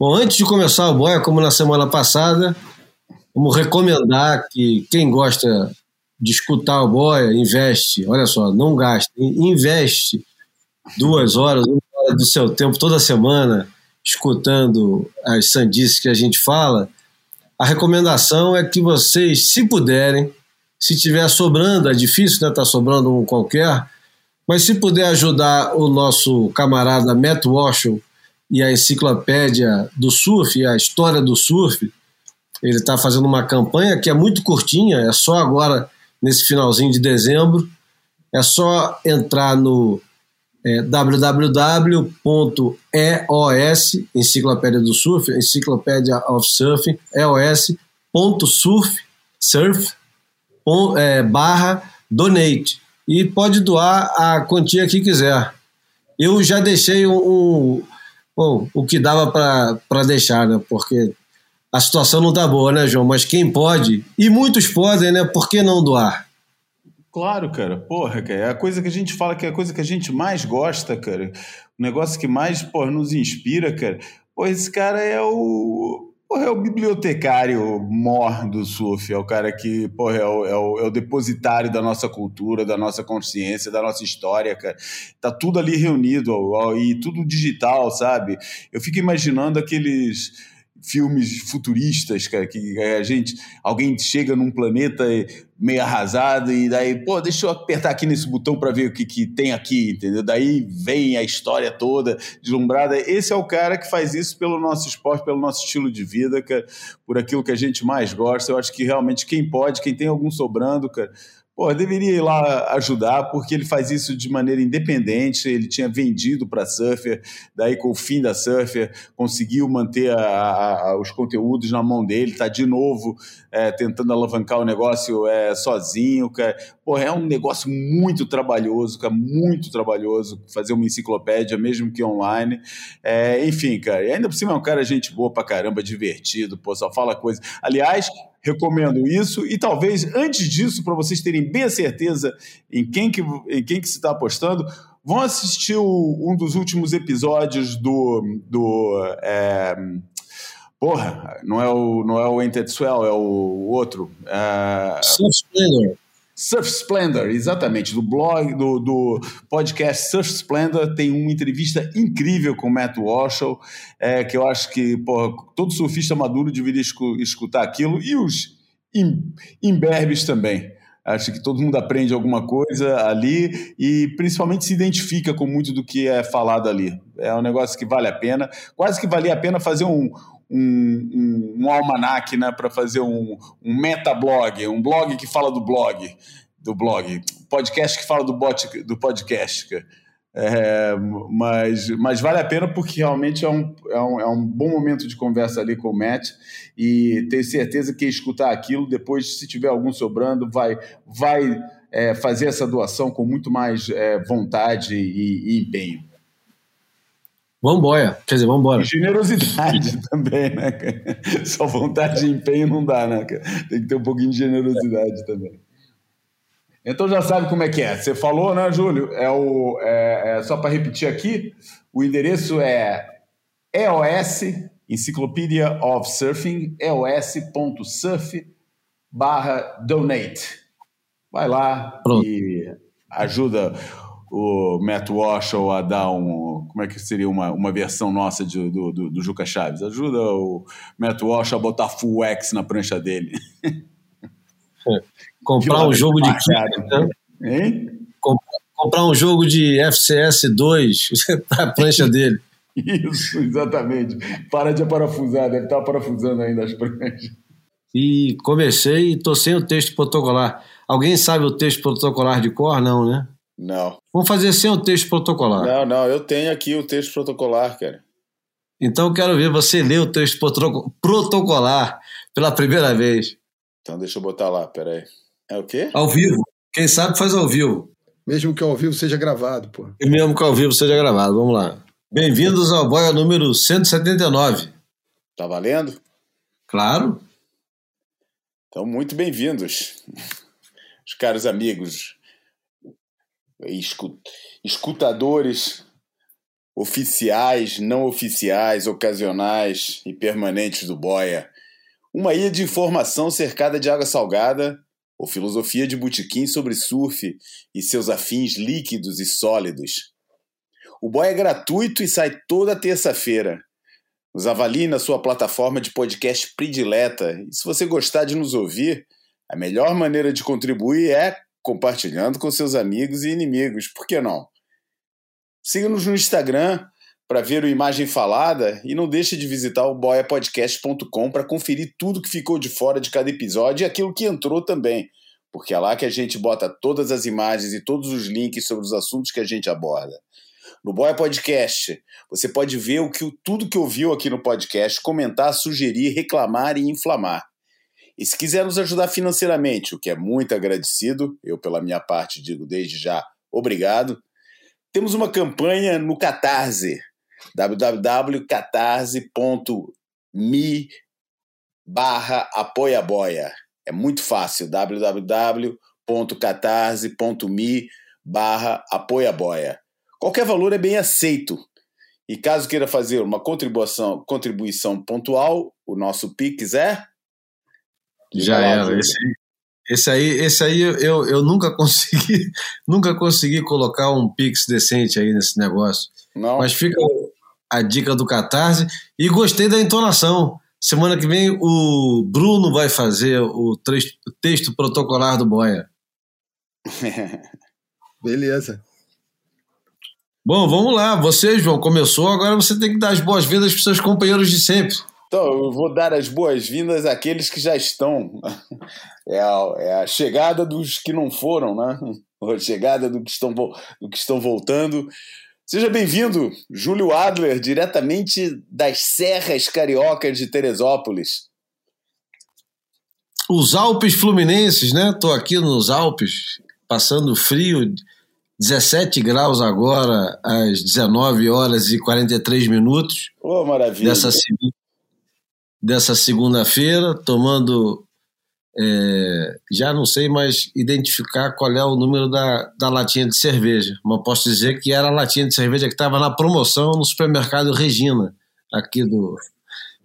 Bom, antes de começar o boia, como na semana passada, vamos recomendar que quem gosta de escutar o boia, investe, olha só, não gasta, investe duas horas, uma hora do seu tempo toda semana escutando as sandices que a gente fala. A recomendação é que vocês, se puderem, se tiver sobrando, é difícil, né? Tá sobrando um qualquer, mas se puder ajudar o nosso camarada Matt Walsh e a enciclopédia do surf, a história do surf, ele está fazendo uma campanha que é muito curtinha, é só agora, nesse finalzinho de dezembro, é só entrar no é, www.eos, Enciclopédia do Surf, Enciclopédia of Surfing, eos.surf, surf, é, barra donate. E pode doar a quantia que quiser. Eu já deixei um, um bom, o que dava para deixar, né? Porque a situação não tá boa, né, João? Mas quem pode, e muitos podem, né? Por que não doar? Claro, cara. Porra, cara. É a coisa que a gente fala que é a coisa que a gente mais gosta, cara. O negócio que mais, porra, nos inspira, cara. Pô, esse cara é o Porra, é o bibliotecário mor do surf, é o cara que porra, é, o, é, o, é o depositário da nossa cultura, da nossa consciência, da nossa história, cara. Tá tudo ali reunido ó, e tudo digital, sabe? Eu fico imaginando aqueles filmes futuristas, cara, que a gente, alguém chega num planeta meio arrasado e daí, pô, deixa eu apertar aqui nesse botão para ver o que, que tem aqui, entendeu? Daí vem a história toda deslumbrada. Esse é o cara que faz isso pelo nosso esporte, pelo nosso estilo de vida, cara, por aquilo que a gente mais gosta. Eu acho que realmente quem pode, quem tem algum sobrando, cara, Pô, deveria ir lá ajudar, porque ele faz isso de maneira independente. Ele tinha vendido para a Surfer, daí com o fim da Surfer, conseguiu manter a, a, os conteúdos na mão dele, está de novo é, tentando alavancar o negócio é, sozinho. Cara. Pô, é um negócio muito trabalhoso, cara, muito trabalhoso fazer uma enciclopédia, mesmo que online. É, enfim, cara, e ainda por cima é um cara gente boa pra caramba, divertido, pô, só fala coisa. Aliás, recomendo isso. E talvez, antes disso, para vocês terem bem a certeza em quem que, em quem que se está apostando, vão assistir o, um dos últimos episódios do. do é, porra, não é o, não é o Entered Swell, é o outro. É, Surf Splendor, exatamente, do blog, do, do podcast Surf Splendor, tem uma entrevista incrível com o Matt Walshall, é, que eu acho que porra, todo surfista maduro deveria escutar aquilo, e os imberbes também. Acho que todo mundo aprende alguma coisa ali e principalmente se identifica com muito do que é falado ali. É um negócio que vale a pena. Quase que valia a pena fazer um, um, um, um almanac né, para fazer um, um metablog, um blog que fala do blog, do blog, podcast que fala do, bot, do podcast. É, mas, mas vale a pena porque realmente é um, é, um, é um bom momento de conversa ali com o Matt e tenho certeza que escutar aquilo, depois, se tiver algum sobrando, vai, vai é, fazer essa doação com muito mais é, vontade e, e empenho. Vambora, quer dizer, vambora. E generosidade também, né? Só vontade e empenho não dá, né? Tem que ter um pouquinho de generosidade também. Então já sabe como é que é. Você falou, né, Júlio? É o, é, é só para repetir aqui, o endereço é EOS, Encyclopedia of Surfing, eos.surf barra donate. Vai lá Pronto. e ajuda o Matt Walshall a dar um. Como é que seria uma, uma versão nossa de, do, do, do, Juca Chaves? Ajuda o Matt Walshall a botar full X na prancha dele. Comprar um jogo de né? Hein? Comprar um jogo de FCS 2 para a prancha dele. Isso, exatamente. Para de parafusar, deve estar parafusando ainda as pranchas. E comecei e tô sem o texto protocolar. Alguém sabe o texto protocolar de cor? Não, né? Não. Vamos fazer sem o texto protocolar. Não, não, eu tenho aqui o texto protocolar, cara. Então eu quero ver você ler o texto protocolar pela primeira vez. Então deixa eu botar lá, peraí. É o quê? Ao vivo. Quem sabe faz ao vivo. Mesmo que ao vivo seja gravado, pô. E mesmo que ao vivo seja gravado, vamos lá. Bem-vindos ao Boia número 179. Tá valendo? Claro. Então, muito bem-vindos, os caros amigos escutadores, oficiais, não oficiais, ocasionais e permanentes do Boia. Uma ilha de informação cercada de água salgada, ou filosofia de botequim sobre surf e seus afins líquidos e sólidos. O Boia é gratuito e sai toda terça-feira. Nos avalie na sua plataforma de podcast predileta. E se você gostar de nos ouvir, a melhor maneira de contribuir é compartilhando com seus amigos e inimigos. Por que não? Siga-nos no Instagram para ver o Imagem Falada e não deixe de visitar o boiapodcast.com para conferir tudo que ficou de fora de cada episódio e aquilo que entrou também, porque é lá que a gente bota todas as imagens e todos os links sobre os assuntos que a gente aborda. No Boia Podcast, você pode ver o que tudo que ouviu aqui no podcast, comentar, sugerir, reclamar e inflamar. E se quiser nos ajudar financeiramente, o que é muito agradecido, eu pela minha parte digo desde já obrigado, temos uma campanha no Catarse, www.catarse.me barra apoiaboia. É muito fácil, www.catarse.me barra apoiaboia. Qualquer valor é bem aceito. E caso queira fazer uma contribuição, contribuição pontual, o nosso Pix é. Já era. Esse, esse aí, esse aí eu, eu nunca consegui, nunca consegui colocar um Pix decente aí nesse negócio. Não. Mas fica a dica do Catarse. E gostei da entonação. Semana que vem o Bruno vai fazer o texto protocolar do Boia. Beleza. Bom, vamos lá. Você, João, começou, agora você tem que dar as boas-vindas para os seus companheiros de sempre. Então, eu vou dar as boas-vindas àqueles que já estão. É a, é a, chegada dos que não foram, né? A chegada do que estão, do que estão voltando. Seja bem-vindo, Júlio Adler, diretamente das Serras Cariocas de Teresópolis. Os Alpes Fluminenses, né? Estou aqui nos Alpes, passando frio 17 graus agora, às 19 horas e 43 minutos. Oh, maravilha. Dessa, dessa segunda-feira, tomando. É, já não sei mais identificar qual é o número da, da latinha de cerveja, mas posso dizer que era a latinha de cerveja que estava na promoção no supermercado Regina, aqui do.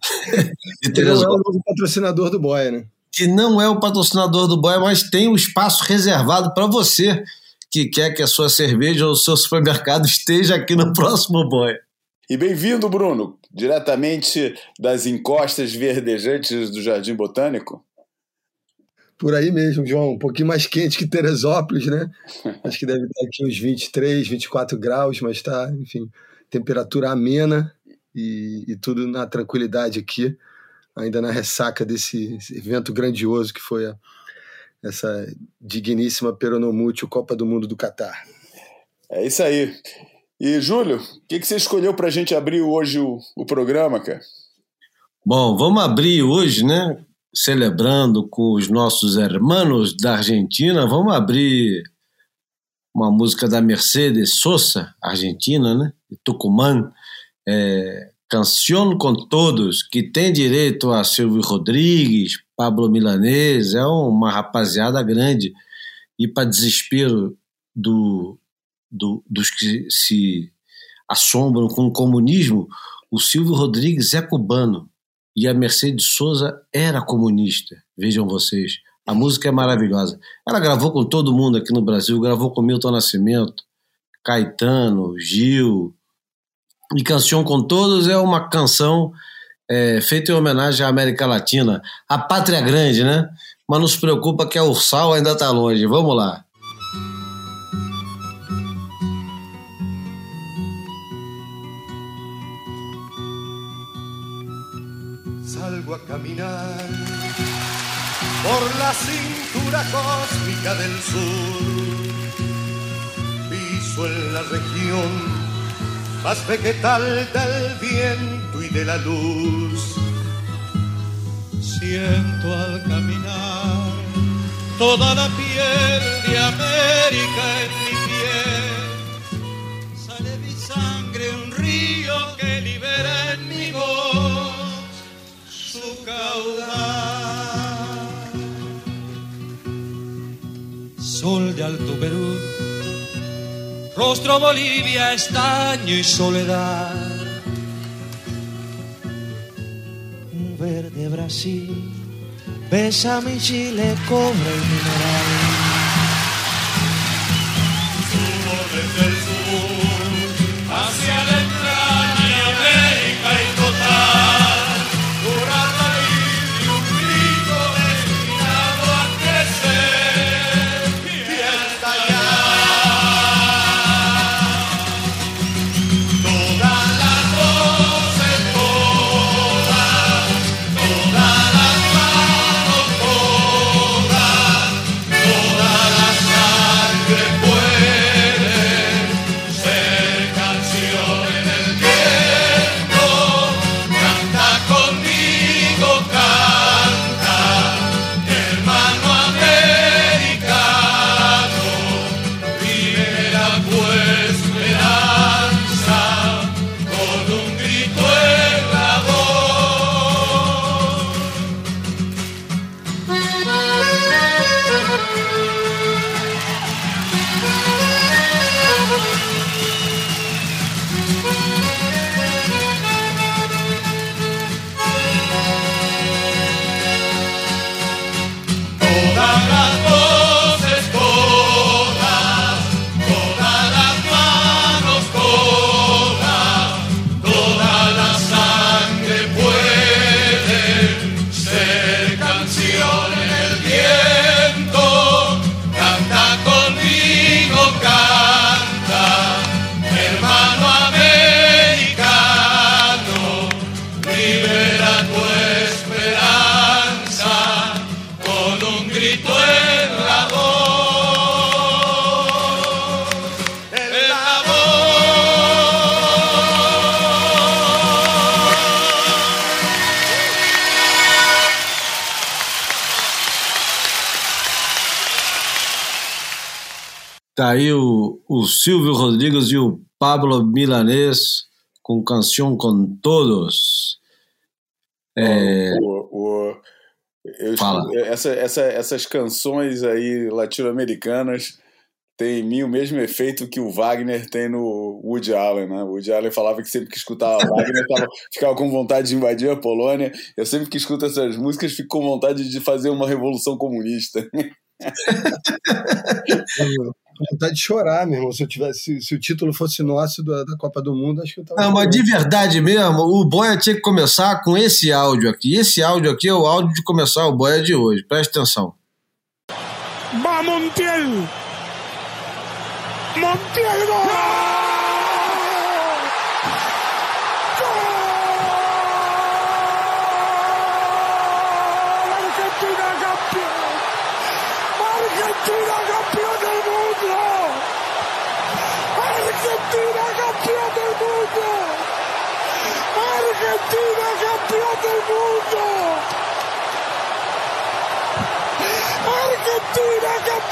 de que não é o novo patrocinador do Boia, né? Que não é o patrocinador do Boia, mas tem um espaço reservado para você que quer que a sua cerveja ou o seu supermercado esteja aqui no próximo boy. E bem-vindo, Bruno, diretamente das encostas verdejantes do Jardim Botânico. Por aí mesmo, João, um pouquinho mais quente que Teresópolis, né? Acho que deve estar aqui uns 23, 24 graus, mas está, enfim, temperatura amena e, e tudo na tranquilidade aqui, ainda na ressaca desse evento grandioso que foi a, essa digníssima peronomútil Copa do Mundo do Catar. É isso aí. E, Júlio, o que, que você escolheu para a gente abrir hoje o, o programa, cara? Bom, vamos abrir hoje, né? Celebrando com os nossos hermanos da Argentina, vamos abrir uma música da Mercedes Sosa, argentina, né? Tucumã. É, Canção com Todos, que tem direito a Silvio Rodrigues, Pablo Milanês, é uma rapaziada grande. E para desespero do, do, dos que se assombram com o comunismo, o Silvio Rodrigues é cubano e a Mercedes Souza era comunista. Vejam vocês, a música é maravilhosa. Ela gravou com todo mundo aqui no Brasil, gravou com Milton Nascimento, Caetano, Gil. E Canção com Todos é uma canção é, feito em homenagem à América Latina, a pátria grande, né? Mas não se preocupa que a Ursal ainda está longe. Vamos lá. Por la cintura cósmica del sur. Piso en la región más vegetal del viento y de la luz. Siento al caminar toda la piel de América en mi piel. Sale mi sangre un río que libera en mi voz Sol de Alto Perú rostro Bolivia, estaño y soledad. Un verde Brasil, besa mi Chile, cobre y mineral. Subo desde Silvio Rodrigues e o Pablo Milanês com Canção com Todos. É, O- o- eu- Fala. essa- essa- essas canções aí latino-americanas têm em mim o mesmo efeito que o Wagner tem no Woody Allen, né? O Woody Allen falava que sempre que escutava Wagner tava- ficava com vontade de invadir a Polônia. Eu sempre que escuto essas músicas fico com vontade de fazer uma revolução comunista. Com vontade de chorar, meu irmão. Se, eu tivesse, se, o título fosse nosso da, da Copa do Mundo, acho que eu tava. Não, mas de verdade mesmo, o Boia tinha que começar com esse áudio aqui. Esse áudio aqui é o áudio de começar o Boia de hoje. Presta atenção. Va Montiel. Montiel gol.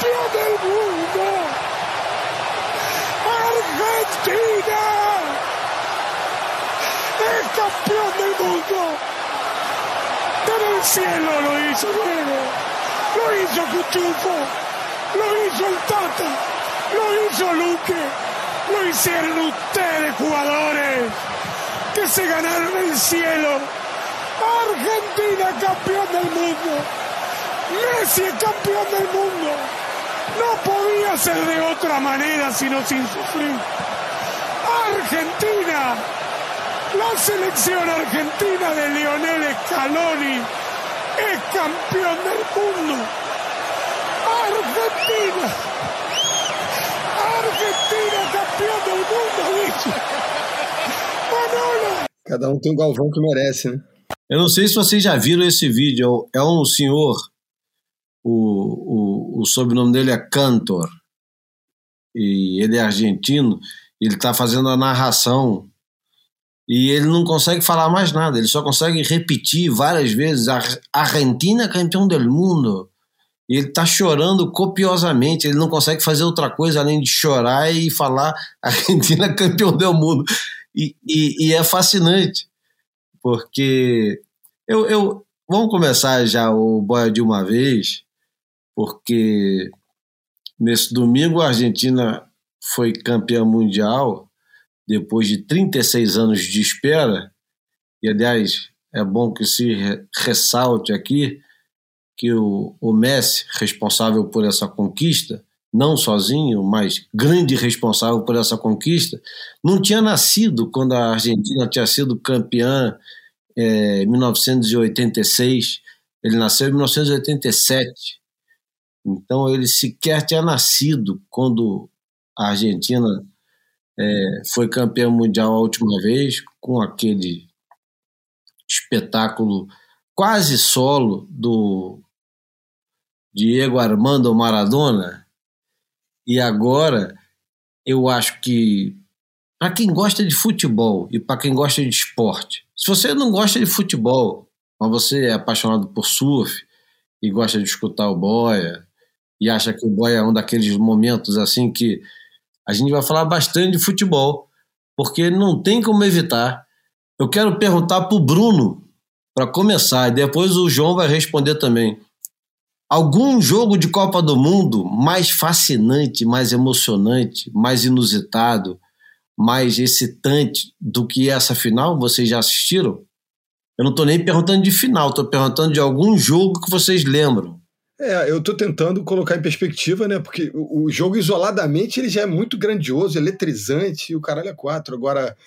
Campeón del mundo. Argentina es campeón del mundo. Pero el cielo lo hizo Diego, lo hizo Cuchufo, lo hizo el Tata, lo hizo Luque, lo hicieron ustedes jugadores que se ganaron el cielo. Argentina campeón del mundo. Messi es campeón del mundo. No podía ser de otra manera sino sin sufrir. Argentina, la selección argentina de Lionel Scaloni es campeón del mundo. Argentina, Argentina campeón del mundo, dice. Manolo. Cada um tem um galvão que merece, né? Eu não sei se vocês já viram esse vídeo. É um senhor, o, o, o sobrenome dele é Cantor, e ele é argentino. Ele está fazendo a narração e ele não consegue falar mais nada. Ele só consegue repetir várias vezes: "Ar- Argentina campeão do mundo. E ele está chorando copiosamente. Ele não consegue fazer outra coisa além de chorar e falar Argentina campeão do mundo. E, e, e é fascinante porque eu, eu vamos começar já o boia de uma vez, porque nesse domingo a Argentina foi campeã mundial depois de 36 anos de espera, e aliás, é bom que se ressalte aqui que o, o Messi, responsável por essa conquista, não sozinho, mas grande responsável por essa conquista, não tinha nascido quando a Argentina tinha sido campeã é, em 1986. Ele nasceu em 1987. Então ele sequer tinha nascido quando a Argentina é, foi campeã mundial a última vez, com aquele espetáculo quase solo do Diego Armando Maradona. E agora eu acho que para quem gosta de futebol e para quem gosta de esporte, se você não gosta de futebol, mas você é apaixonado por surf e gosta de escutar o boia e acha que o boia é um daqueles momentos assim que a gente vai falar bastante de futebol, porque não tem como evitar. Eu quero perguntar para o Bruno, para começar, e depois o João vai responder também. Algum jogo de Copa do Mundo mais fascinante, mais emocionante, mais inusitado, mais excitante do que essa final? Vocês já assistiram? Eu não estou nem perguntando de final, estou perguntando de algum jogo que vocês lembram. É, eu estou tentando colocar em perspectiva, né? Porque o, o, jogo isoladamente ele já é muito grandioso, eletrizante, e o caralho é quatro. Agora,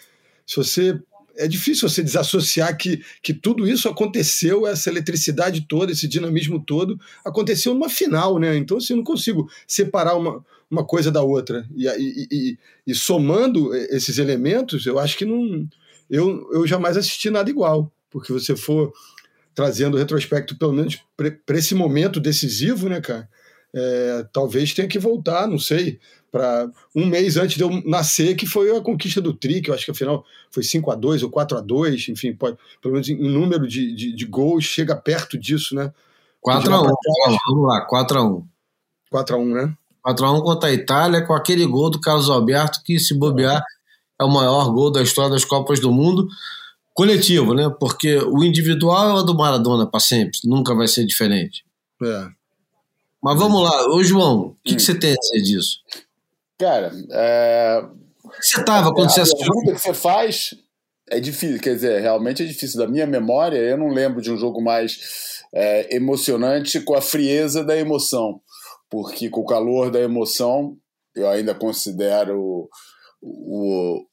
se você. É difícil você desassociar que, que tudo isso aconteceu, essa eletricidade toda, esse dinamismo todo, aconteceu numa final, né? Então, assim, eu não consigo separar uma, uma coisa da outra. E, e, e, e somando esses elementos, eu acho que não. Eu, eu jamais assisti nada igual. Porque você for trazendo o retrospecto, pelo menos para esse momento decisivo, né, cara? É, talvez tenha que voltar, não sei, para um mês antes de eu nascer, que foi a conquista do Tri, que eu acho que afinal foi 5 a 2 ou 4 a 2 enfim, pode, pelo menos em número de, de, de gols, chega perto disso, né? 4 a 1 vamos lá, 4 a 1 4 a 1 né? 4 a 1 contra a Itália, com aquele gol do Carlos Alberto, que se bobear é o maior gol da história das Copas do Mundo coletivo, né? Porque o individual é o do Maradona para sempre, nunca vai ser diferente. É. Mas vamos lá, ô João, o que, hum. que você tem a dizer disso? Cara, é... você estava quando a você assistiu? A pergunta que você faz é difícil, quer dizer, realmente é difícil. Da minha memória, eu não lembro de um jogo mais é, emocionante com a frieza da emoção, porque com o calor da emoção, eu ainda considero o, o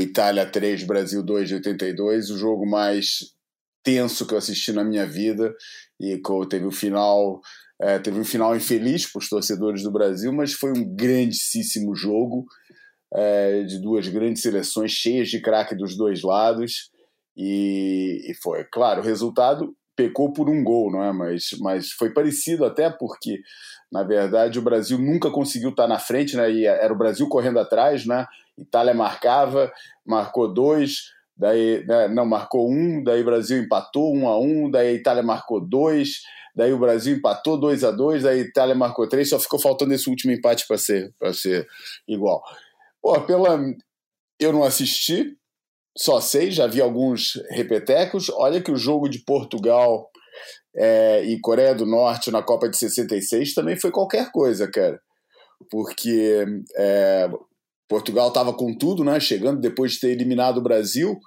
Itália 3, Brasil 2 de 82, o jogo mais tenso que eu assisti na minha vida e teve o um final é, teve um final infeliz para os torcedores do Brasil, mas foi um grandíssimo jogo é, de duas grandes seleções cheias de craque dos dois lados e, e, foi, claro, o resultado pecou por um gol, não é? Mas, mas foi parecido até porque, na verdade, o Brasil nunca conseguiu estar na frente, né? E era o Brasil correndo atrás, né? Itália marcava, marcou dois, daí né, não marcou um, daí o Brasil empatou um a um, daí a Itália marcou dois, daí o Brasil empatou dois a dois, daí a Itália marcou três, só ficou faltando esse último empate para ser para ser igual. Pô, pela eu não assisti, só sei, já vi alguns repetecos. Olha que o jogo de Portugal é, e Coreia do Norte na Copa de 66 também foi qualquer coisa, cara. Porque é, Portugal estava com tudo, né? Chegando depois de ter eliminado o Brasil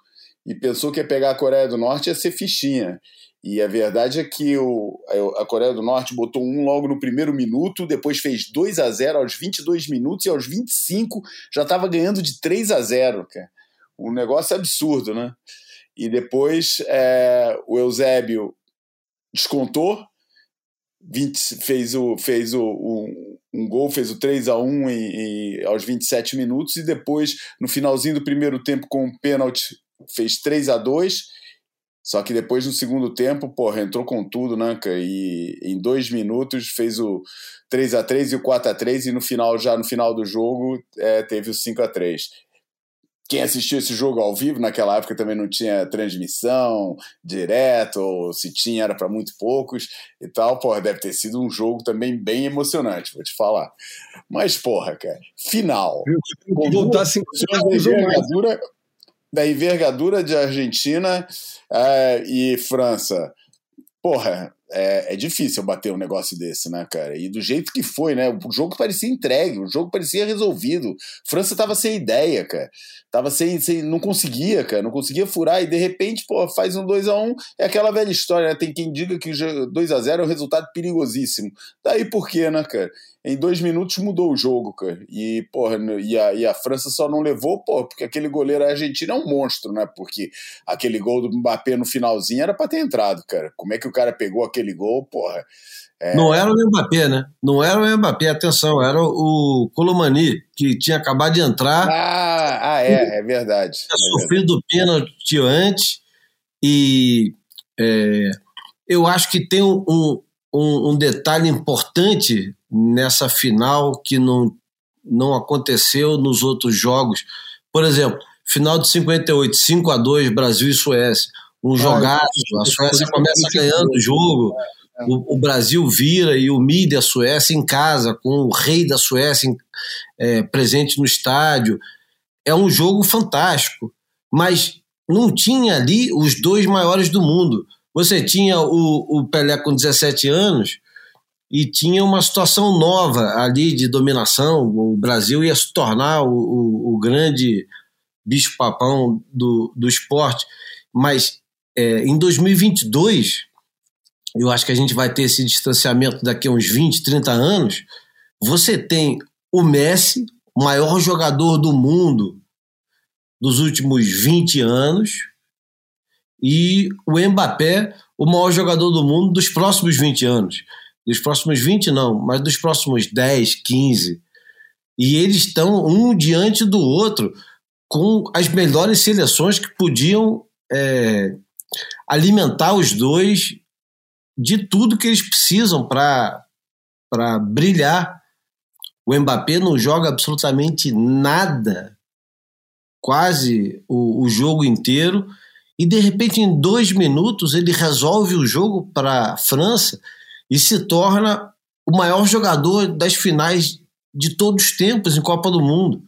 e pensou que ia pegar a Coreia do Norte ia ser fichinha. E a verdade é que o, a Coreia do Norte botou um logo no primeiro minuto, depois fez 2 a 0 aos 22 minutos e aos 25 já estava ganhando de 3 a 0 cara. Um negócio absurdo, né? E depois é, o Eusébio descontou 20, fez, o, fez o, o, um gol, fez o 3 a 1 e, e, aos 27 minutos, e depois, no finalzinho do primeiro tempo, com um pênalti, fez 3 a 2 só que depois, no segundo tempo, porra, entrou com tudo, né, E em dois minutos fez o 3 a 3 e o 4 a 3 e no final, já no final do jogo, é, teve o 5 a 3 quem assistiu esse jogo ao vivo naquela época também não tinha transmissão direto, ou se tinha era para muito poucos e tal, porra, deve ter sido um jogo também bem emocionante, vou te falar. Mas, porra, cara, final. Voltar cinco anos da envergadura, da envergadura de Argentina é, e França. Porra, é, é, difícil bater um negócio desse, né, cara? E do jeito que foi, né? O jogo parecia entregue, o jogo parecia resolvido. França tava sem ideia, cara. Tava sem, sem. Não conseguia, cara. Não conseguia furar. E de repente, pô, faz um 2 a 1 É aquela velha história, né? Tem quem diga que 2 a 0 é um resultado perigosíssimo. Daí por quê, né, cara? Em dois minutos mudou o jogo, cara. E, porra, e a, e a França só não levou, pô, porque aquele goleiro argentino é um monstro, né? Porque aquele gol do Mbappé no finalzinho era pra ter entrado, cara. Como é que o cara pegou aquele gol, porra? É... Não era o Mbappé, né? Não era o Mbappé, atenção, era o Colomani, que tinha acabado de entrar. Ah, ah é, é verdade. Tinha é sofrido pênalti antes e é, eu acho que tem um, um, um, detalhe importante nessa final que não, não aconteceu nos outros jogos. Por exemplo, final de 58, 5 a 2 Brasil e Suécia. Um ah, jogaço, a Suécia começa ganhando o jogo. O, o, Brasil vira e humilha a Suécia em casa, com o rei da Suécia em, é, presente no estádio. É um jogo fantástico, mas não tinha ali os dois maiores do mundo. Você tinha o, o Pelé com 17 anos e tinha uma situação nova ali de dominação. O Brasil ia se tornar o, o, o grande bicho-papão do, do esporte. Mas é, em 2022 eu acho que a gente vai ter esse distanciamento daqui a uns 20, 30 anos. Você tem o Messi, maior jogador do mundo dos últimos 20 anos, e o Mbappé, o maior jogador do mundo dos próximos 20 anos. Dos próximos 20 não, mas dos próximos 10, 15. E eles estão um diante do outro com as melhores seleções que podiam é, alimentar os dois de tudo que eles precisam para brilhar. O Mbappé não joga absolutamente nada, quase o, o jogo inteiro, e de repente, em dois minutos, ele resolve o jogo para a França e se torna o maior jogador das finais de todos os tempos em Copa do Mundo.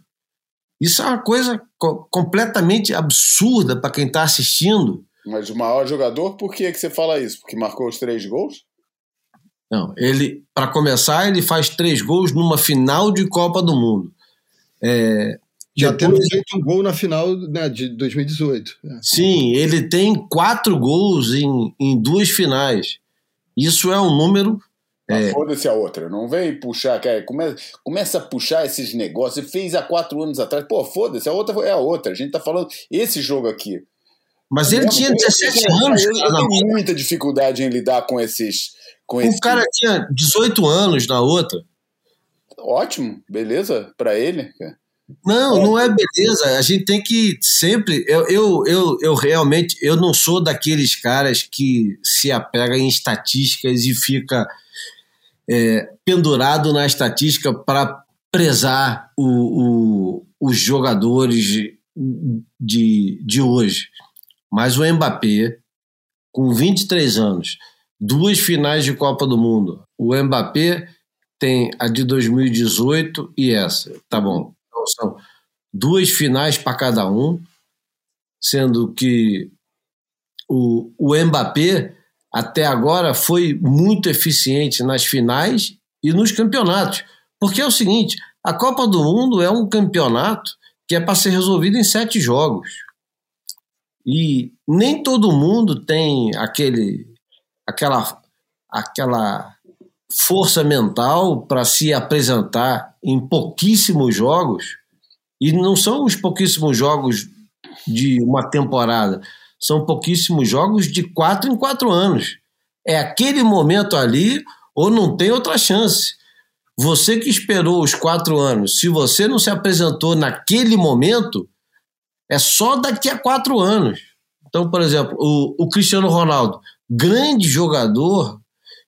Isso é uma coisa co completamente absurda para quem está assistindo. Mas o maior jogador, por que, que você fala isso? Porque marcou os três gols? Não, ele, para começar, ele faz três gols numa final de Copa do Mundo. É, já depois... tendo feito um gol na final né, de 2018. É. Sim, ele tem quatro gols em, em duas finais. Isso é um número. É... Foda-se a outra, não vem puxar, cara, come, começa a puxar esses negócios. Ele fez há quatro anos atrás, pô, foda-se, a outra é a outra. A gente tá falando esse jogo aqui. Mas ele tinha 17 anos. Eu, eu tenho muita dificuldade em lidar com esses. Com o esse... cara tinha 18 anos na outra. Ótimo, beleza para ele. Não, é. não é beleza. A gente tem que sempre. Eu, eu, eu, eu realmente eu não sou daqueles caras que se apega em estatísticas e fica é, pendurado na estatística para prezar o, o, os jogadores de, de hoje. Mas o Mbappé, com 23 anos, duas finais de Copa do Mundo. O Mbappé tem a de 2018 e essa. Tá bom. Então são duas finais para cada um, sendo que o, o Mbappé até agora foi muito eficiente nas finais e nos campeonatos. Porque é o seguinte: a Copa do Mundo é um campeonato que é para ser resolvido em sete jogos. E nem todo mundo tem aquele, aquela, aquela força mental para se apresentar em pouquíssimos jogos. E não são os pouquíssimos jogos de uma temporada, são pouquíssimos jogos de quatro em quatro anos. É aquele momento ali ou não tem outra chance. Você que esperou os quatro anos, se você não se apresentou naquele momento, é só daqui a quatro anos. Então, por exemplo, o, o Cristiano Ronaldo, grande jogador,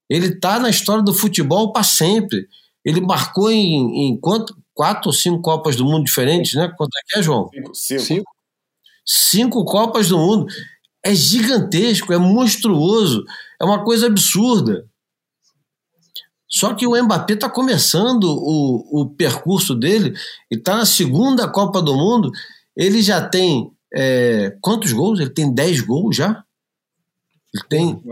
ele está na história do futebol para sempre. Ele marcou em, em quanto, quatro ou cinco Copas do Mundo diferentes, né? Quanto é que é, João? Cinco. Cinco, cinco. cinco Copas do Mundo. É gigantesco, é monstruoso, é uma coisa absurda. Só que o Mbappé está começando o, o percurso dele, ele está na segunda Copa do Mundo ele já tem é, quantos gols? Ele tem 10 gols já? Ele tem.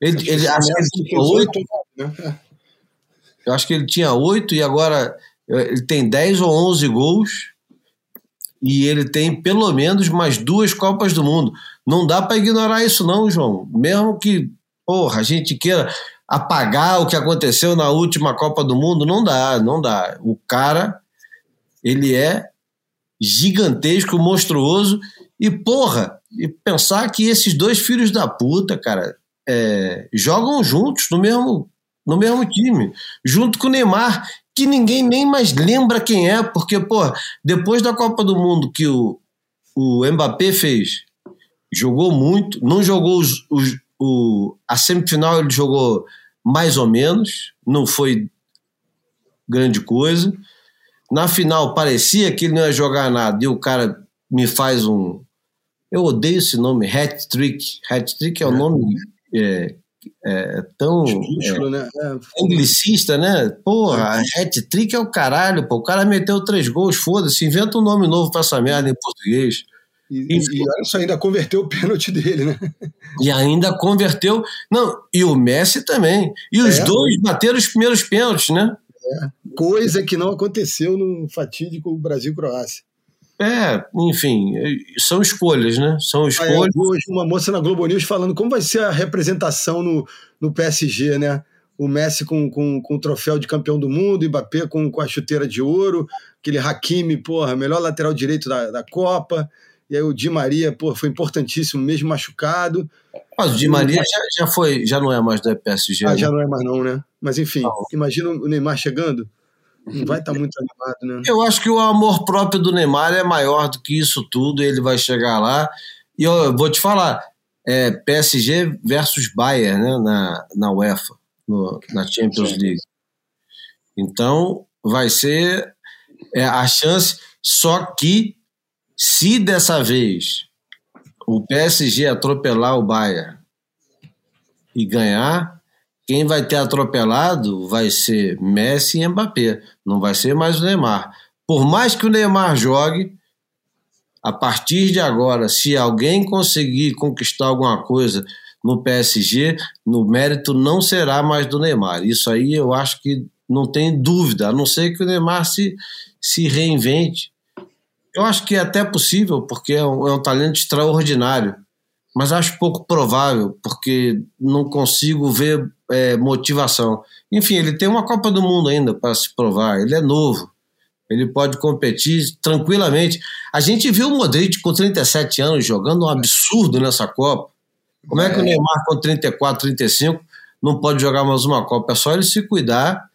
Ele, ele, acho que ele tinha oito. Né? Eu acho que ele tinha oito e agora eh, ele tem 10 ou 11 gols e ele tem pelo menos mais duas Copas do Mundo. Não dá para ignorar isso, não, João. Mesmo que porra, a gente queira apagar o que aconteceu na última Copa do Mundo, não dá, não dá. O cara, ele é gigantesco, monstruoso e porra, e pensar que esses dois filhos da puta, cara, é, jogam juntos no mesmo, no mesmo time, junto com o Neymar, que ninguém nem mais lembra quem é, porque, pô, depois da Copa do Mundo que o, o Mbappé fez, jogou muito, não jogou os, os, o, a semifinal, ele jogou mais ou menos, não foi grande coisa. Na final parecia que ele não ia jogar nada e o cara me faz um. Eu odeio esse nome, hat trick. Hat trick é o é. nome é, é, tão é, né? É, anglicista, né? Porra, hat trick é o caralho, pô. O cara meteu três gols, foda-se, inventa um nome novo pra essa merda em português. E, e, e olha só, ainda converteu o pênalti dele, né? E ainda converteu. Não, e o Messi também. E os é. dois bateram os primeiros pênaltis, né? É. Coisa que não aconteceu no fatídico Brasil-Croácia. É, enfim, são escolhas, né? São escolhas. É, hoje uma moça na Globo News falando como vai ser a representação no, no PSG, né? O Messi com, com, com o troféu de campeão do mundo, Mbappé com, com a chuteira de ouro, aquele Hakimi, porra, melhor lateral direito da, da Copa. E aí o Di Maria, pô, foi importantíssimo, mesmo machucado. Mas o Di Maria já, já foi, já não é mais da PSG. Ah, né? já não é mais não, né? Mas enfim, não. imagina o Neymar chegando. Não vai estar tá muito animado, né? Eu acho que o amor próprio do Neymar é maior do que isso tudo. Ele vai chegar lá. E eu vou te falar, é PSG versus Bayern, né? Na, na UEFA, no, na Champions League. Então, vai ser é, a chance. Só que, se dessa vez o PSG atropelar o Bayern e ganhar, quem vai ter atropelado vai ser Messi e Mbappé, não vai ser mais o Neymar. Por mais que o Neymar jogue, a partir de agora, se alguém conseguir conquistar alguma coisa no PSG, no mérito não será mais do Neymar. Isso aí eu acho que não tem dúvida, a não ser que o Neymar se, se reinvente. Eu acho que é até possível, porque é um, é um talento extraordinário mas acho pouco provável, porque não consigo ver é, motivação. Enfim, ele tem uma Copa do Mundo ainda para se provar, ele é novo, ele pode competir tranquilamente. A gente viu o Modric com 37 anos jogando um absurdo nessa Copa. Como é, é que o Neymar com 34, 35 não pode jogar mais uma Copa? É só ele se cuidar,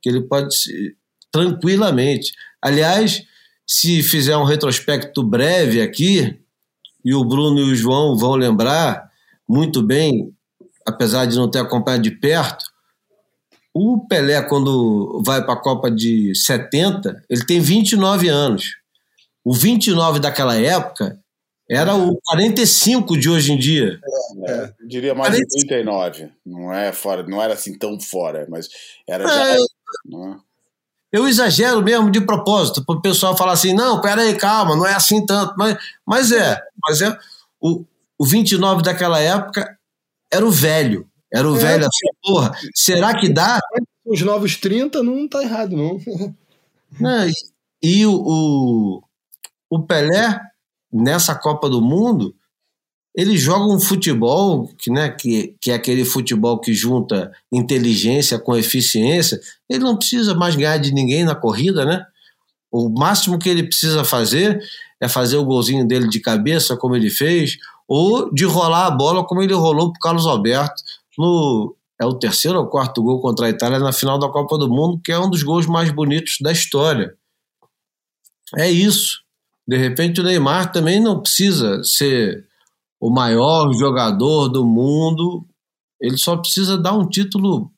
que ele pode se, tranquilamente. Aliás, se fizer um retrospecto breve aqui, e o Bruno e o João vão lembrar muito bem, apesar de não ter acompanhado de perto, o Pelé, quando vai para a Copa de 70, ele tem 29 anos. O 29 daquela época era o 45 de hoje em dia. É, é, diria mais 40... de 39. Não, é fora, não era assim tão fora, mas era já. É, é? Eu exagero mesmo de propósito, para o pessoal falar assim, não, peraí, calma, não é assim tanto. Mas, mas é, mas é. O, o 29 daquela época era o velho. Era o é, velho assim, porra, será que dá? Os novos 30 não tá errado, não. não e, e o, o, o Pelé, nessa Copa do Mundo, ele joga um futebol que, né, que, que é aquele futebol que junta inteligência com eficiência. Ele não precisa mais ganhar de ninguém na corrida, né? O máximo que ele precisa fazer é fazer o golzinho dele de cabeça, como ele fez, ou de rolar a bola, como ele rolou para Carlos Alberto no é o terceiro ou quarto gol contra a Itália na final da Copa do Mundo, que é um dos gols mais bonitos da história. É isso. De repente o Neymar também não precisa ser o maior jogador do mundo, ele só precisa dar um título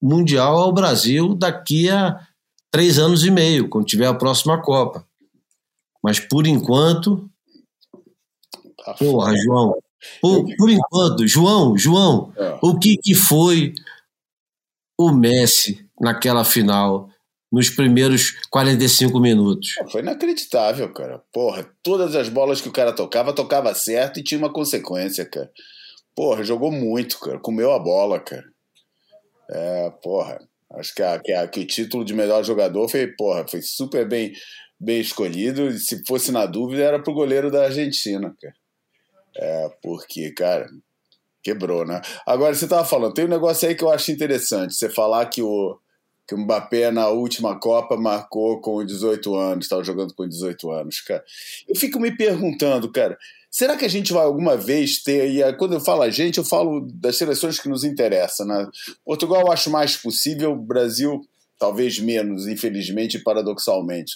mundial ao Brasil daqui a três anos e meio, quando tiver a próxima Copa. Mas por enquanto. Tá porra, João. Por, por enquanto, João, João, é. o que, que foi o Messi naquela final nos primeiros 45 minutos. Foi inacreditável, cara. Porra, todas as bolas que o cara tocava, tocava certo e tinha uma consequência, cara. porra, jogou muito, cara. Comeu a bola, cara. É, porra. Acho que, a, que, a, que o título de melhor jogador foi, porra, foi super bem, bem escolhido. E se fosse na dúvida, era pro goleiro da Argentina, cara. É, porque, cara, quebrou, né? Agora, você tava falando, tem um negócio aí que eu acho interessante. Você falar que o, que o Mbappé na última Copa marcou com 18 anos, estava jogando com 18 anos, cara. Eu fico me perguntando, cara, será que a gente vai alguma vez ter, e quando eu falo a gente, eu falo das seleções que nos interessam, né? Portugal eu acho mais possível, Brasil talvez menos, infelizmente paradoxalmente.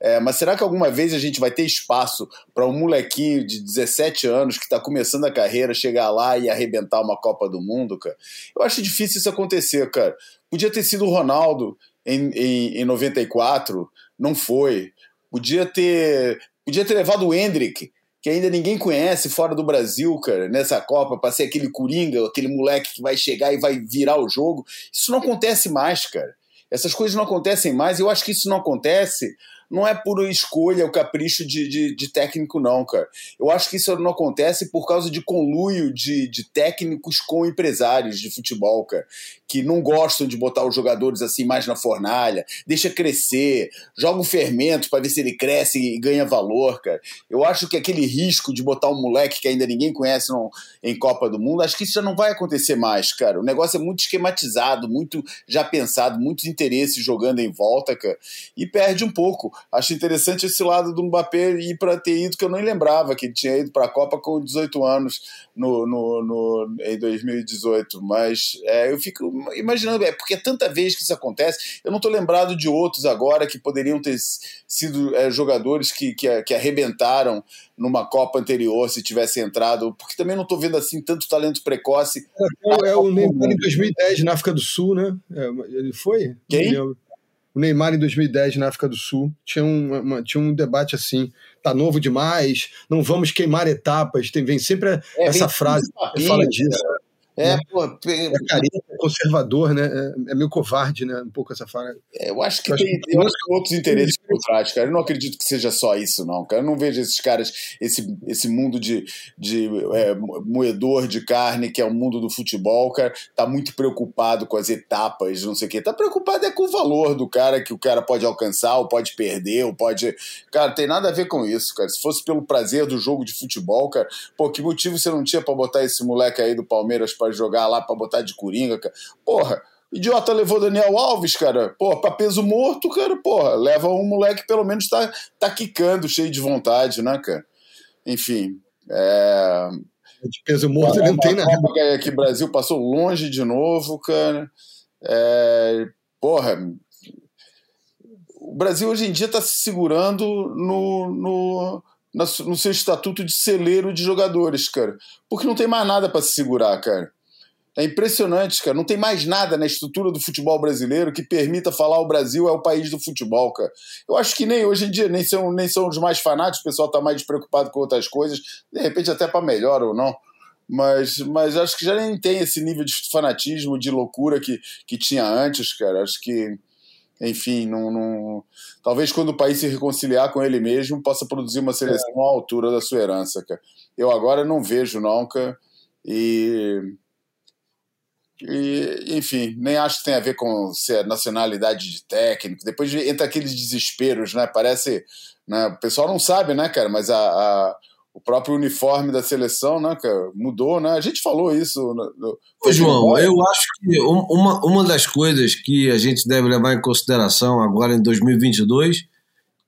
É, mas será que alguma vez a gente vai ter espaço para um molequinho de 17 anos que está começando a carreira chegar lá e arrebentar uma Copa do Mundo, cara? Eu acho difícil isso acontecer, cara. Podia ter sido o Ronaldo em, em, em 94, não foi. Podia ter, podia ter levado o Hendrick, que ainda ninguém conhece fora do Brasil, cara, nessa Copa, para ser aquele coringa, aquele moleque que vai chegar e vai virar o jogo. Isso não acontece mais, cara. Essas coisas não acontecem mais. Eu acho que isso não acontece não é por escolha, o capricho de, de, de, técnico, não, cara. Eu acho que isso não acontece por causa de conluio de, de técnicos com empresários de futebol, cara, que não gostam de botar os jogadores assim mais na fornalha, deixa crescer, joga um fermento para ver se ele cresce e ganha valor, cara. Eu acho que aquele risco de botar um moleque que ainda ninguém conhece no, em Copa do Mundo, acho que isso já não vai acontecer mais, cara. O negócio é muito esquematizado, muito já pensado, muitos interesses jogando em volta, cara, e perde um pouco acho interessante esse lado do Mbappé ir para ter ido, que eu nem lembrava que ele tinha ido para a Copa com 18 anos no, no, no em 2018. Mas é, eu fico imaginando, é porque é tanta vez que isso acontece, eu não estou lembrado de outros agora que poderiam ter sido é, jogadores que, que, que arrebentaram numa Copa anterior se tivesse entrado, porque também não estou vendo assim tanto talento precoce. É, é o Neymar em 2010 na África do Sul, né? É, ele foi? Quem? o Neymar em 2010 na África do Sul. Tinha, uma, tinha um debate assim: tá novo demais, não vamos queimar etapas. Tem, vem sempre é, essa frase que fala disso. É, né? pô, é careta, é conservador, né? É, é, meio covarde, né? Um pouco essa fala. É, eu acho que eu tem, acho que... Outros interesses por trás, cara. Eu não acredito que seja só isso, não, cara. Eu não vejo esses caras, esse, esse mundo de, de é, moedor de carne, que é o mundo do futebol, cara, tá muito preocupado com as etapas, não sei o quê. Tá preocupado é com o valor do cara, que o cara pode alcançar, ou pode perder, ou pode. Cara, tem nada a ver com isso, cara. Se fosse pelo prazer do jogo de futebol, cara, pô, que motivo você não tinha para botar esse moleque aí do Palmeiras pra para jogar lá, para botar de coringa, cara. Porra, idiota levou Daniel Alves, cara. Porra, pra peso morto, cara, porra, leva um moleque que pelo menos tá, tá quicando, cheio de vontade, né, cara? Enfim, é... De peso morto ele não tem nada. Que o Brasil passou longe de novo, cara. É... Porra, o Brasil hoje em dia está se segurando no, no, no seu estatuto de celeiro de jogadores, cara. Porque não tem mais nada para se segurar, cara. É impressionante, cara. Não tem mais nada na estrutura do futebol brasileiro que permita falar o Brasil é o país do futebol, cara. Eu acho que nem hoje em dia nem são, nem são os mais fanáticos, o pessoal tá mais despreocupado com outras coisas, de repente até para melhor ou não. Mas, mas acho que já nem tem esse nível de fanatismo, de loucura que, que tinha antes, cara. Acho que, enfim, não, não, talvez quando o país se reconciliar com ele mesmo, possa produzir uma seleção é. à altura da sua herança, cara. Eu agora não vejo, não, cara. E e, enfim, nem acho que tem a ver com ser nacionalidade de técnico. Depois entra aqueles desesperos, né? Parece. Né? O pessoal não sabe, né, cara? Mas a, a o próprio uniforme da seleção, né, cara, mudou, né? A gente falou isso. No, no... Ô, João, eu acho que uma, uma das coisas que a gente deve levar em consideração agora em 2022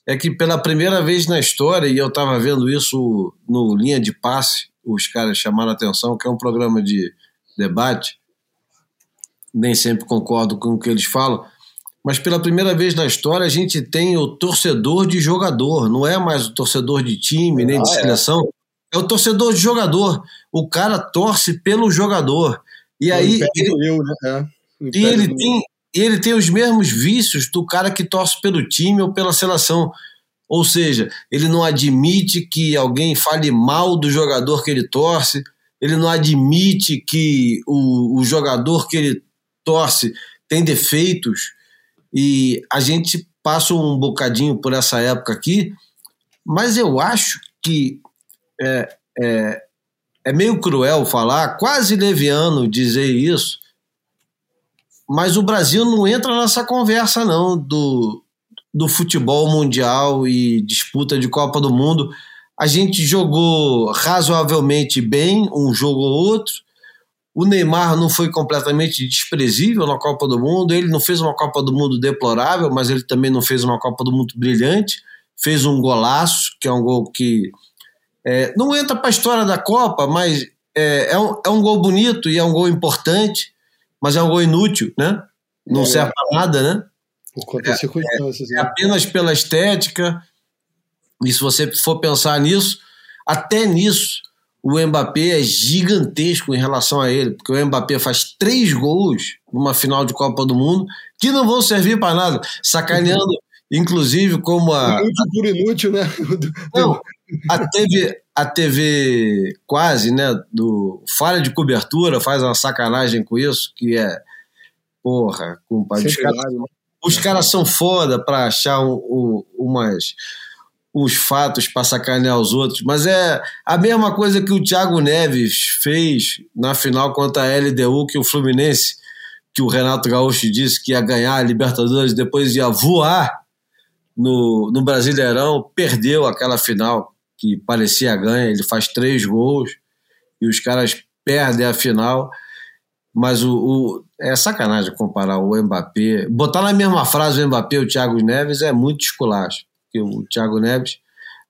é que pela primeira vez na história, e eu estava vendo isso no Linha de Passe, os caras chamaram a atenção, que é um programa de debate, nem sempre concordo com o que eles falam, mas pela primeira vez na história a gente tem o torcedor de jogador, não é mais o torcedor de time, nem de ah, é. seleção, é. é. o torcedor de jogador. O cara torce pelo jogador. E aí. Ele, eu, né? é. E ele tem, ele tem os mesmos vícios do cara que torce pelo time ou pela seleção. Ou seja, ele não admite que alguém fale mal do jogador que ele torce, ele não admite que o, o jogador que ele torce tem defeitos e a gente passa um bocadinho por essa época aqui, mas eu acho que é, é, é meio cruel falar, quase leviano dizer isso, mas o Brasil não entra nessa conversa não do, do futebol mundial e disputa de Copa do Mundo. A gente jogou razoavelmente bem um jogo ou outro. O Neymar não foi completamente desprezível na Copa do Mundo. Ele não fez uma Copa do Mundo deplorável, mas ele também não fez uma Copa do Mundo brilhante. Fez um golaço, que é um gol que é, não entra para a história da Copa, mas é, é, um, é um gol bonito e é um gol importante, mas é um gol inútil, né? Não é, serve para nada, né? Por conta das circunstâncias. É, é apenas pela estética. E se você for pensar nisso, até nisso, o Mbappé é gigantesco em relação a ele, porque o Mbappé faz três gols numa final de Copa do Mundo que não vão servir para nada, sacaneando, inclusive, como a. Inútil por inútil, né? Não, a TV, a TV quase, né, do falha de cobertura, faz uma sacanagem com isso, que é. Porra, compadre. Os caras, né? os caras são foda para achar um, um, umas os fatos para sacanear os outros, mas é a mesma coisa que o Thiago Neves fez na final contra a LDU, que o Fluminense, que o Renato Gaúcho disse que ia ganhar a Libertadores, depois ia voar no, no Brasileirão, perdeu aquela final que parecia ganha, ele faz três gols e os caras perdem a final, mas o, o é sacanagem comparar o Mbappé, botar na mesma frase o Mbappé e o Thiago Neves é muito esculacho porque o Thiago Neves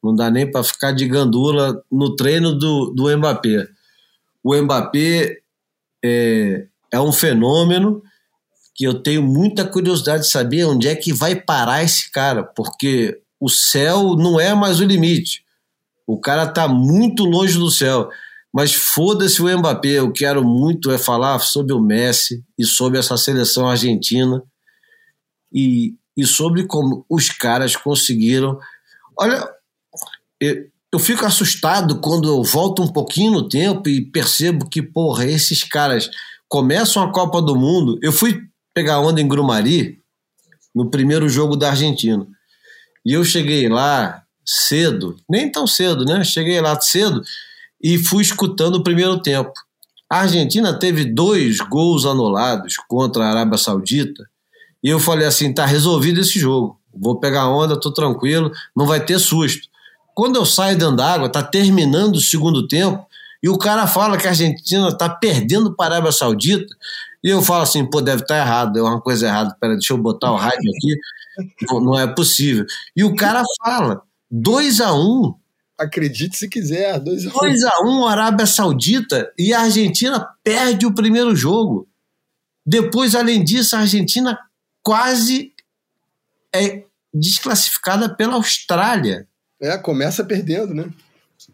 não dá nem para ficar de gandula no treino do, do Mbappé. O Mbappé é, é um fenômeno que eu tenho muita curiosidade de saber onde é que vai parar esse cara, porque o céu não é mais o limite. O cara está muito longe do céu. Mas foda-se o Mbappé, eu quero muito é falar sobre o Messi e sobre essa seleção argentina. E e sobre como os caras conseguiram. Olha, eu, fico assustado quando eu volto um pouquinho no tempo e percebo que, porra, esses caras começam a Copa do Mundo. Eu fui pegar onda em Grumari no primeiro jogo da Argentina. E eu cheguei lá cedo, nem tão cedo, né? Cheguei lá cedo e fui escutando o primeiro tempo. A Argentina teve dois gols anulados contra a Arábia Saudita e eu falei assim: tá resolvido esse jogo. Vou pegar onda, tô tranquilo, não vai ter susto. Quando eu saio dentro d'água, tá terminando o segundo tempo, e o cara fala que a Argentina tá perdendo para a Arábia Saudita, e eu falo assim: pô, deve estar tá errado, é uma coisa errada. Pera, deixa eu botar o rádio aqui, não é possível. E o cara fala: 2 a 1 um, Acredite se quiser, 2x1. 2x1 um, Arábia Saudita e a Argentina perde o primeiro jogo. Depois, além disso, a Argentina quase é desclassificada pela Austrália. É, começa perdendo, né?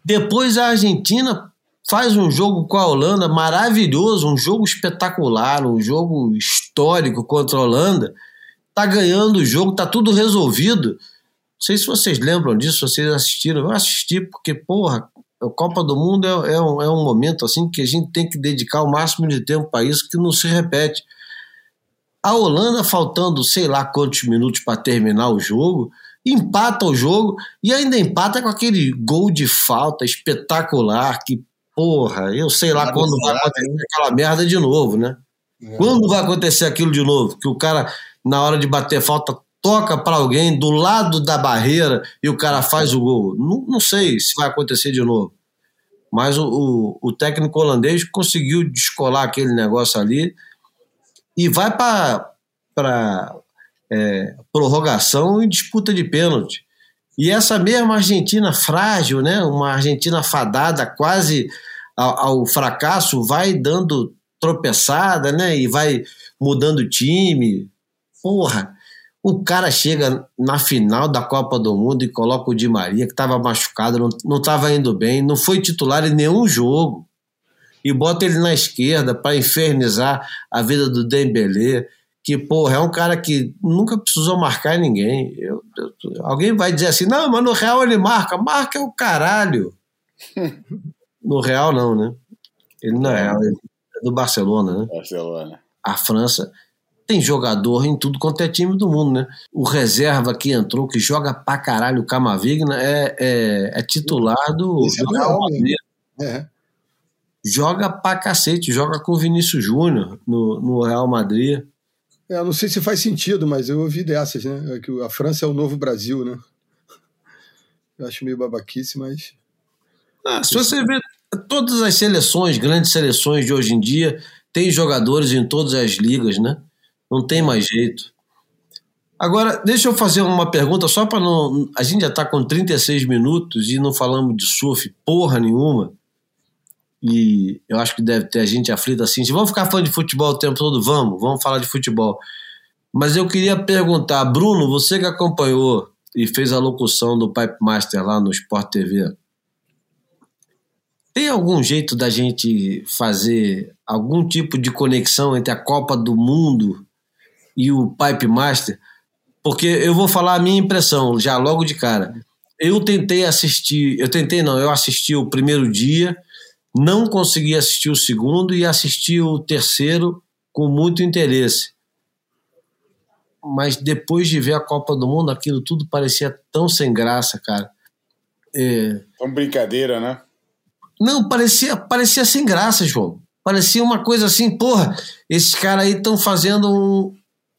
Depois a Argentina faz um jogo com a Holanda maravilhoso, um jogo espetacular, um jogo histórico contra a Holanda. Tá ganhando o jogo, tá tudo resolvido. Não sei se vocês lembram disso, vocês assistiram. Eu assisti porque, porra, a Copa do Mundo é, é, um, é um momento assim que a gente tem que dedicar o máximo de tempo para isso, que não se repete. A Holanda, faltando sei lá quantos minutos para terminar o jogo, empata o jogo e ainda empata com aquele gol de falta espetacular que, porra, eu sei lá quando vai acontecer aquela merda de novo, né? É. Quando vai acontecer aquilo de novo? Que o cara, na hora de bater falta, toca para alguém do lado da barreira e o cara faz o gol. Não, não sei se vai acontecer de novo. Mas o, o, o técnico holandês conseguiu descolar aquele negócio ali e vai para é, prorrogação e disputa de pênalti. E essa mesma Argentina frágil, né, uma Argentina fadada quase ao, ao fracasso, vai dando tropeçada né, e vai mudando time. Porra, o cara chega na final da Copa do Mundo e coloca o Di Maria, que estava machucado, não estava indo bem, não foi titular em nenhum jogo e bota ele na esquerda para infernizar a vida do Dembélé, que, porra, é um cara que nunca precisou marcar ninguém. Eu, eu, alguém vai dizer assim, não, mas no Real ele marca. Marca é o caralho. no Real não, né? Ele não é Real, ele é do Barcelona, né? Barcelona. A França tem jogador em tudo quanto é time do mundo, né? O reserva que entrou, que joga pra caralho, o Camavinga, é, é, é titular do, do Real Madrid. É. joga pra cacete, joga com o Vinícius Júnior no, no Real Madrid. É, não sei se faz sentido, mas eu ouvi dessas, né? É que a França é o novo Brasil, né? Eu acho meio babaquice, mas. Ah, se você vê todas as seleções, grandes seleções de hoje em dia, tem jogadores em todas as ligas, né? Não tem mais jeito. Agora, deixa eu fazer uma pergunta só para não. A gente já está com 36 minutos e não falamos de surf porra nenhuma. E eu acho que deve ter gente aflita assim. Se vamos ficar falando de futebol o tempo todo, vamos, vamos falar de futebol. Mas eu queria perguntar, Bruno, você que acompanhou e fez a locução do Pipe Master lá no Sport TV, tem algum jeito da gente fazer algum tipo de conexão entre a Copa do Mundo e o Pipe Master? Porque eu vou falar a minha impressão já logo de cara. Eu tentei assistir, eu tentei não, eu assisti o primeiro dia, não consegui assistir o segundo e assisti o terceiro com muito interesse. Mas depois de ver a Copa do Mundo, aquilo tudo parecia tão sem graça, cara. É... Tão brincadeira, né? Não, parecia, parecia sem graça, João. Parecia uma coisa assim, porra, esses caras aí estão fazendo um,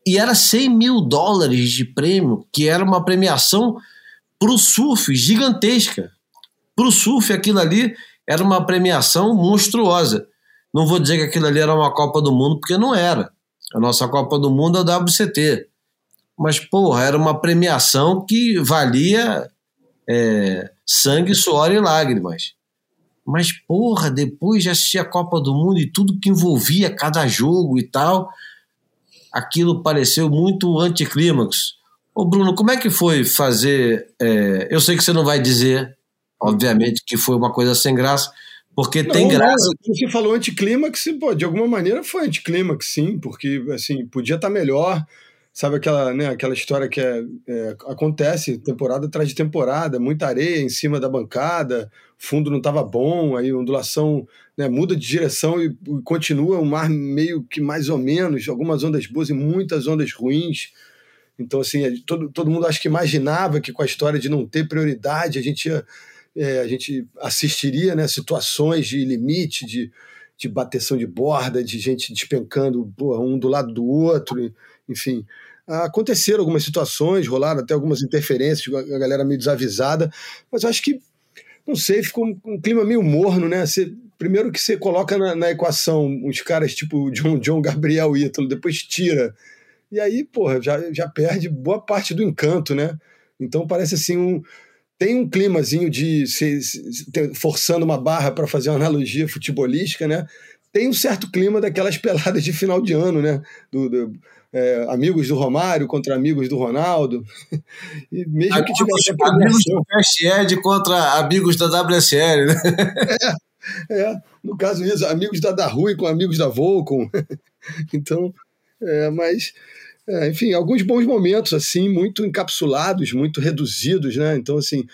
e era 100 mil dólares de prêmio, que era uma premiação para o surf gigantesca. Para o surf, aquilo ali era uma premiação monstruosa. Não vou dizer que aquilo ali era uma Copa do Mundo, porque não era. A nossa Copa do Mundo é a WCT. Mas, porra, era uma premiação que valia é, sangue, suor e lágrimas. Mas, porra, depois de assistir a Copa do Mundo e tudo que envolvia cada jogo e tal, aquilo pareceu muito anticlímax. Ô Bruno, como é que foi fazer? É, eu sei que você não vai dizer, obviamente, que foi uma coisa sem graça, porque não, tem graça. Não, você falou anticlímax, pô, de alguma maneira foi anticlímax, sim, porque assim, podia estar tá melhor. Sabe aquela, né, aquela história que é, é, acontece temporada atrás de temporada, muita areia em cima da bancada, fundo não estava bom, aí ondulação né, muda de direção e, e continua o mar meio que mais ou menos, algumas ondas boas e muitas ondas ruins. Então, assim, todo, todo mundo acho que imaginava que com a história de não ter prioridade, a gente, ia, é, a gente assistiria né, situações de limite, de, de bateção de borda, de gente despencando porra, um do lado do outro, enfim. Aconteceram algumas situações, rolaram até algumas interferências, a galera meio desavisada, mas eu acho que não sei, ficou um, clima meio morno, né? Você, primeiro que você coloca na, na, equação uns caras tipo John, John Gabriel Ítalo, depois tira. E aí, porra, já, já perde boa parte do encanto, né? Então parece assim um. Tem um climazinho de se, se, forçando uma barra para fazer uma analogia futebolística, né? Tem um certo clima daquelas peladas de final de ano, né? Do, do é, amigos do Romário contra amigos do Ronaldo. E mesmo amigos, que tivesse amigos do Cast contra amigos da WSL, né? É, é, no caso isso, amigos da da Rui com amigos da Volcom. então, é, mas é, enfim, alguns bons momentos assim, muito encapsulados, muito reduzidos, né? Então assim,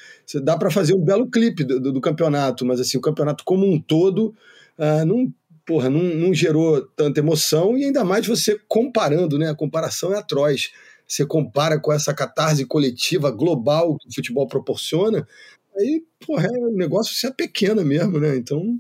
dá para fazer um belo clipe do, do, do, campeonato, mas assim, o campeonato como um todo uh, não porra, não, não gerou tanta emoção e ainda mais você comparando, né? A comparação é atroz. Você compara com essa catarse coletiva global que o futebol proporciona, aí, porra, é, o negócio se é pequena mesmo, né? Então,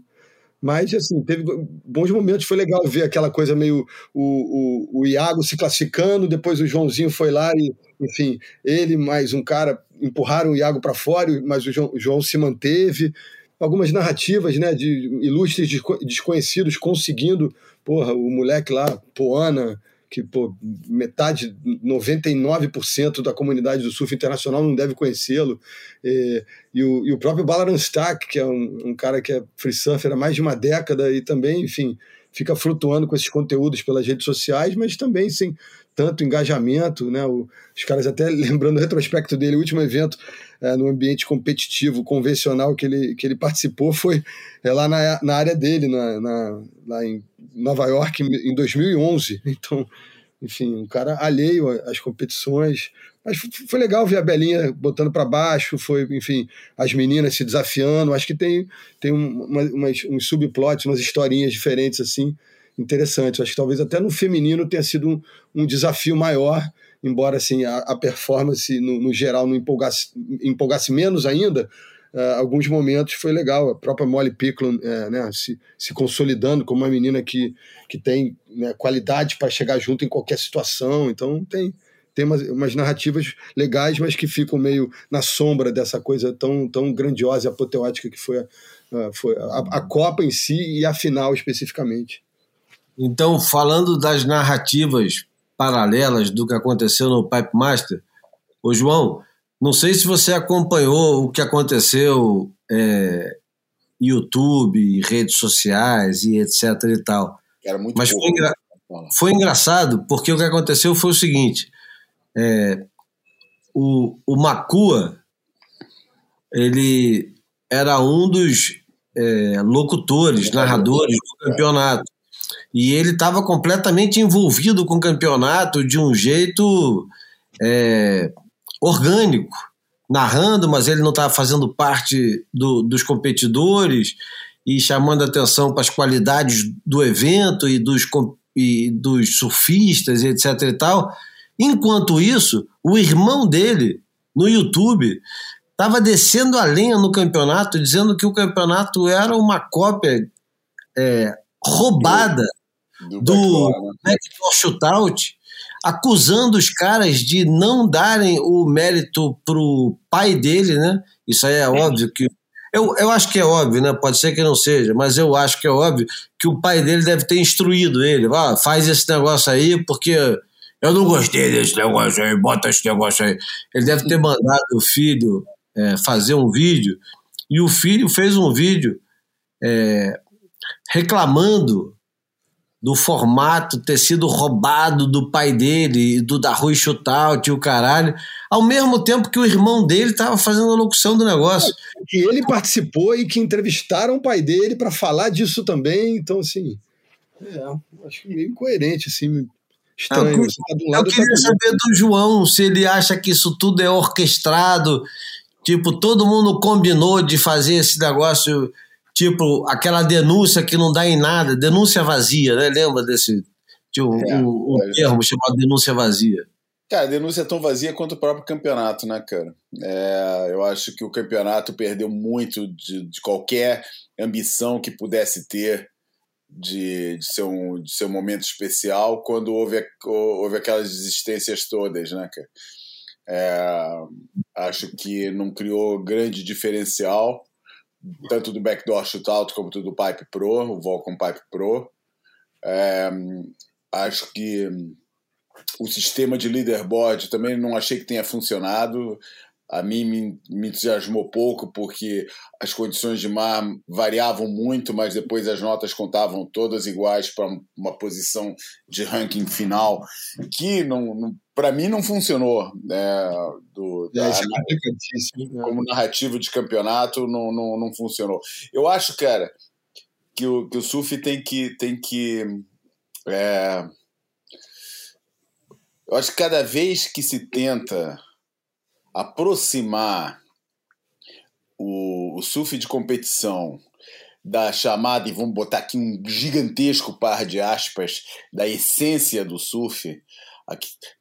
mas, assim, teve bons momentos, foi legal ver aquela coisa meio o, o, o Iago se classificando, depois o Joãozinho foi lá e, enfim, ele mais um cara empurraram o Iago para fora, mas o João, o João se manteve. Algumas narrativas né, de ilustres desconhecidos conseguindo, porra, o moleque lá, Poana, que pô, metade, 99% da comunidade do surf internacional não deve conhecê-lo, e, e, o, e o próprio Balaran Stack, que é um, um, cara que é free surfer há mais de uma década e também, enfim, fica flutuando com esses conteúdos pelas redes sociais, mas também sem tanto engajamento, né? O, os caras até lembrando o retrospecto dele, o último evento é, no ambiente competitivo, convencional que ele, que ele participou foi é, lá na, na área dele, na, na, lá em Nova York, em 2011. Então, enfim, um cara alheio às competições. Mas foi legal ver a Belinha botando para baixo, foi, enfim, as meninas se desafiando. Acho que tem, tem uma, umas, uns subplots, umas historinhas diferentes assim, interessantes. Acho que talvez até no feminino tenha sido um, um desafio maior embora assim a, a performance no, no, geral não empolgasse, empolgasse menos ainda, uh, alguns momentos foi legal. A própria Molly Picklum uh, né, se, se consolidando como uma menina que, que tem né, qualidade para chegar junto em qualquer situação. Então tem, tem umas, umas, narrativas legais, mas que ficam meio na sombra dessa coisa tão, tão grandiosa e apoteótica que foi, uh, foi a, a, Copa em si e a final especificamente. Então, falando das narrativas paralelas do que aconteceu no Pipe Master, ô João, não sei se você acompanhou o que aconteceu é, YouTube, redes sociais e etc e tal. Mas foi, engra... foi, engraçado porque o que aconteceu foi o seguinte: é, o, o Macua ele era um dos é, locutores, narradores do campeonato. E ele estava completamente envolvido com o campeonato de um jeito é, orgânico, narrando, mas ele não estava fazendo parte do, dos competidores e chamando atenção para as qualidades do evento e dos, e dos surfistas, etc. e tal. Enquanto isso, o irmão dele, no YouTube, estava descendo a lenha no campeonato, dizendo que o campeonato era uma cópia é, roubada do, do backdoor né? shootout acusando os caras de não darem o mérito pro pai dele, né? Isso aí é óbvio que. Eu, eu acho que é óbvio, né? Pode ser que não seja, mas eu acho que é óbvio que o pai dele deve ter instruído ele. Ah, faz esse negócio aí, porque eu não gostei desse negócio aí, bota esse negócio aí. Ele deve ter mandado o filho é, fazer um vídeo, e o filho fez um vídeo é, reclamando do formato ter sido roubado do pai dele, do da Rui e o caralho, ao mesmo tempo que o irmão dele estava fazendo a locução do negócio. É, que ele participou e que entrevistaram o pai dele para falar disso também, então assim, é, acho meio incoerente, assim, estranho. Eu, tá eu queria tá saber do João se ele acha que isso tudo é orquestrado, tipo, todo mundo combinou de fazer esse negócio Tipo, aquela denúncia que não dá em nada, denúncia vazia, né? Lembra desse tinha um, é, um, um é. termo chamado denúncia vazia? Cara, a denúncia é tão vazia quanto o próprio campeonato, né, cara? É, eu acho que o campeonato perdeu muito de, de qualquer ambição que pudesse ter de, de, ser um, de ser um momento especial quando houve, houve aquelas desistências todas, né, cara? É, acho que não criou grande diferencial tanto do backdoor shootout como do Pipe Pro, o Volcom Pipe Pro. É, acho que o sistema de leaderboard também não achei que tenha funcionado. A mim me, me entusiasmou pouco porque as condições de mar variavam muito, mas depois as notas contavam todas iguais para uma posição de ranking final que não, não para mim não funcionou. Né, do, é, da, é né? como narrativa de campeonato não, não, não funcionou. Eu acho, cara, que o, que o surf tem que. Tem que é, eu acho que cada vez que se tenta aproximar o, o surf de competição da chamada, e vamos botar aqui um gigantesco par de aspas, da essência do surf,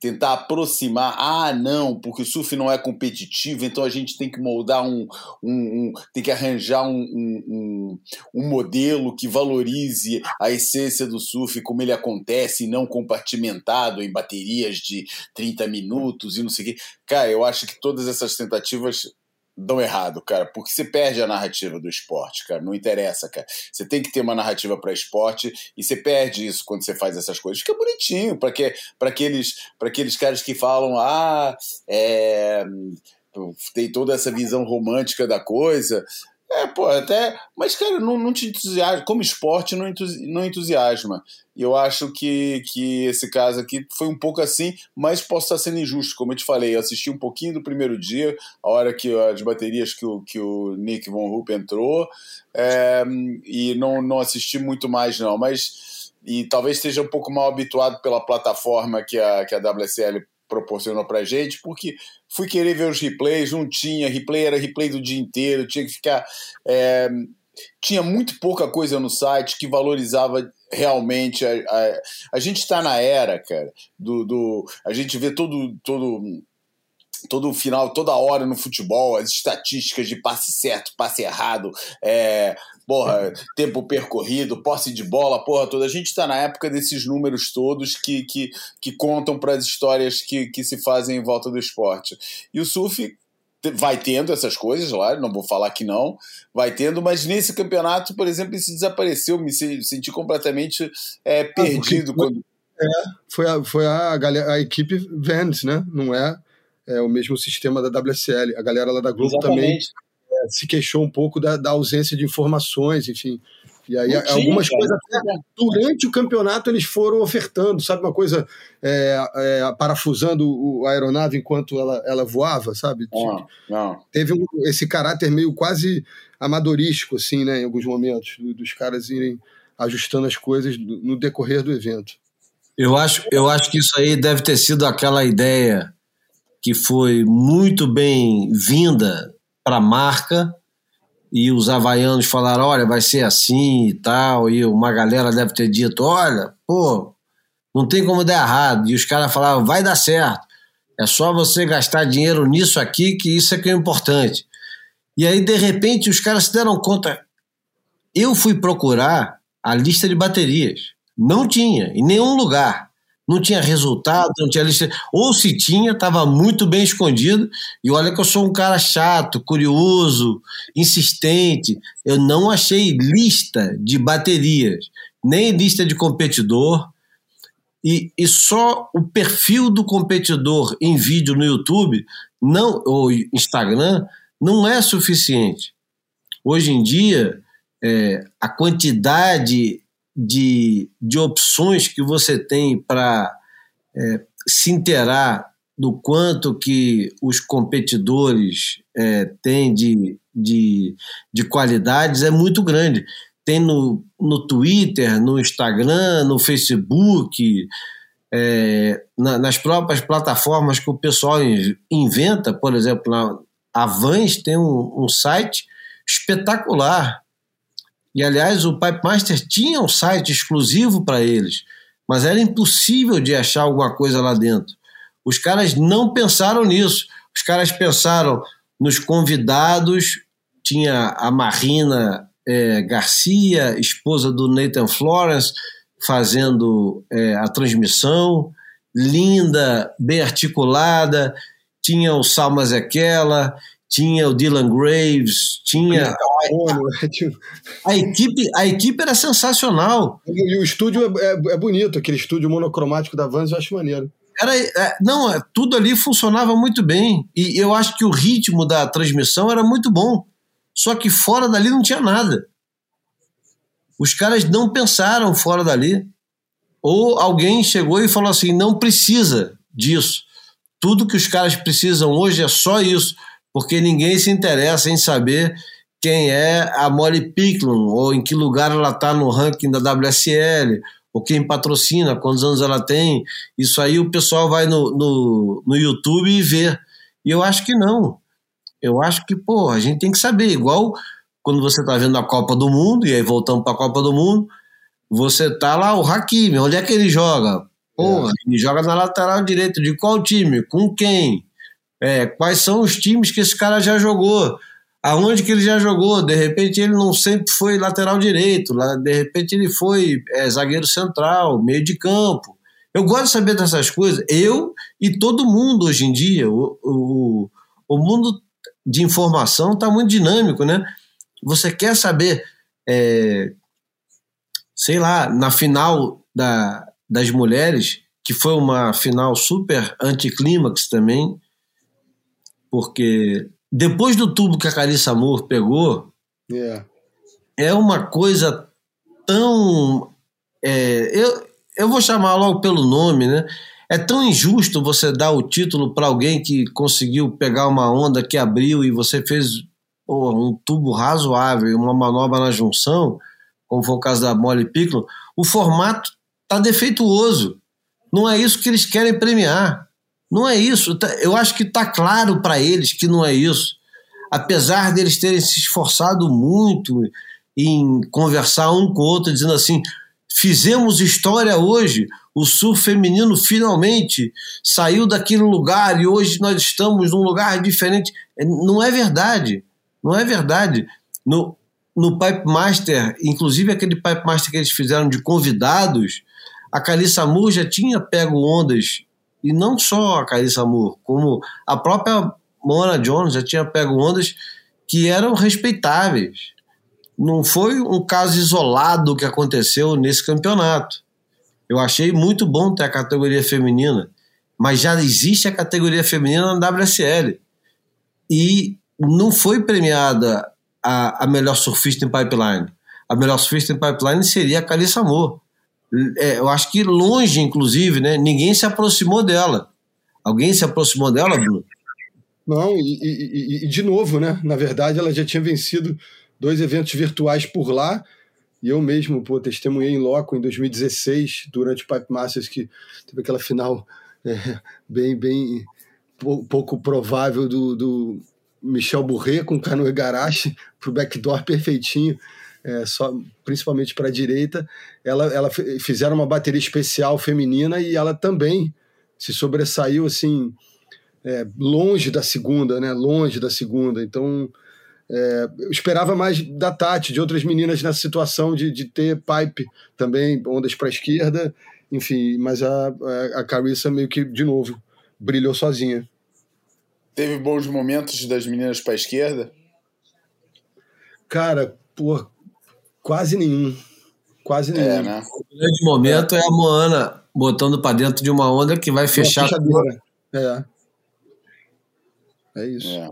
tentar aproximar. Ah, não, porque o surf não é competitivo, então a gente tem que moldar um. um, um tem que arranjar um, um, um, modelo que valorize a essência do surf, como ele acontece, e não compartimentado em baterias de 30 minutos e não sei o quê. Cara, eu acho que todas essas tentativas dão errado, cara, porque você perde a narrativa do esporte, cara. Não interessa, cara. Você tem que ter uma narrativa para esporte e você perde isso quando você faz essas coisas. Fica bonitinho para que para aqueles para aqueles caras que falam ah é tem toda essa visão romântica da coisa. É, pô, até. Mas, cara, não, não te entusiasma. Como esporte, não, não entusiasma. E eu acho que, que esse caso aqui foi um pouco assim, mas posso estar sendo injusto. Como eu te falei, eu assisti um pouquinho do primeiro dia, a hora que as baterias que o, que o Nick Von Rupp entrou, é, e não, não assisti muito mais, não. Mas. E talvez esteja um pouco mal habituado pela plataforma que a, que a WSL proporcionou pra gente, porque fui querer ver os replays, não tinha, replay era replay do dia inteiro, tinha que ficar. É, tinha muito pouca coisa no site que valorizava realmente. A, a, a gente está na era, cara, do, do. A gente vê todo. todo todo final, toda hora no futebol, as estatísticas de passe certo, passe errado, é, porra, tempo percorrido, posse de bola, porra toda. A gente está na época desses números todos que, que, que contam para as histórias que, que se fazem em volta do esporte. E o surf vai tendo essas coisas lá, não vou falar que não, vai tendo, mas nesse campeonato, por exemplo, isso desapareceu, me senti completamente é, perdido. Ah, quando... é, foi a, foi a, galera, a equipe Vans, né? Não é, é o mesmo sistema da WSL. A galera lá da Globo Exatamente. também se queixou um pouco da, da ausência de informações, enfim. E aí, algumas cara. coisas até durante o campeonato eles foram ofertando, sabe? Uma coisa é, é, parafusando a aeronave enquanto ela, ela voava, sabe? Não, não. Teve um, esse caráter meio quase amadorístico, assim, né? Em alguns momentos, dos caras irem ajustando as coisas no decorrer do evento. Eu acho, eu acho que isso aí deve ter sido aquela ideia que foi muito bem vinda para a marca e os havaianos falaram, olha, vai ser assim e tal, e uma galera deve ter dito, olha, pô, não tem como dar errado, e os caras falavam, vai dar certo, é só você gastar dinheiro nisso aqui, que isso é que é importante. E aí, de repente, os caras se deram conta, eu fui procurar a lista de baterias, não tinha, em nenhum lugar não tinha resultado, não tinha lista. Ou se tinha, estava muito bem escondido. E olha que eu sou um cara chato, curioso, insistente. Eu não achei lista de baterias, nem lista de competidor. E, e só o perfil do competidor em vídeo no YouTube não, ou Instagram não é suficiente. Hoje em dia, é, a quantidade de, de opções que você tem para é, se inteirar do quanto que os competidores é, têm de, de, de qualidades é muito grande. Tem no, no Twitter, no Instagram, no Facebook, é, na, nas próprias plataformas que o pessoal inventa, por exemplo, na, a Vans tem um, um site espetacular e aliás, o Pipe Master tinha um site exclusivo para eles, mas era impossível de achar alguma coisa lá dentro. Os caras não pensaram nisso. Os caras pensaram nos convidados. Tinha a Marina é, Garcia, esposa do Nathan Florence, fazendo é, a transmissão, linda, bem articulada. Tinha o Salma Zequela, tinha o Dylan Graves, tinha. Né? A, equipe, a equipe era sensacional. E o estúdio é, é, é bonito, aquele estúdio monocromático da Vans, eu acho maneiro. Era, é, não, é, tudo ali funcionava muito bem. E eu acho que o ritmo da transmissão era muito bom. Só que fora dali não tinha nada. Os caras não pensaram fora dali. Ou alguém chegou e falou assim: não precisa disso. Tudo que os caras precisam hoje é só isso porque ninguém se interessa em saber quem é a Molly Picklum, ou em que lugar ela está no ranking da WSL, ou quem patrocina, quantos anos ela tem. Isso aí o pessoal vai no, no, no YouTube e vê. E eu acho que não. Eu acho que, pô, a gente tem que saber. Igual quando você está vendo a Copa do Mundo, e aí voltamos para a Copa do Mundo, você tá lá, o Hakimi, onde é que ele joga? Porra, é. ele joga na lateral direita, de qual time? Com quem? É, quais são os times que esse cara já jogou? Aonde que ele já jogou? De repente ele não sempre foi lateral direito, de repente ele foi é, zagueiro central, meio de campo. Eu gosto de saber dessas coisas. Eu e todo mundo hoje em dia, o, o, o mundo de informação está muito dinâmico, né? Você quer saber, é, sei lá, na final da, das mulheres, que foi uma final super anticlímax também, porque depois do tubo que a Carissa Moore pegou, yeah. é uma coisa tão. É, eu, eu vou chamar logo pelo nome, né? É tão injusto você dar o título para alguém que conseguiu pegar uma onda que abriu e você fez pô, um tubo razoável, uma manobra na junção, como foi o caso da Molly Piccolo. O formato está defeituoso. Não é isso que eles querem premiar. Não é isso. Tá, eu acho que está claro para eles que não é isso. Apesar deles terem se esforçado muito em conversar um com o outro, dizendo assim: Fizemos história hoje. O surf feminino finalmente saiu daquele lugar e hoje nós estamos num lugar diferente. É, não é verdade. Não é verdade. No, no Pipe Master, inclusive aquele Pipe Master que eles fizeram de convidados, a Carissa Moore já tinha pego ondas, e não só a Carissa Moore, como a própria Mona Jones já tinha pego ondas que eram respeitáveis. Não foi um caso isolado que aconteceu nesse campeonato. Eu achei muito bom ter a categoria feminina, mas já existe a categoria feminina na WSL. E não foi premiada a, a melhor surfista em pipeline. A melhor surfista em pipeline seria a Calissa Moore. É, eu acho que longe, inclusive, né? Ninguém se aproximou dela. Alguém se aproximou dela, Bruno? Não, e, e, e, de novo, né? Na verdade, ela já tinha vencido dois eventos virtuais por lá. E eu mesmo, pô, testemunhei em loco em 2016, durante o Pipe Masters, que teve aquela final é, bem, bem pouco provável do, do Michel Bourret com Cano Egarashi para o backdoor perfeitinho, é, só, principalmente para a direita. Ela, ela fizeram uma bateria especial feminina e ela também se sobressaiu assim é, longe da segunda, né? Longe da segunda. Então, é, eu esperava mais da Tati, de outras meninas nessa situação de, de ter pipe também, ondas para a esquerda, enfim, mas a, a, a Carissa meio que, de novo, brilhou sozinha. Teve bons momentos das meninas para a esquerda? Cara, pô, quase nenhum. Quase nenhum. É, né? O grande momento é. é a Moana botando para dentro de uma onda que vai fechar. É. É isso. É.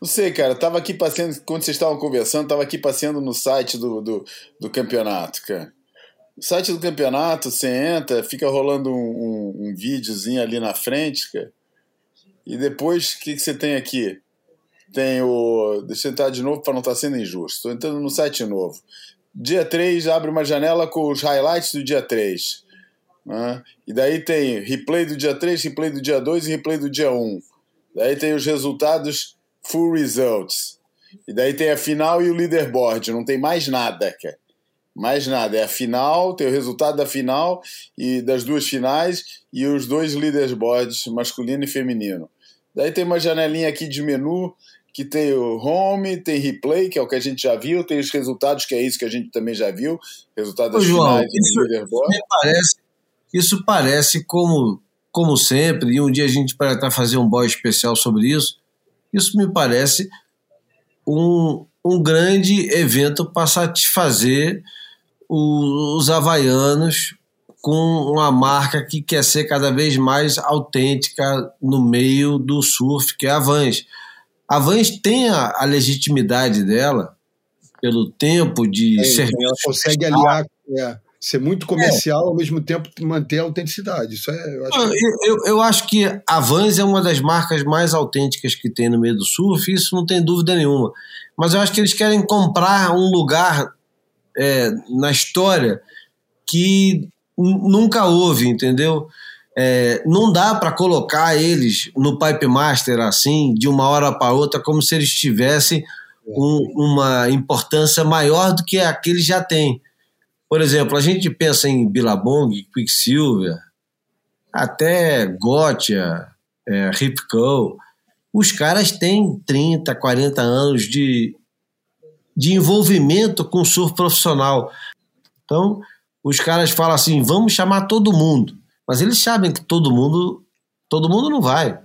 Não sei, cara. Tava aqui passeando, quando vocês estavam conversando, tava aqui passeando no site do, do, do campeonato, cara. O site do campeonato, você entra, fica rolando um, um, um videozinho ali na frente, cara. E depois, o que, que você tem aqui? Tem o. Deixa eu entrar de novo para não estar tá sendo injusto. Estou entrando no site novo. Dia 3 abre uma janela com os highlights do dia 3. Né? E daí tem replay do dia 3, replay do dia 2 e replay do dia 1. Daí tem os resultados full results. E daí tem a final e o leaderboard. Não tem mais nada, cara. Mais nada. É a final, tem o resultado da final e das duas finais e os dois leaderboards, masculino e feminino. Daí tem uma janelinha aqui de menu que tem o home, tem replay, que é o que a gente já viu, tem os resultados, que é isso que a gente também já viu, resultado das Ô, João, finais isso. Isso parece, isso parece como como sempre, e um dia a gente vai até fazer um boy especial sobre isso. Isso me parece um, um grande evento para satisfazer os havaianos com uma marca que quer ser cada vez mais autêntica no meio do surf, que é a Vans. A Vans tem a, a legitimidade dela pelo tempo de é, serviço. Ela consegue aliar, é, ser muito comercial, é. ao mesmo tempo manter a autenticidade. Isso é, eu, acho eu, que... eu, eu, acho que a Vans é uma das marcas mais autênticas que tem no meio do surf, isso não tem dúvida nenhuma. Mas eu acho que eles querem comprar um lugar é, na história que nunca houve, entendeu? É, não dá para colocar eles no Pipe Master assim, de uma hora para outra, como se eles tivessem um, uma importância maior do que a que eles já têm. Por exemplo, a gente pensa em Billabong, Quicksilver, até Gotcha, é, Ripco. Os caras têm 30, 40 anos de, de envolvimento com o surf profissional. Então, os caras falam assim: vamos chamar todo mundo. Mas eles sabem que todo mundo, todo mundo não vai.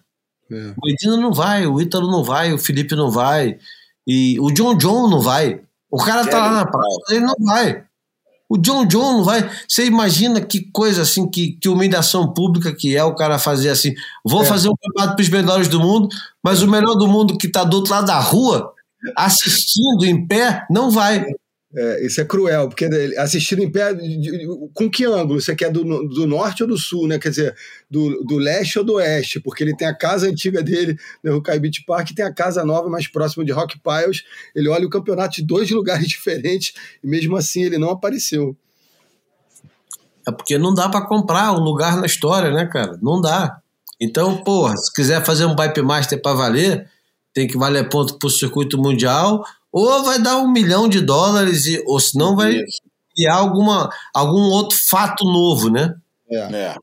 É. O Edino não vai, o Ítalo não vai, o Felipe não vai, e o John John não vai. O cara tá lá na praia, ele não vai. O John John não vai. Você imagina que coisa assim, que, que humilhação pública que é o cara fazer assim. Vou é. fazer um campeonato para os melhores do mundo, mas o melhor do mundo que está do outro lado da rua, assistindo em pé, não vai. É, isso é cruel, porque assistindo em pé, com que ângulo? Você quer do, do norte ou do sul, né? Quer dizer, do, do leste ou do oeste? Porque ele tem a casa antiga dele no Rukai Beach Park e tem a casa nova mais próxima de Rock Piles. Ele olha o campeonato de dois lugares diferentes e mesmo assim ele não apareceu. É porque não dá para comprar um lugar na história, né, cara? Não dá. Então, porra, se quiser fazer um Pipe Master para valer, tem que valer ponto para o circuito mundial ou vai dar um milhão de dólares, e, ou senão vai. criar alguma, algum outro fato novo, né? É.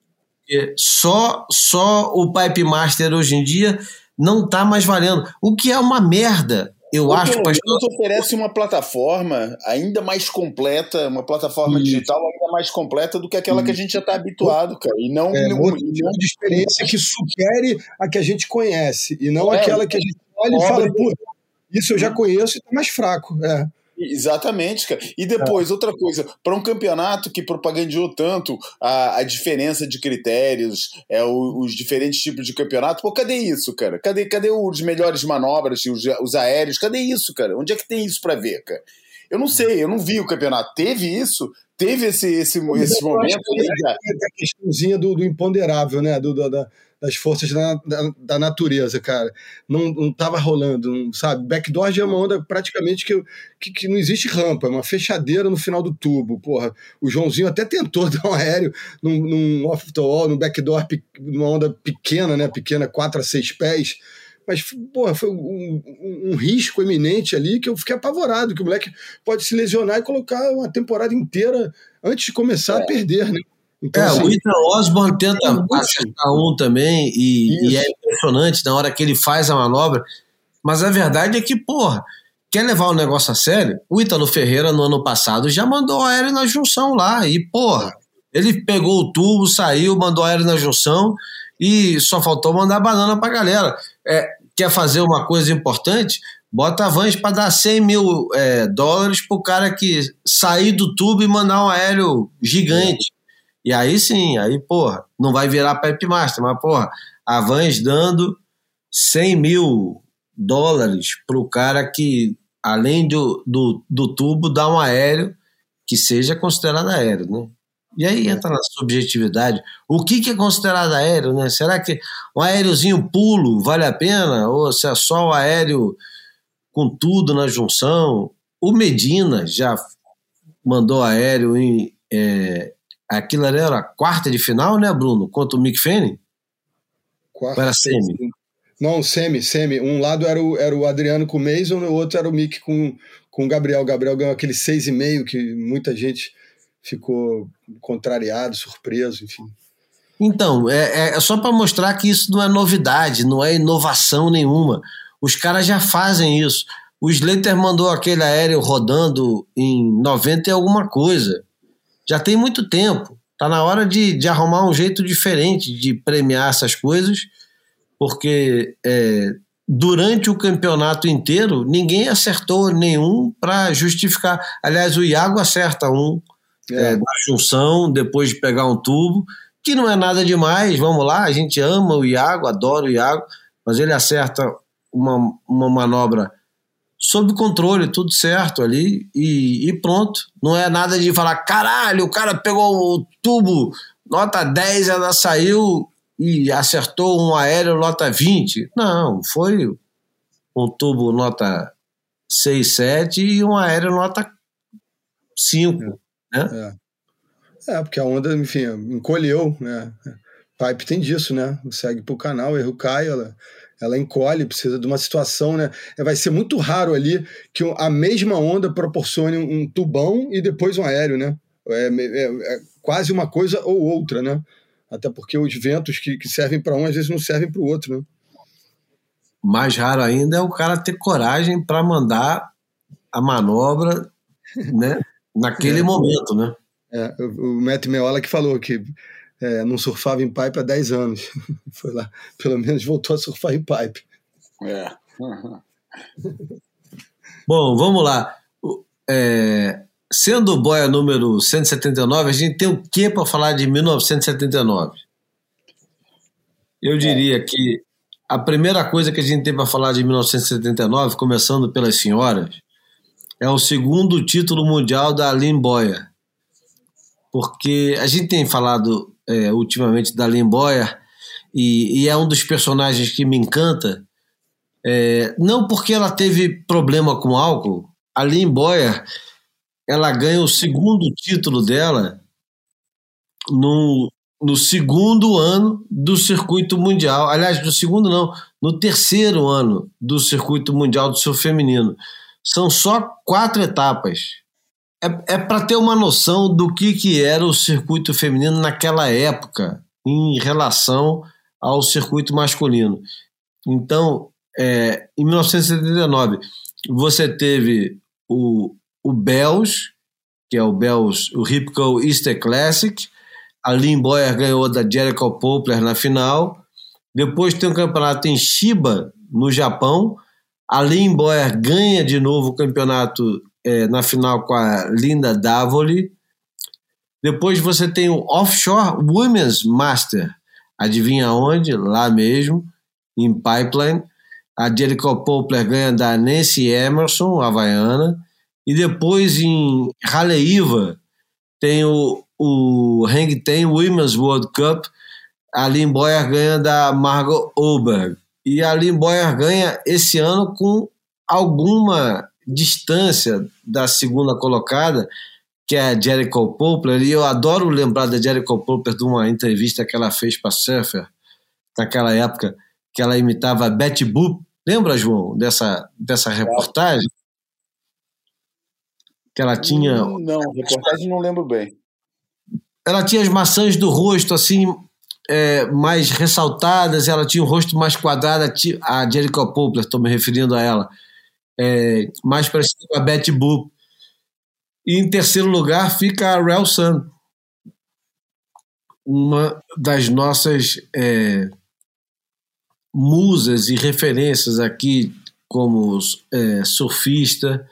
É. Só, só o Pipe Master hoje em dia não está mais valendo. O que é uma merda, eu Ou acho. pelo Pastor. menos oferece uma plataforma ainda mais completa, uma plataforma Isso. digital ainda mais completa do que aquela que a gente já está habituado, cara. E não, É, e tipo de experiência que supere a que a gente conhece, e não É, aquela que a gente olha e fala, pô, isso eu já conheço e tá mais fraco. É. Exatamente, cara. E depois, outra coisa, para um campeonato que propagandeou tanto a, a diferença de critérios, é, o- os diferentes tipos de campeonato, pô, cadê isso, cara? Cadê, cadê os melhores manobras, os, os aéreos? Cadê isso, cara? Onde é que tem isso para ver, cara? Eu não sei, eu não vi o campeonato. Teve isso? Teve esse, esse, esse momento que é a questãozinha do, do imponderável, né? Do, do- da- das forças da, da, da natureza, cara. Não, não tava rolando, não- sabe? Backdoor já é uma onda praticamente que, que, que não existe rampa, é uma fechadeira no final do tubo. Porra, o Joãozinho até tentou dar um aéreo num, num off the wall, num backdoor, numa onda pequena, né? Pequena, 4 a 6 pés. Mas, porra, foi um, um- um risco eminente ali que eu fiquei apavorado, que o moleque pode se lesionar e colocar uma temporada inteira antes de começar a perder, né? Então, É, assim, o Ethan Osborne tenta acertar um também, e, e é impressionante na hora que ele faz a manobra. Mas a verdade é que, porra, quer levar o negócio a sério? O Ítalo Ferreira, no ano passado, já mandou aéreo na junção lá. E, porra, ele pegou o tubo, saiu, mandou aéreo na junção e só faltou mandar banana pra galera. É, quer fazer uma coisa importante? Bota a Vans para dar 100 mil é, dólares pro cara que sair do tubo e mandar um aéreo gigante. E aí sim, aí, porra, não vai virar Pipe Master, mas, porra, a Vans dando 100 mil dólares pro cara que, além do, do, do tubo, dá um aéreo que seja considerado aéreo, né? E aí entra na subjetividade. O que, que é considerado aéreo, né? Será que um aériozinho pulo vale a pena? Ou se é só o aéreo com tudo na junção? O Medina já mandou aéreo em. é, aquilo ali era a quarta de final, né, Bruno? Contra o Mick Fanning? quarta, Ou era semi? Não, semi, semi. Um lado era o, era o Adriano com o Mason, o outro era o Mick com, com o Gabriel. O Gabriel ganhou aquele 6,5 que muita gente ficou contrariado, surpreso, enfim. Então, é, é só para mostrar que isso não é novidade, não é inovação nenhuma. Os caras já fazem isso. O Slater mandou aquele aéreo rodando em 90 e alguma coisa. Já tem muito tempo. Tá na hora de, de arrumar um jeito diferente de premiar essas coisas, porque é, durante o campeonato inteiro ninguém acertou nenhum para justificar. Aliás, o Iago acerta um É, é, na junção, depois de pegar um tubo, que não é nada demais, vamos lá, a gente ama o Iago, adora o Iago, mas ele acerta uma, uma manobra sob controle, tudo certo ali, e, e pronto. Não é nada de falar, caralho, o cara pegou o tubo, nota 10, ela saiu e acertou um aéreo nota 20. Não, foi um tubo nota 6, 7 e um aéreo nota 5. é. é, porque a onda, enfim, encolheu, né? Pipe tem disso, né? Segue pro canal, erro cai, ela, ela encolhe, precisa de uma situação, né? É, Vai ser muito raro ali que a mesma onda proporcione um, tubão e depois um aéreo, né? É, é- é quase uma coisa ou outra, né? Até porque os ventos que, que servem para um às vezes não servem para o outro, né? Mais raro ainda é o cara ter coragem para mandar a manobra né, naquele É. momento, né? É, o o Matt Meola que falou que é, não surfava em pipe há 10 anos. Foi lá, pelo menos voltou a surfar em pipe. É. Uhum. Bom, vamos lá. É, sendo o boia número 179, a gente tem o que para falar de 1979? Eu diria que a primeira coisa que a gente tem para falar de 1979, começando pelas senhoras, é o segundo título mundial da Aline Boyer. Porque a gente tem falado é, ultimamente da Aline Boyer e, e é um dos personagens que me encanta, é, não porque ela teve problema com álcool, a Lynn Boyer ela ganha o segundo título dela no, no segundo ano do circuito mundial. Aliás, no segundo não, no terceiro ano do circuito mundial do surf feminino. São só quatro etapas. É, é para ter uma noção do que, que era o circuito feminino naquela época em relação ao circuito masculino. Então, é, em 1979, você teve o, o Bells, que é o Bells, o Ripco Easter Classic, a Lynn Boyer ganhou da Jericho Poplar na final, depois tem um campeonato em Shiba, no Japão, a Lynn Boyer ganha de novo o campeonato é, na final com a Linda Davoli, depois você tem o Offshore Women's Master, adivinha onde? Lá mesmo, em Pipeline, a Jericho Poplar ganha da Nancy Emerson, havaiana. E depois em Haleiwa tem o, o Hang Ten Women's World Cup. A Lynn Boyer ganha da Margot Oberg. E a Lynn Boyer ganha esse ano com alguma distância da segunda colocada, que é a Jericho Poplar. E eu adoro lembrar da Jericho Poplar de uma entrevista que ela fez para Surfer, naquela época, que ela imitava a Betty Boop. Lembra, João, dessa, dessa reportagem? Que ela tinha. Hum, não, reportagem não lembro bem. Ela tinha as maçãs do rosto assim, é, mais ressaltadas, ela tinha o rosto mais quadrado. A Jericho Poplar, estou me referindo a ela, é, mais parecida com a Betty Boop. E em terceiro lugar fica a Rel Sun, uma das nossas. É, musas e referências aqui como é, surfista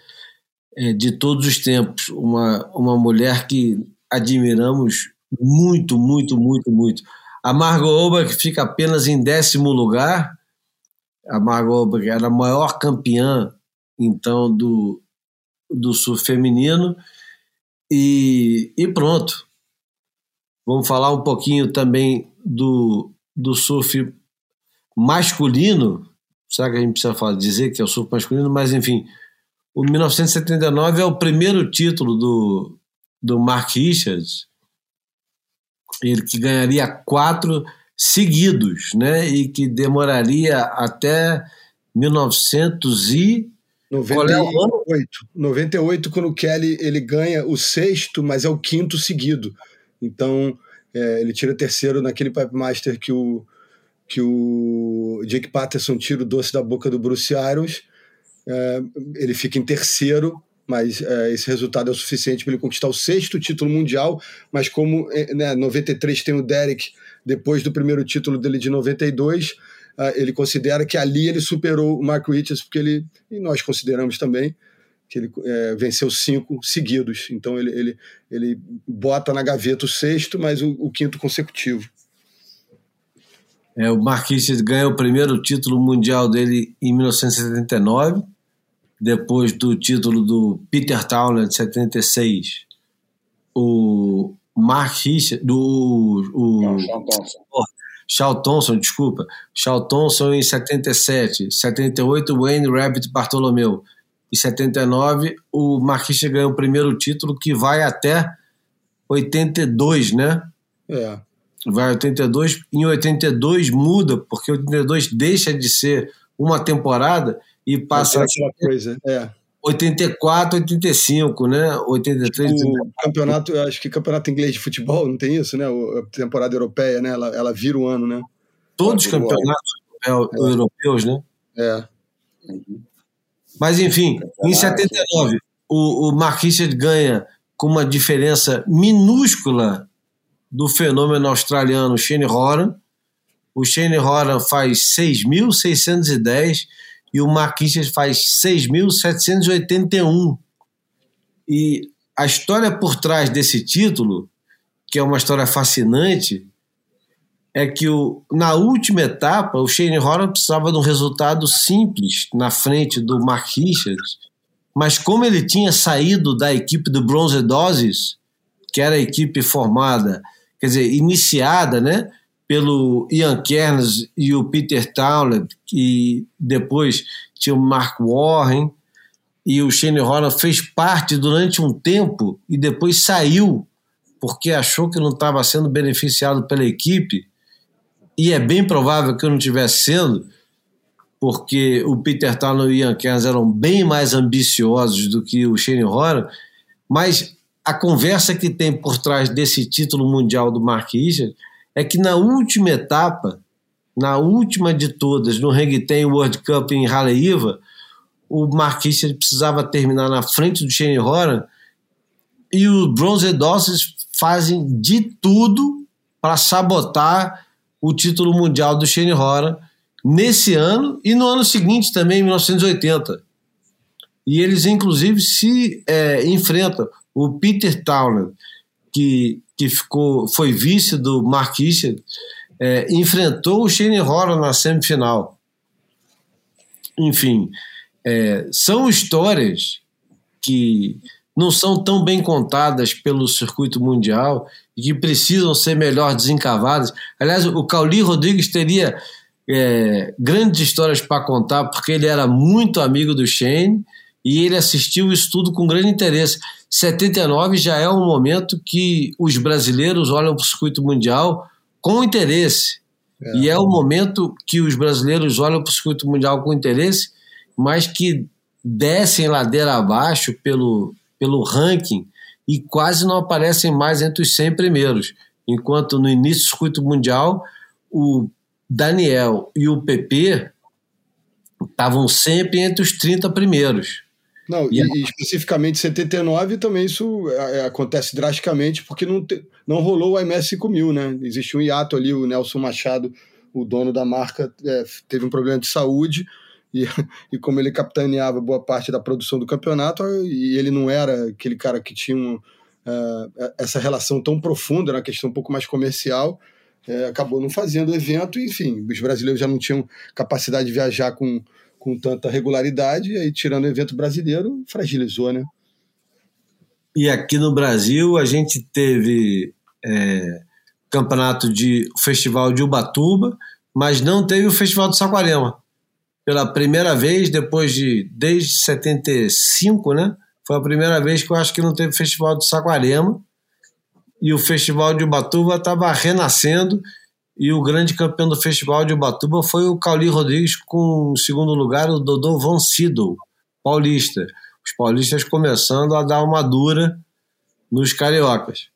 é, de todos os tempos. Uma, uma mulher que admiramos muito, muito, muito, muito. A Margot Oba, que fica apenas em décimo lugar, a Margot Oba era a maior campeã, então, do, do surf feminino, e, e pronto. Vamos falar um pouquinho também do, do surf masculino, será que a gente precisa falar, dizer que é o surf masculino, mas enfim, o 1979 é o primeiro título do, do Mark Richards, ele que ganharia quatro seguidos, né, e que demoraria até 1900 e 98, 98 quando o Kelly ele ganha o sexto, mas é o quinto seguido. Então, é, ele tira terceiro naquele Pipe Master que o, que o Jake Patterson tira o doce da boca do Bruce Irons. É, ele fica em terceiro, mas é, esse resultado é o suficiente para ele conquistar o sexto título mundial. Mas como é, né, 93 tem o Derek, depois do primeiro título dele de 92, é, ele considera que ali ele superou o Mark Richards, porque ele, e nós consideramos também, que ele é, venceu cinco seguidos. Então ele, ele, ele bota na gaveta o sexto, mas o, o quinto consecutivo. É, o Marquinhos ganha o primeiro título mundial dele em 1979, depois do título do Peter Townend de 76. O Mark Richard, do o, Não, Shaw Thompson. Shaw Thompson, desculpa. Shaw Thompson em 77, 78 Wayne Rabbit Bartolomeu e 79 o Marquinhos ganha o primeiro título que vai até 82, né? É vai 82, em 82 muda, porque 82 deixa de ser uma temporada e passa é aquela coisa, é. 84, 85, né? 83. O campeonato, acho que campeonato inglês de futebol, não tem isso, né? A temporada europeia, né? Ela, ela vira o ano, né? Todos os campeonatos é. europeus, né? É. Mas enfim, em 79, o, o Marquinhos ganha com uma diferença minúscula do fenômeno australiano Shane Horan. O Shane Horan faz 6.610 e o Marquinhos faz 6.781. E a história por trás desse título, que é uma história fascinante, é que o, na última etapa o Shane Horan precisava de um resultado simples na frente do Mark Richards, mas como ele tinha saído da equipe do Bronze Doses, que era a equipe formada quer dizer, iniciada, né? Pelo Ian Kerns e o Peter Townley, que depois tinha o Mark Warren, e o Shane Holland fez parte durante um tempo e depois saiu porque achou que não estava sendo beneficiado pela equipe, e é bem provável que eu não estivesse sendo, porque o Peter Townley e o Ian Kerns eram bem mais ambiciosos do que o Shane Horan, Mas a conversa que tem por trás desse título mundial do Mark Richard é que na última etapa, na última de todas, no Hang World Cup em Haleiwa, o Richard precisava terminar na frente do Shane Horan e os Bronze Dawsons fazem de tudo para sabotar o título mundial do Shane Horan nesse ano e no ano seguinte também, em 1980. E eles, inclusive, se é, enfrentam. O Peter Townend, que, que ficou, foi vice do Mark Richard, é, enfrentou o Shane Horan na semifinal. Enfim, é, são histórias que não são tão bem contadas pelo circuito mundial e que precisam ser melhor desencavadas. Aliás, o Cauli Rodrigues teria é, grandes histórias para contar, porque ele era muito amigo do Shane e ele assistiu isso tudo com grande interesse. 79 já é um momento que os brasileiros olham para o circuito mundial com interesse. É. E é o momento que os brasileiros olham para o circuito mundial com interesse, mas que descem ladeira abaixo pelo, pelo ranking e quase não aparecem mais entre os 100 primeiros. Enquanto no início do circuito mundial, o Daniel e o PP estavam sempre entre os 30 primeiros. Não, e, e especificamente em 79 também isso é, é, acontece drasticamente porque não, te, não rolou o MS 5000, né? Existe um hiato ali, o Nelson Machado, o dono da marca, é, teve um problema de saúde e, e como ele capitaneava boa parte da produção do campeonato e ele não era aquele cara que tinha um, uh, essa relação tão profunda, na questão um pouco mais comercial, é, acabou não fazendo o evento, enfim, os brasileiros já não tinham capacidade de viajar com, com tanta regularidade, e aí tirando o evento brasileiro, fragilizou, né? E aqui no Brasil a gente teve é, campeonato de festival de Ubatuba, mas não teve o festival de Saquarema. Pela primeira vez, depois de desde 75, né? Foi a primeira vez que eu acho que não teve festival de Saquarema e o Festival de Ubatuba estava renascendo e o grande campeão do Festival de Ubatuba foi o Cauli Rodrigues com o segundo lugar o Dodô Von Sydow, paulista. Os paulistas começando a dar uma dura nos cariocas.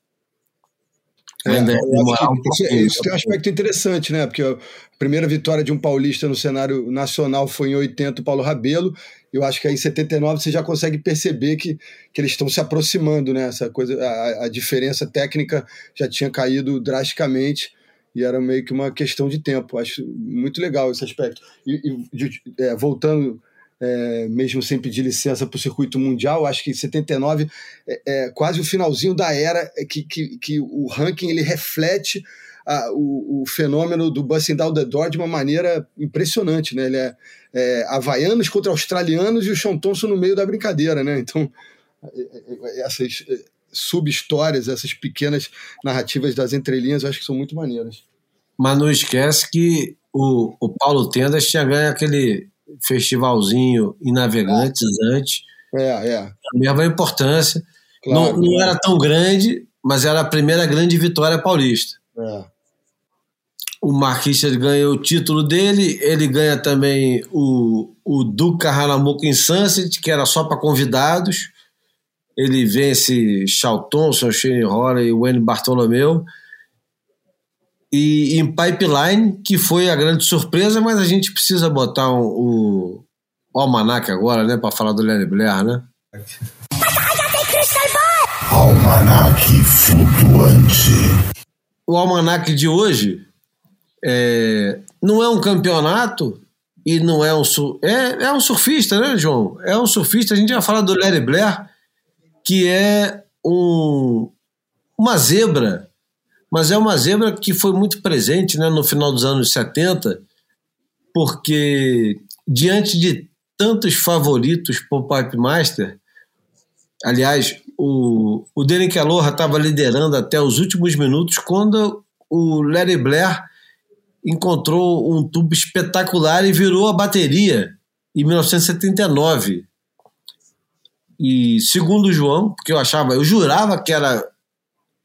É, é, isso, isso tem um aspecto interessante, né? Porque a primeira vitória de um paulista no cenário nacional foi em 80, o Paulo Rabelo, eu acho que aí em 79 você já consegue perceber que, que eles estão se aproximando, né? Essa coisa, a, a diferença técnica já tinha caído drasticamente e era meio que uma questão de tempo. Acho muito legal esse aspecto. E, e é, voltando, é, mesmo sem pedir licença para o circuito mundial, acho que em 79 é, é quase o finalzinho da era que, que, que o ranking ele reflete a, o, o, fenômeno do Busting Down the Door de uma maneira impressionante, né? Ele é, é havaianos contra australianos e o Sean Thompson no meio da brincadeira, né? Então, é, é, é, essas sub-histórias, essas pequenas narrativas das entrelinhas, eu acho que são muito maneiras. Mas não esquece que o, o Paulo Tendas tinha ganho aquele festivalzinho em Navegantes é. antes. É, é. A mesma importância. Claro, não, não era tão grande, mas era a primeira grande vitória paulista. É o Marquinhos ganha o título dele, ele ganha também o, o Duca Hanamuko em Sunset, que era só para convidados. Ele vence Charles Thompson, Shane Horan e Wayne Bartolomeu. E em Pipeline, que foi a grande surpresa, mas a gente precisa botar um, o, o almanac agora, né, para falar do Larry Blair, né? Almanac flutuante. O almanac de hoje é, não é um campeonato e não é um é, é um surfista, né, João? É um surfista. A gente já fala do Larry Blair, que é um, uma zebra, mas é uma zebra que foi muito presente né, no final dos anos 70, porque diante de tantos favoritos o Pipe Master, aliás, o, o Danny Calorra estava liderando até os últimos minutos quando o Larry Blair encontrou um tubo espetacular e virou a bateria em 1979. E segundo João, porque eu achava, eu jurava que era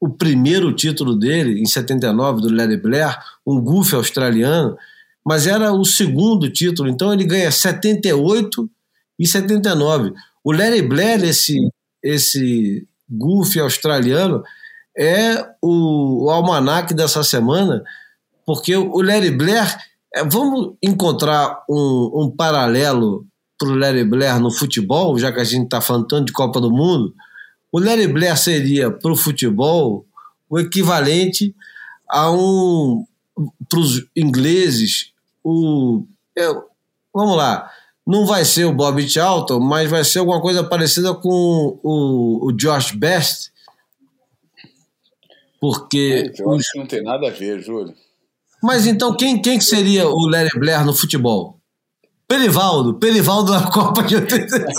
o primeiro título dele em 79 do Larry Blair, um goof australiano, mas era o segundo título, então ele ganha 78 e 79. O Larry Blair esse esse goofy australiano, é o, o almanac dessa semana, porque o Larry Blair. É, vamos encontrar um, um paralelo para o Larry Blair no futebol, já que a gente está falando tanto de Copa do Mundo. O Larry Blair seria para o futebol o equivalente a um. para os ingleses, o. É, vamos lá, não vai ser o Bob Charlton, mas vai ser alguma coisa parecida com o, o Josh Best, porque. Acho que não tem nada a ver, Júlio. Mas então, quem, quem que seria o Larry Blair no futebol? Perivaldo, Perivaldo na Copa de 86.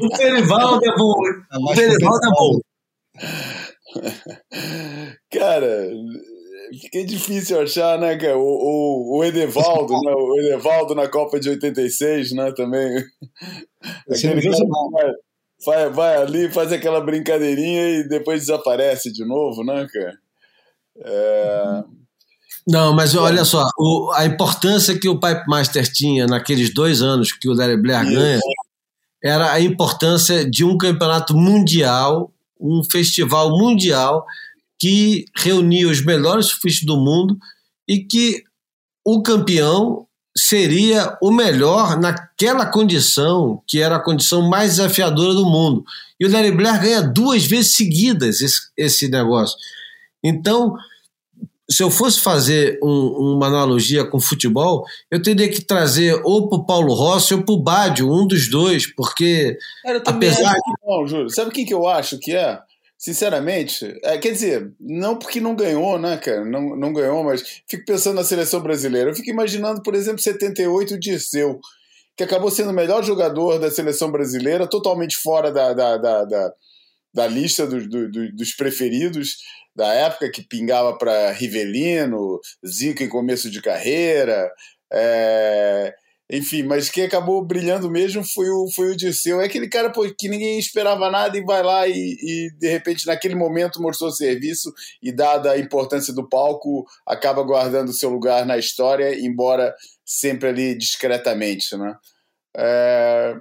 o Perivaldo é bom. O Perivaldo é bom. Cara, fica difícil achar, né, cara? O, o, o Edevaldo, né? O Edevaldo na Copa de 86, né, também. Cara vai, vai, vai ali, faz aquela brincadeirinha e depois desaparece de novo, né, cara? É... Não, mas olha só, o, a importância que o Pipe Master tinha naqueles dois anos que o Larry Blair Isso. ganha era a importância de um campeonato mundial, um festival mundial que reunia os melhores surfistas do mundo e que o campeão seria o melhor naquela condição que era a condição mais desafiadora do mundo. E o Larry Blair ganha duas vezes seguidas esse, esse negócio. Então, se eu fosse fazer um, uma analogia com futebol, eu teria que trazer ou para o Paulo Rossi ou para o Bádio, um dos dois, porque Cara, apesar acho que não, Júlio. Sabe quem que eu acho que é? Sinceramente, é, quer dizer, não porque não ganhou, né, cara? Não, não ganhou, mas fico pensando na seleção brasileira. Eu fico imaginando, por exemplo, 78 o Dirceu, que acabou sendo o melhor jogador da seleção brasileira, totalmente fora da, da, da, da, da lista do, do, do, dos preferidos da época, que pingava para Rivelino, Zico em começo de carreira. É, enfim, mas quem acabou brilhando mesmo foi o, foi o Dirceu. É aquele cara pô, que ninguém esperava nada e vai lá e, e, de repente, naquele momento, mostrou serviço e, dada a importância do palco, acaba guardando seu lugar na história, embora sempre ali discretamente, né? É,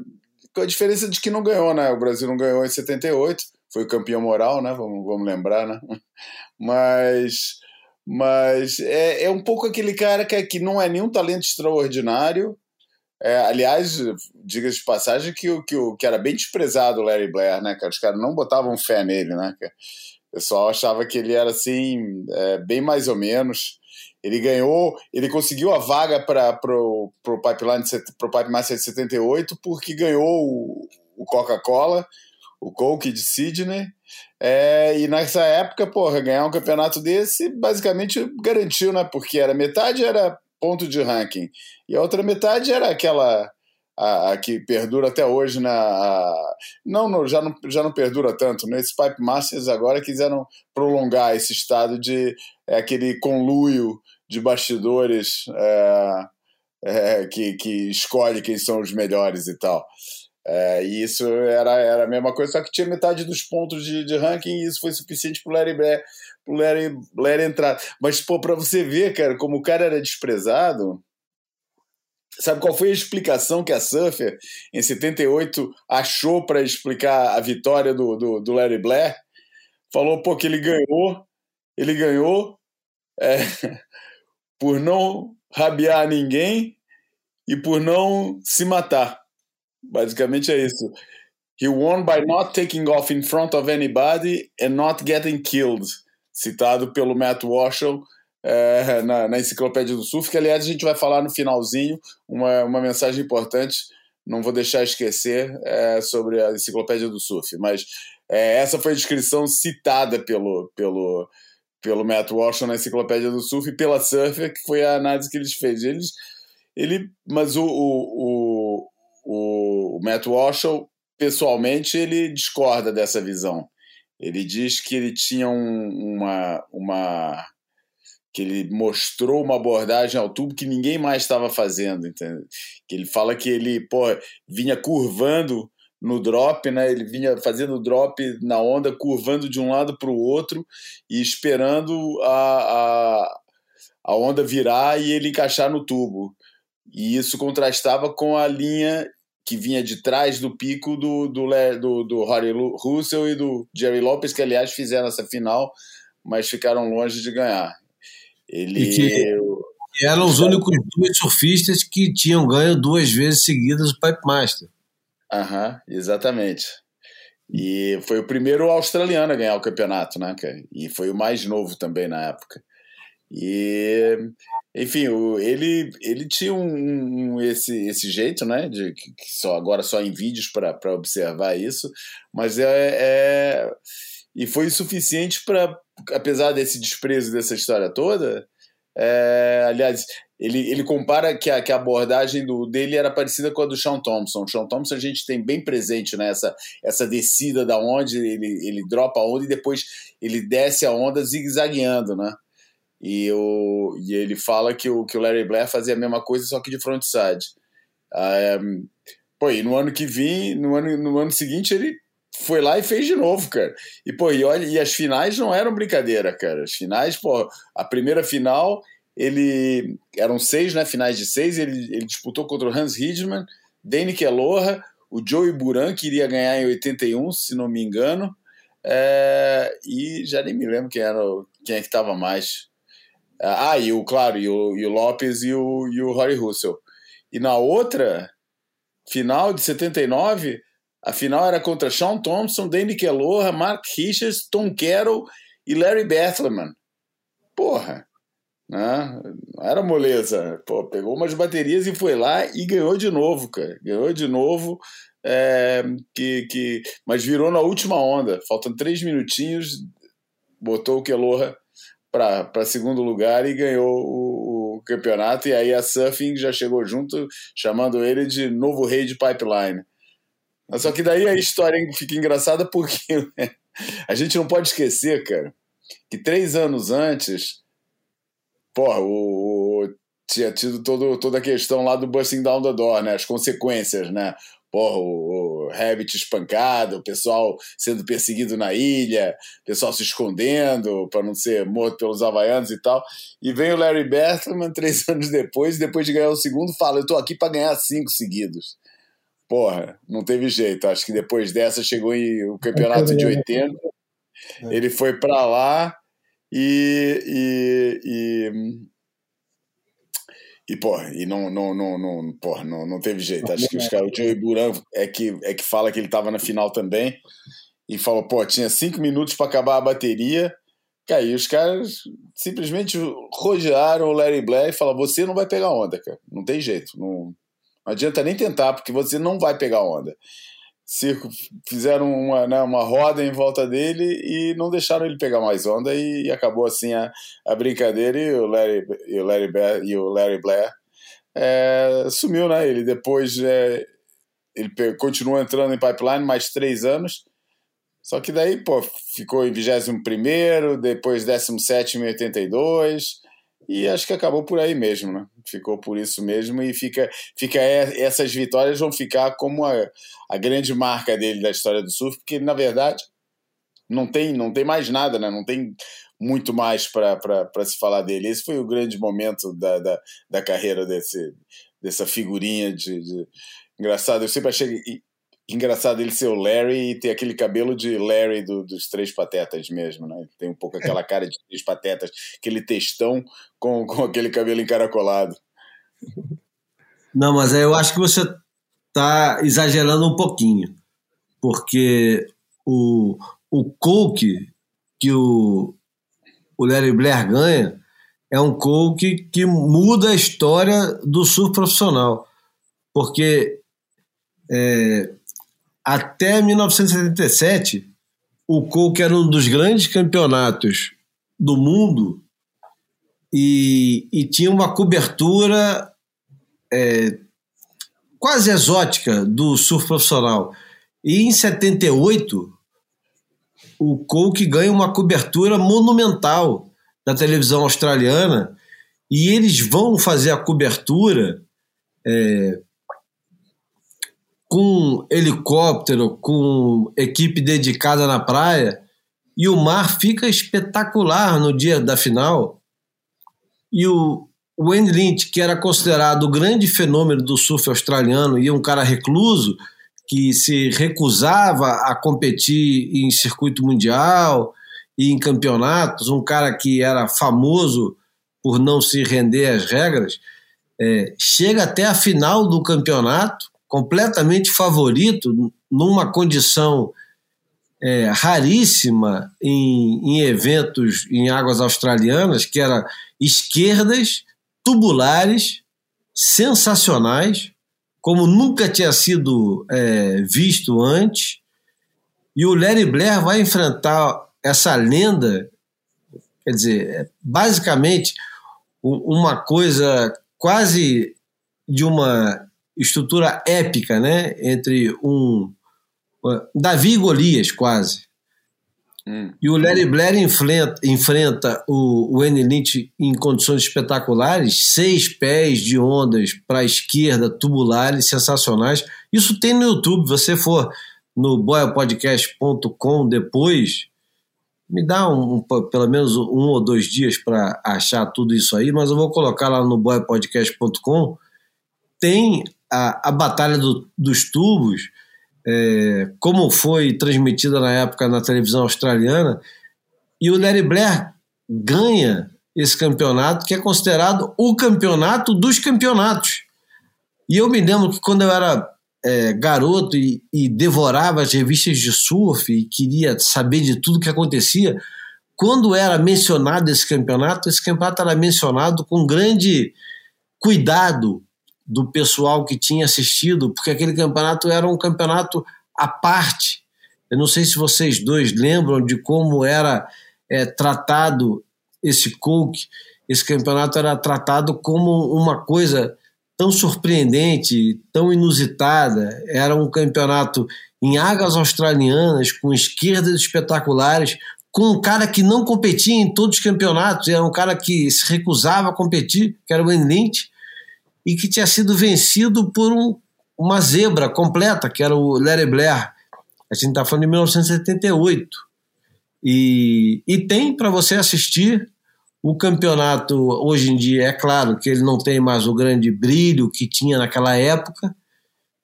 com a diferença de que não ganhou, né? O Brasil não ganhou em 78, foi o campeão moral, né? Vamos, vamos lembrar, né? Mas, mas é, é um pouco aquele cara que, é, que não é nenhum talento extraordinário, é, aliás, diga de passagem que, que, que era bem desprezado o Larry Blair, né, cara? Os caras não botavam fé nele, né? O pessoal achava que ele era assim, é, bem mais ou menos. Ele ganhou, ele conseguiu a vaga para o Pipeline, pro Pipe Master de 78, porque ganhou o, o Coca-Cola, o Coke de Sydney. É, e nessa época, porra, ganhar um campeonato desse basicamente garantiu, né? Porque era metade era ponto de ranking. E a outra metade era aquela a, a que perdura até hoje na a, não, já não já não perdura tanto nesses né? Pipe Masters agora quiseram prolongar esse estado de é, aquele conluio de bastidores é, é, que, que escolhe quem são os melhores e tal é, e isso era, era a mesma coisa, só que tinha metade dos pontos de, de ranking e isso foi suficiente para o Larry, Larry, Larry entrar. Mas, pô, para você ver, cara, como o cara era desprezado, sabe qual foi a explicação que a Surfer, em 78, achou para explicar a vitória do, do, do, Larry Blair? Falou, pô, que ele ganhou, ele ganhou é, por não rabiar ninguém e por não se matar. Basicamente é isso. He won by not taking off in front of anybody and not getting killed. Citado pelo Matt Walshall é, na, na, Enciclopédia do Surf, que aliás a gente vai falar no finalzinho, uma, uma mensagem importante, não vou deixar esquecer, é, sobre a Enciclopédia do Surf. Mas é, essa foi a descrição citada pelo, pelo, pelo Matt Walshall na Enciclopédia do Surf e pela Surfer, que foi a análise que eles fez. Eles, ele, mas o, o, o Matt Walshall, pessoalmente, ele discorda dessa visão. Ele diz que ele tinha um, uma, uma. que ele mostrou uma abordagem ao tubo que ninguém mais estava fazendo. Entende? Que ele fala que ele pô, vinha curvando no drop, né? Ele vinha fazendo drop na onda, curvando de um lado para o outro e esperando a, a, a onda virar e ele encaixar no tubo. E isso contrastava com a linha que vinha de trás do pico do, do, do, do Harry Russell e do Jerry Lopez, que aliás fizeram essa final, mas ficaram longe de ganhar. Ele. E que, que eram os únicos dois surfistas que tinham ganho duas vezes seguidas o Pipe Master. Aham, exatamente. E foi o primeiro australiano a ganhar o campeonato, né? E foi o mais novo também na época. E, enfim, ele, ele tinha um, um esse, esse jeito, né? De que só agora só em vídeos para observar isso, mas é, é e foi suficiente para, apesar desse desprezo dessa história toda, é, aliás, ele, ele compara que a, que a abordagem do, dele era parecida com a do Sean Thompson. O Sean Thompson a gente tem bem presente nessa né, essa descida da onde ele, ele dropa a onda e depois ele desce a onda zigue-zagueando, né? E, o, e ele fala que o, que o Larry Blair fazia a mesma coisa, só que de frontside. Um, pô, e no ano que vim, no ano, no ano seguinte, ele foi lá e fez de novo, cara. E, pô, e olha, e as finais não eram brincadeira, cara. As finais, pô, a primeira final, ele. Eram seis, né? Finais de seis, ele, ele disputou contra o Hans Hidman, Danny Keloha, o Joey Buran, que iria ganhar em 81, se não me engano. É, e já nem me lembro quem era quem é que estava mais. Ah, e o, claro, e o, e o Lopes e o, e o Rory Russell. E na outra final de 79, a final era contra Sean Thompson, Danny Keloha, Mark Richards, Tom Carroll e Larry Bethleman. Porra, né? era moleza. Pô, pegou umas baterias e foi lá e ganhou de novo, cara. Ganhou de novo, é, que, que, mas virou na última onda. Faltam três minutinhos, botou o Keloha para segundo lugar e ganhou o, o, campeonato. E aí a Surfing já chegou junto, chamando ele de novo rei de pipeline. Só que daí a história fica engraçada porque a gente não pode esquecer, cara, que três anos antes, porra, o, o tinha tido todo, toda a questão lá do busting down the door, né? As consequências, né? Porra, o, o Rabbit espancado, o pessoal sendo perseguido na ilha, o pessoal se escondendo para não ser morto pelos havaianos e tal. E vem o Larry Bertman três anos depois, depois de ganhar o segundo, fala: Eu tô aqui para ganhar cinco seguidos porra, não teve jeito. Acho que depois dessa chegou em, o campeonato de 80. É. Ele foi para lá e, e, e, e porra, e não, não, não, não, porra, não, não teve jeito. Acho que os caras, o Joey Buran é que, é que fala que ele estava na final também e falou, pô, tinha cinco minutos para acabar a bateria. Cara, e os caras simplesmente rodearam o Larry Blair e falaram: você não vai pegar onda, cara. Não tem jeito. Não, não adianta nem tentar, porque você não vai pegar onda. Circo fizeram uma, né, uma roda em volta dele e não deixaram ele pegar mais onda e, acabou assim a, a brincadeira e o Larry, e o Larry, Blair, e o Larry Blair é, sumiu, né? Ele depois é, ele continuou entrando em pipeline mais três anos, só que daí pô, ficou em 21 primeiro, depois 17 em 82, e acho que acabou por aí mesmo, né? Ficou por isso mesmo e fica, fica essas vitórias vão ficar como a, a grande marca dele da história do surf, porque na verdade não tem, não tem mais nada, né? Não tem muito mais para se falar dele. Esse foi o grande momento da, da, da carreira desse, dessa figurinha de, de... Engraçado, eu sempre achei Engraçado ele ser o Larry e ter aquele cabelo de Larry do, dos Três Patetas mesmo, né? Tem um pouco aquela cara de Três Patetas, aquele textão com, com aquele cabelo encaracolado. Não, mas eu acho que você está exagerando um pouquinho, porque o, o Coke que o, o Larry Blair ganha é um Coke que muda a história do surf profissional, porque é, até 1977, o Coke era um dos grandes campeonatos do mundo e, e tinha uma cobertura é, quase exótica do surf profissional. E em 78, o Coke ganha uma cobertura monumental da televisão australiana e eles vão fazer a cobertura é, com helicóptero, com equipe dedicada na praia, e o mar fica espetacular no dia da final. E o, Wayne Lynch, que era considerado o grande fenômeno do surf australiano e um cara recluso, que se recusava a competir em circuito mundial e em campeonatos, um cara que era famoso por não se render às regras, é, chega até a final do campeonato completamente favorito, numa condição é, raríssima em, em eventos em águas australianas, que era esquerdas tubulares sensacionais, como nunca tinha sido é, visto antes. E o Larry Blair vai enfrentar essa lenda, quer dizer, é basicamente uma coisa quase de uma estrutura épica, né? Entre um Davi e Golias, quase. Hum. E o Larry Blair enfrenta, enfrenta o, o N. Lynch em condições espetaculares, seis pés de ondas para a esquerda, tubulares, sensacionais. Isso tem no YouTube, você for no boiapodcast.com depois, me dá um, um, pelo menos um ou dois dias para achar tudo isso aí, mas eu vou colocar lá no boiapodcast.com. Tem a, a Batalha do, dos Tubos, é, como foi transmitida na época na televisão australiana, e o Larry Blair ganha esse campeonato, que é considerado o campeonato dos campeonatos. E eu me lembro que quando eu era é, garoto e, e, devorava as revistas de surf e queria saber de tudo que acontecia, quando era mencionado esse campeonato, esse campeonato era mencionado com grande cuidado do pessoal que tinha assistido, porque aquele campeonato era um campeonato à parte. Eu não sei se vocês dois lembram de como era é, tratado esse Coke. Esse campeonato era tratado como uma coisa tão surpreendente, tão inusitada. Era um campeonato em águas australianas, com esquerdas espetaculares, com um cara que não competia em todos os campeonatos, era um cara que se recusava a competir, que era o Wayne Lynch, e que tinha sido vencido por um, uma zebra completa, que era o Larry Blair. A gente está falando de 1978. E, e tem para você assistir o campeonato hoje em dia, é claro que ele não tem mais o grande brilho que tinha naquela época.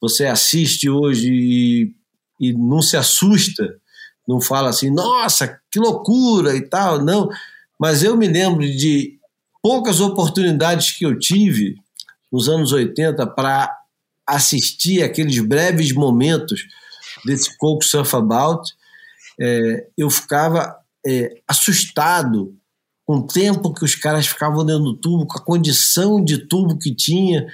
Você assiste hoje e, e não se assusta, não fala assim, nossa, que loucura e tal, não. Mas eu me lembro de poucas oportunidades que eu tive nos anos 80 para assistir aqueles breves momentos desse Coke Surf About, é, eu ficava é, assustado com o tempo que os caras ficavam dentro do tubo, com a condição de tubo que tinha,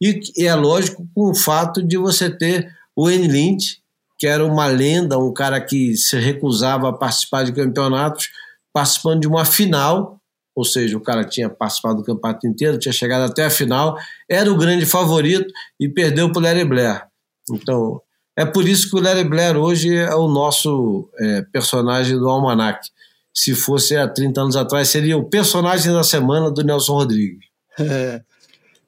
e é lógico com o fato de você ter o N. Lynch, que era uma lenda, um cara que se recusava a participar de campeonatos, participando de uma final ou seja, o cara tinha participado do campeonato inteiro, tinha chegado até a final, era o grande favorito e perdeu para o Larry Blair. Então, é por isso que o Larry Blair hoje é o nosso é, personagem do Almanac. Se fosse há 30 anos atrás, seria o personagem da semana do Nelson Rodrigues. É,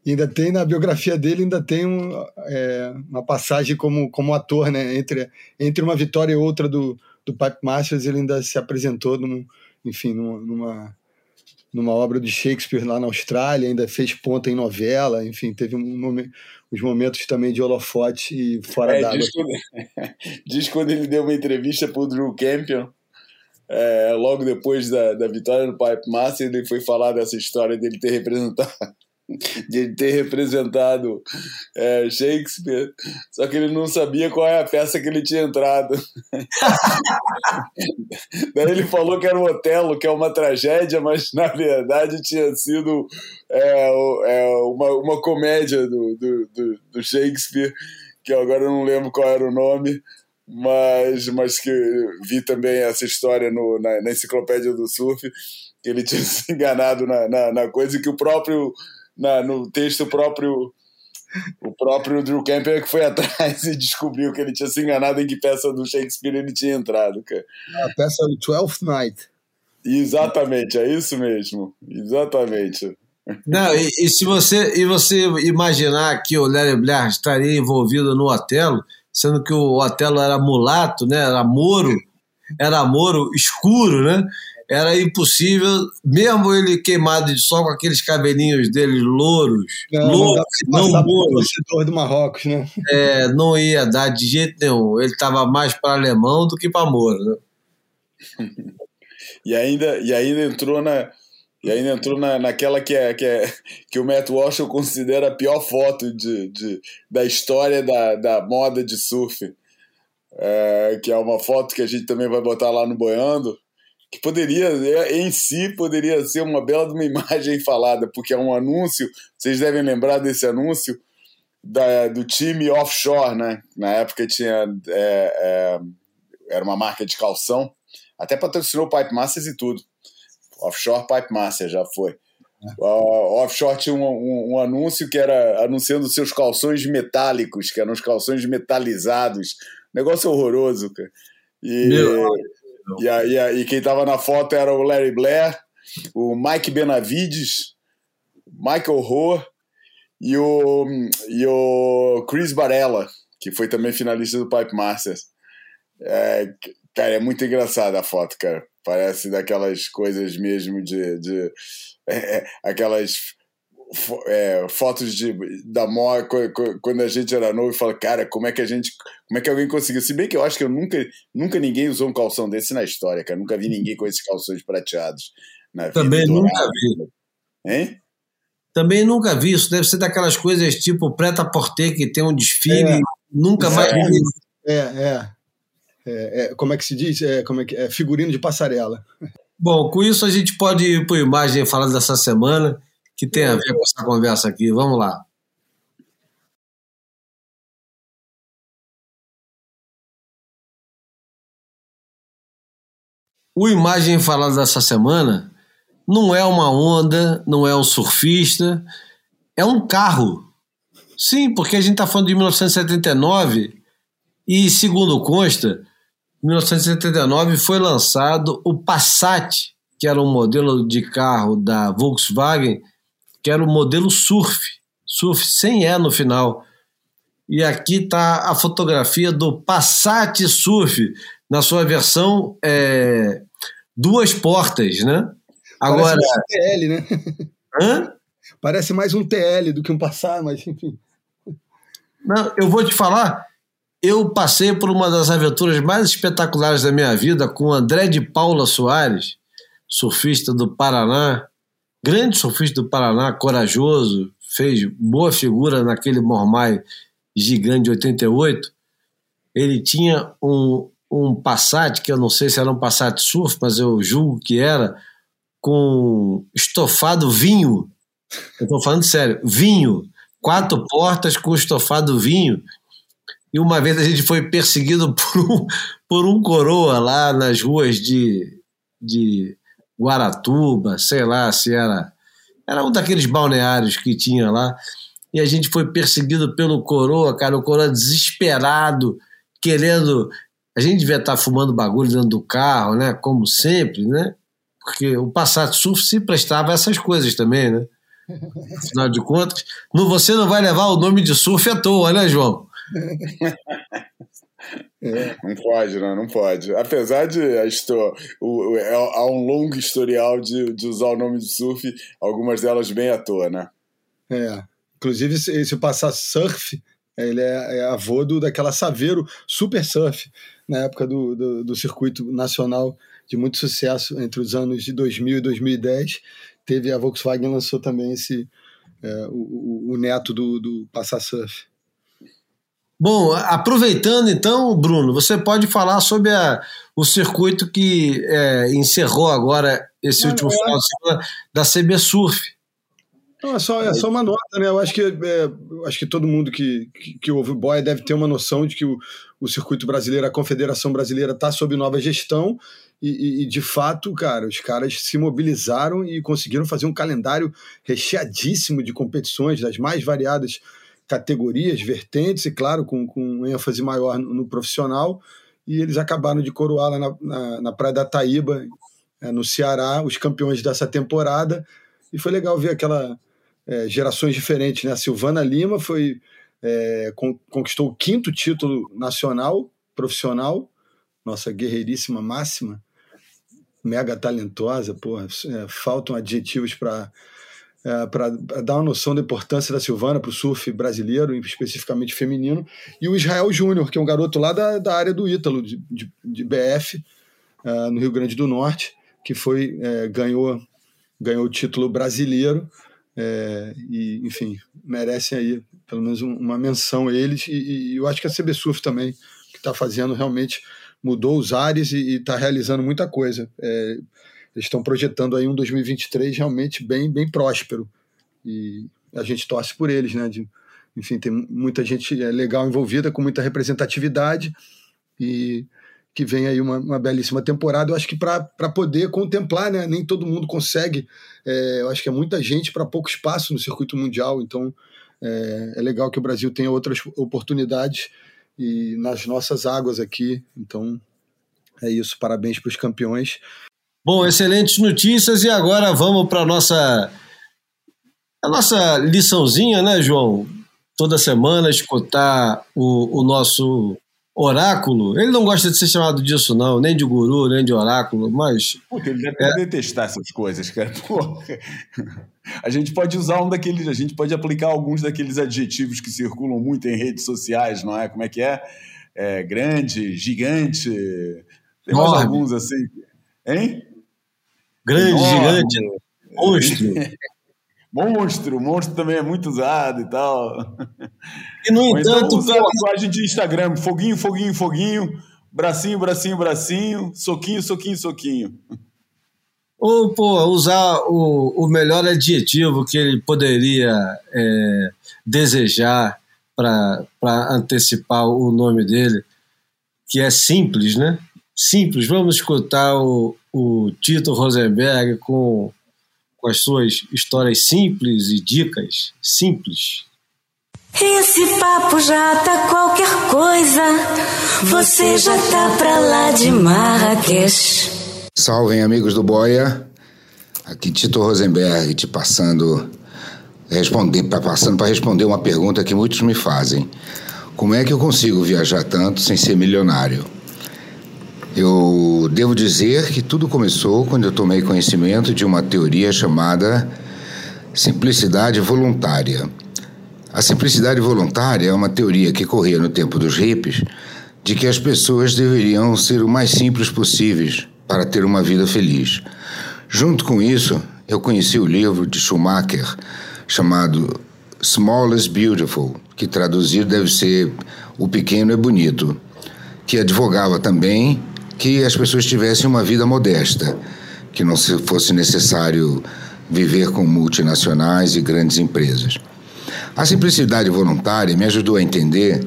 ainda tem na biografia dele, ainda tem um, é, uma passagem como, como ator, né? Entre, entre uma vitória e outra do, do Pipe Masters, ele ainda se apresentou, num, enfim, numa, numa numa obra de Shakespeare lá na Austrália, ainda fez ponta em novela, enfim, teve um momento, uns momentos também de holofote fora é, d'água. Diz, quando, diz quando ele deu uma entrevista para o Drew Campion, é, logo depois da, da vitória no Pipe Master, ele foi falar dessa história dele ter representado de ter representado é, Shakespeare, só que ele não sabia qual é a peça que ele tinha entrado. Daí ele falou que era o Otelo, que é uma tragédia, mas na verdade tinha sido é, é, uma, uma comédia do, do, do, Shakespeare, que agora eu não lembro qual era o nome, mas, mas que vi também essa história no, na, na enciclopédia do surf, que ele tinha se enganado na, na, na coisa e que o próprio na, no texto próprio o próprio Drew Campbell que foi atrás e descobriu que ele tinha se enganado em que peça do Shakespeare ele tinha entrado, cara. A peça do Twelfth Night. Exatamente, é isso mesmo. Exatamente. Não, e, e, se você, e você imaginar que o Larry Blair estaria envolvido no Otelo, sendo que o Otelo era mulato, né? Era moro, era moro escuro, né? Era impossível, mesmo ele queimado de sol com aqueles cabelinhos dele louros, Não, louros, não, não louros, do Marrocos, né? é, não ia dar de jeito nenhum. Ele estava mais para alemão do que para Moura. Né? E ainda, e ainda entrou na. E ainda entrou na, naquela que, é, que, é, que o Matt Walsh considera a pior foto de, de, da história da, da moda de surf. É, que é uma foto que a gente também vai botar lá no Boiando, que poderia, é, em si, poderia ser uma bela de uma imagem falada, porque é um anúncio, vocês devem lembrar desse anúncio, da, do time offshore, né? Na época tinha. É, é, era uma marca de calção, até patrocinou Pipe Masters e tudo. Offshore Pipe Master já foi. O offshore tinha um, um, um, anúncio que era anunciando seus calções metálicos, que eram os calções metalizados. Negócio horroroso, cara. E, e, e, e quem estava na foto era o Larry Blair, o Mike Benavides, Michael Rohr e o, e o Chris Barella, que foi também finalista do Pipe Masters. É, cara, é muito engraçada a foto, cara. Parece daquelas coisas mesmo de. de é, aquelas é, fotos de, da moda quando a gente era novo e fala, cara, como é que a gente. Como é que alguém conseguiu? Se bem que eu acho que eu nunca, nunca ninguém usou um calção desse na história, cara. Nunca vi ninguém com esses calções prateados. Na Também vida, nunca vi. Hein? Também nunca vi. Isso deve ser daquelas coisas tipo preta porter que tem um desfile. É. Nunca mais vi. É, é. É, é, como é que se diz? É, como é, que, é figurino de passarela. Bom, com isso a gente pode ir para a imagem falar dessa semana, que tem a ver com essa conversa aqui. Vamos lá. O imagem falada dessa semana não é uma onda, não é um surfista, é um carro. Sim, porque a gente está falando de 1979 e, segundo consta, em 1979 foi lançado o Passat, que era um modelo de carro da Volkswagen, que era o modelo Surf, Surf sem E no final. E aqui está a fotografia do Passat Surf, na sua versão é, duas portas, né? Agora. Parece um TL, né? Hã? Parece mais um TL do que um Passat, mas enfim. Não, eu vou te falar, eu passei por uma das aventuras mais espetaculares da minha vida com André de Paula Soares, surfista do Paraná, grande surfista do Paraná, corajoso, fez boa figura naquele Mormai gigante de 88. Ele tinha um, um Passat, que eu não sei se era um Passat surf, mas eu julgo que era, com estofado vinho. Eu estou falando sério, vinho. Quatro portas com estofado vinho e uma vez a gente foi perseguido por um, por um coroa lá nas ruas de, de Guaratuba, sei lá se era. Era um daqueles balneários que tinha lá. E a gente foi perseguido pelo coroa, cara, o coroa desesperado, querendo. A gente devia estar fumando bagulho dentro do carro, né? Como sempre, né? Porque o Passat Surf se prestava a essas coisas também, né? Afinal de contas, não, você não vai levar o nome de surf à toa, né, João? Não pode, não, não pode. Apesar de estou, o, o, é, há um longo historial de, de usar o nome de surf, algumas delas bem à toa, né? É. Inclusive, se, se passar surf, ele é, é avô do, daquela Saveiro Super Surf, na época do, do, do, circuito nacional de muito sucesso entre os anos de 2000 e 2010. Teve a Volkswagen lançou também esse é, o, o, neto do, do Passar Surf. Bom, aproveitando então, Bruno, você pode falar sobre a, o circuito que é, encerrou agora esse não, último final de semana da CB Surf. Não, é só, é só uma nota, né? Eu acho que, é, acho que todo mundo que, que, que ouve o Boia deve ter uma noção de que o, o circuito brasileiro, a Confederação Brasileira, está sob nova gestão e, e, e, de fato, cara, os caras se mobilizaram e conseguiram fazer um calendário recheadíssimo de competições das mais variadas categorias, vertentes, e claro, com, com ênfase maior no, no profissional, e eles acabaram de coroar lá na, na, na Praia da Taíba, é, no Ceará, os campeões dessa temporada, e foi legal ver aquela é, gerações diferentes, né? A Silvana Lima foi é, con conquistou o quinto título nacional profissional, nossa guerreiríssima máxima, mega talentosa, porra, é, faltam adjetivos para é, para dar uma noção da importância da Silvana para o surf brasileiro, especificamente feminino, e o Israel Júnior, que é um garoto lá da, da área do Ítalo, de, de, de BF, é, no Rio Grande do Norte, que foi é, ganhou, ganhou o título brasileiro, é, e, enfim, merecem aí pelo menos uma menção eles, e, e eu acho que a CB Surf também, que está fazendo realmente mudou os ares e está realizando muita coisa. É, eles estão projetando aí um 2023 realmente bem, bem próspero. E a gente torce por eles, né? De, enfim, tem muita gente é, legal envolvida, com muita representatividade e que vem aí uma, uma belíssima temporada. Eu acho que para poder contemplar, né? Nem todo mundo consegue. É, eu acho que é muita gente para pouco espaço no circuito mundial. Então é, é legal que o Brasil tenha outras oportunidades e nas nossas águas aqui. Então é isso, parabéns para os campeões. Bom, excelentes notícias e agora vamos para a nossa a nossa liçãozinha, né, João? Toda semana escutar o, o nosso oráculo. Ele não gosta de ser chamado disso, não, nem de guru, nem de oráculo, mas. Puta, ele deve é... detestar essas coisas, cara. Porra. A gente pode usar um daqueles, a gente pode aplicar alguns daqueles adjetivos que circulam muito em redes sociais, não é? Como é que é? é grande, gigante. Tem mais alguns assim. Hein? Grande, Enorme. gigante, monstro. monstro, monstro também é muito usado e tal. E no Ou então entanto, usar a linguagem de Instagram, foguinho, foguinho, foguinho, bracinho, bracinho, bracinho, soquinho, soquinho, soquinho. Ou, pô, usar o, o melhor adjetivo que ele poderia é, desejar para antecipar o nome dele, que é simples, né? Simples. Vamos escutar o, o Tito Rosenberg com, com as suas histórias simples e dicas simples. Esse papo já tá qualquer coisa. Você já tá pra lá de Marrakech. Salvem, amigos do Boia. Aqui Tito Rosenberg te passando responder, passando para responder uma pergunta que muitos me fazem. Como é que eu consigo viajar tanto sem ser milionário? Eu devo dizer que tudo começou quando eu tomei conhecimento de uma teoria chamada simplicidade voluntária. A simplicidade voluntária é uma teoria que corria no tempo dos hippies de que as pessoas deveriam ser o mais simples possíveis para ter uma vida feliz. Junto com isso, eu conheci o livro de Schumacher chamado Small is Beautiful, que traduzido deve ser O Pequeno é Bonito, que advogava também que as pessoas tivessem uma vida modesta, que não fosse necessário viver com multinacionais e grandes empresas. A simplicidade voluntária me ajudou a entender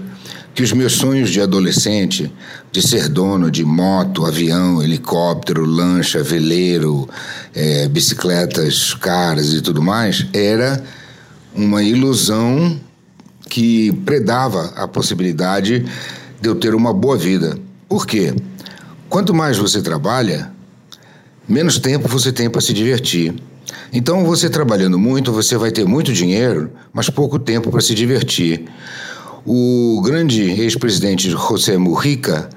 que os meus sonhos de adolescente, de ser dono de moto, avião, helicóptero, lancha, veleiro, é, bicicletas caras e tudo mais, era uma ilusão que predava a possibilidade de eu ter uma boa vida. Por quê? Quanto mais você trabalha, menos tempo você tem para se divertir. Então, você trabalhando muito, você vai ter muito dinheiro, mas pouco tempo para se divertir. O grande ex-presidente José Mujica,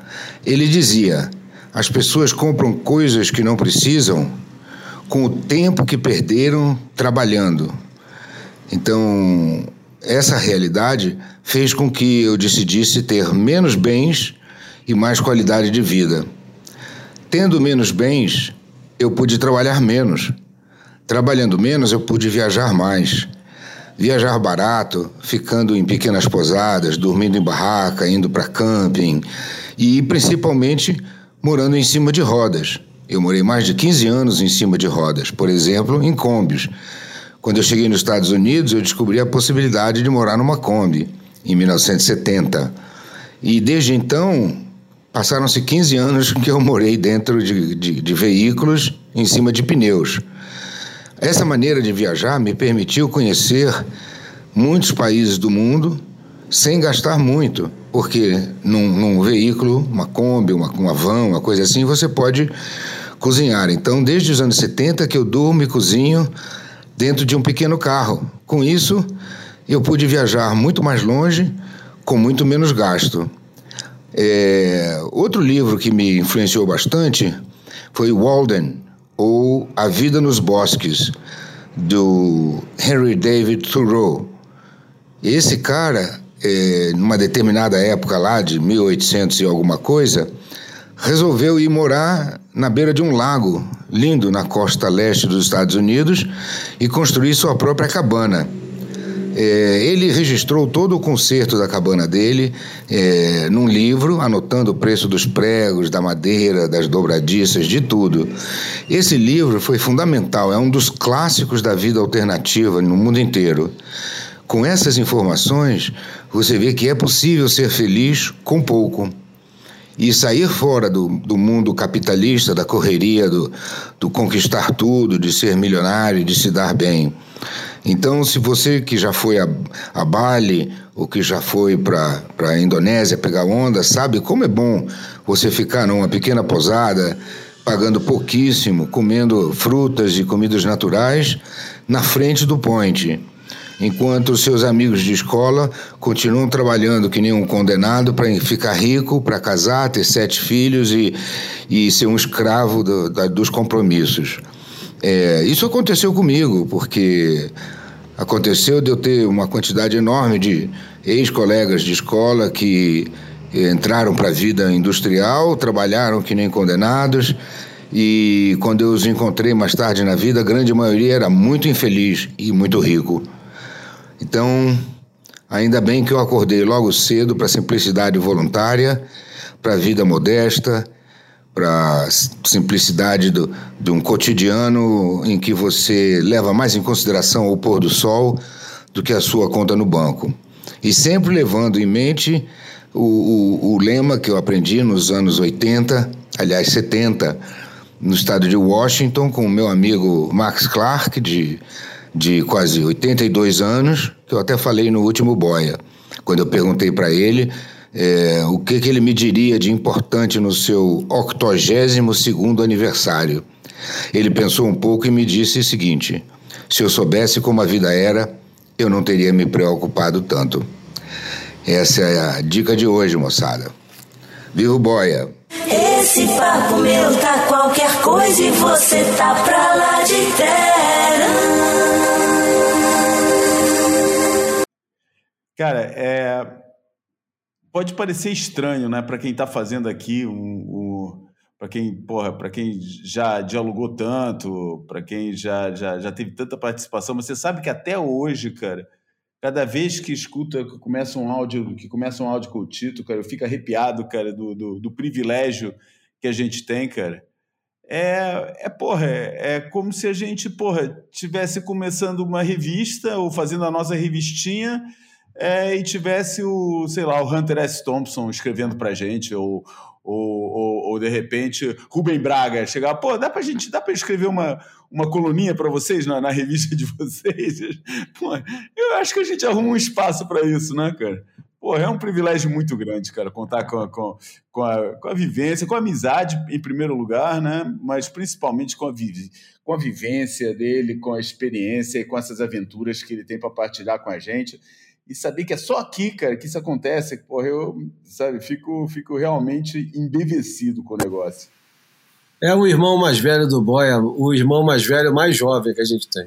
ele dizia: as pessoas compram coisas que não precisam com o tempo que perderam trabalhando. Então, essa realidade fez com que eu decidisse ter menos bens e mais qualidade de vida. Tendo menos bens, eu pude trabalhar menos. Trabalhando menos, eu pude viajar mais. Viajar barato, ficando em pequenas posadas, dormindo em barraca, indo para camping e principalmente morando em cima de rodas. Eu morei mais de 15 anos em cima de rodas, por exemplo, em Kombi's. Quando eu cheguei nos Estados Unidos, eu descobri a possibilidade de morar numa Kombi, em 1970. E desde então, Passaram-se 15 anos que eu morei dentro de, de, de, veículos em cima de pneus. Essa maneira de viajar me permitiu conhecer muitos países do mundo sem gastar muito, porque num, num veículo, uma Kombi, uma, uma van, uma coisa assim, você pode cozinhar. Então, desde os anos 70 que eu durmo e cozinho dentro de um pequeno carro. Com isso, eu pude viajar muito mais longe com muito menos gasto. É, outro livro que me influenciou bastante foi Walden, ou A Vida nos Bosques, do Henry David Thoreau. Esse cara, é, numa determinada época lá, de 1800 e alguma coisa, resolveu ir morar na beira de um lago lindo na costa leste dos Estados Unidos e construir sua própria cabana. É, ele registrou todo o conserto da cabana dele é, num livro, anotando o preço dos pregos, da madeira, das dobradiças, de tudo. Esse livro foi fundamental, é um dos clássicos da vida alternativa no mundo inteiro. Com essas informações, você vê que é possível ser feliz com pouco. E sair fora do, do mundo capitalista, da correria, do, do conquistar tudo, de ser milionário, de se dar bem. Então, se você que já foi a, a Bali ou que já foi para a Indonésia pegar onda, sabe como é bom você ficar numa pequena posada, pagando pouquíssimo, comendo frutas e comidas naturais na frente do point enquanto seus amigos de escola continuam trabalhando que nem um condenado para ficar rico, para casar, ter sete filhos e, e ser um escravo do, da, dos compromissos. É, isso aconteceu comigo, porque aconteceu de eu ter uma quantidade enorme de ex-colegas de escola que entraram para a vida industrial, trabalharam que nem condenados. E quando eu os encontrei mais tarde na vida, a grande maioria era muito infeliz e muito rico. Então, ainda bem que eu acordei logo cedo para a simplicidade voluntária, para a vida modesta, para simplicidade do, de um cotidiano em que você leva mais em consideração o pôr do sol do que a sua conta no banco. E sempre levando em mente o, o, o lema que eu aprendi nos anos 80, aliás 70, no estado de Washington, com o meu amigo Max Clark, de de quase 82 anos, que eu até falei no último Boia, quando eu perguntei para ele é, o que, que ele me diria de importante no seu 82 aniversário. Ele pensou um pouco e me disse o seguinte: se eu soubesse como a vida era, eu não teria me preocupado tanto. Essa é a dica de hoje, moçada. Viva o Boia! Esse papo meu tá qualquer coisa e você tá pra lá de terra. Cara, é... pode parecer estranho, né, para quem está fazendo aqui um, um para quem, porra, para quem já dialogou tanto, para quem já, já, já teve tanta participação, mas você sabe que até hoje, cara, cada vez que escuta, que começa um áudio, que começa um áudio com o Tito, cara, eu fico arrepiado, cara, do, do, do privilégio que a gente tem, cara. É, é porra, é, é, como se a gente, porra, tivesse começando uma revista ou fazendo a nossa revistinha é, e tivesse o, sei lá, o Hunter S. Thompson escrevendo pra gente, ou, ou, ou, ou de repente Rubem Braga chegar, pô, dá pra gente, dá pra escrever uma, uma coluninha para vocês na, na, revista de vocês? Pô, eu acho que a gente arruma um espaço para isso, né, cara? Pô, é um privilégio muito grande, cara, contar com a, com, com, a, com a vivência, com a amizade, em primeiro lugar, né? Mas principalmente com a, com a vivência dele, com a experiência e com essas aventuras que ele tem para partilhar com a gente e saber que é só aqui, cara, que isso acontece, porra, eu, sabe, fico, fico realmente embevecido com o negócio. É o irmão mais velho do Boia, o irmão mais velho, mais jovem que a gente tem.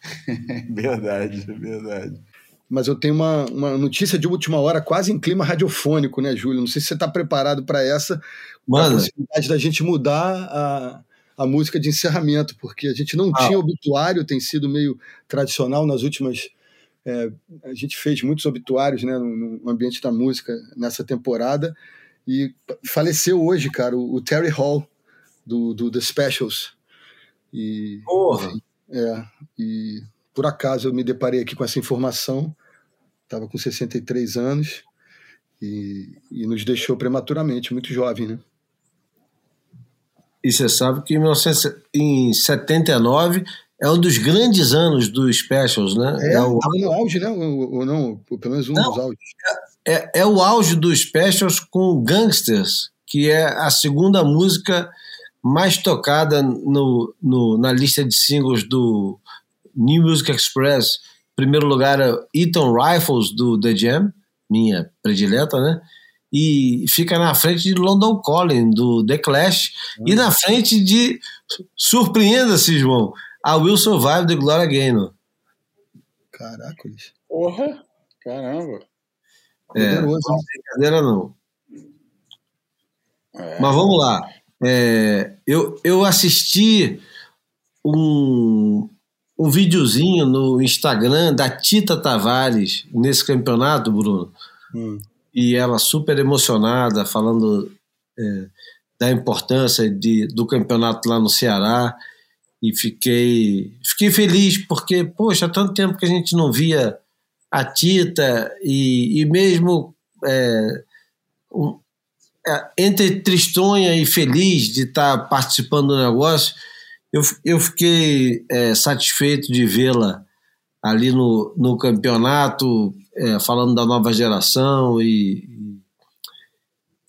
verdade, verdade. Mas eu tenho uma, uma notícia de última hora, quase em clima radiofônico, né, Júlio? Não sei se você está preparado para essa. Mano. A possibilidade da gente mudar a, a música de encerramento, porque a gente não ah. tinha obituário, tem sido meio tradicional nas últimas é, a gente fez muitos obituários né, no, ambiente da música nessa temporada e faleceu hoje, cara, o, o Terry Hall do, do, The Specials. E, Porra! Enfim, é, e por acaso eu me deparei aqui com essa informação, estava com 63 anos e, e nos deixou prematuramente, muito jovem, né? E você sabe que em, 1979 é um dos grandes anos dos specials, né? É, é o... no auge, né? Ou, não, pelo menos um não, dos auges. É, é, é, o auge dos specials com Gangsters, que é a segunda música mais tocada no, no, na lista de singles do New Music Express. Em primeiro lugar, é Eaton Rifles, do The Jam, minha predileta, né? e fica na frente de London Calling, do The Clash, e na frente de, surpreenda-se, João, a Will Survive de Gloria Gaynor. Caracoles. Porra! Caramba! É, Poderoso, não é brincadeira não. É. Mas vamos lá. É, eu, eu assisti um, um videozinho no Instagram da Tita Tavares nesse campeonato, Bruno. Hum. E ela super emocionada, falando é, da importância de, do campeonato lá no Ceará. E fiquei, fiquei feliz, porque, poxa, há tanto tempo que a gente não via a Tita, e, e mesmo é, um- é, entre tristonha e feliz de estar participando do negócio, eu, eu fiquei é, satisfeito de vê-la ali no, no campeonato, é, falando da nova geração e,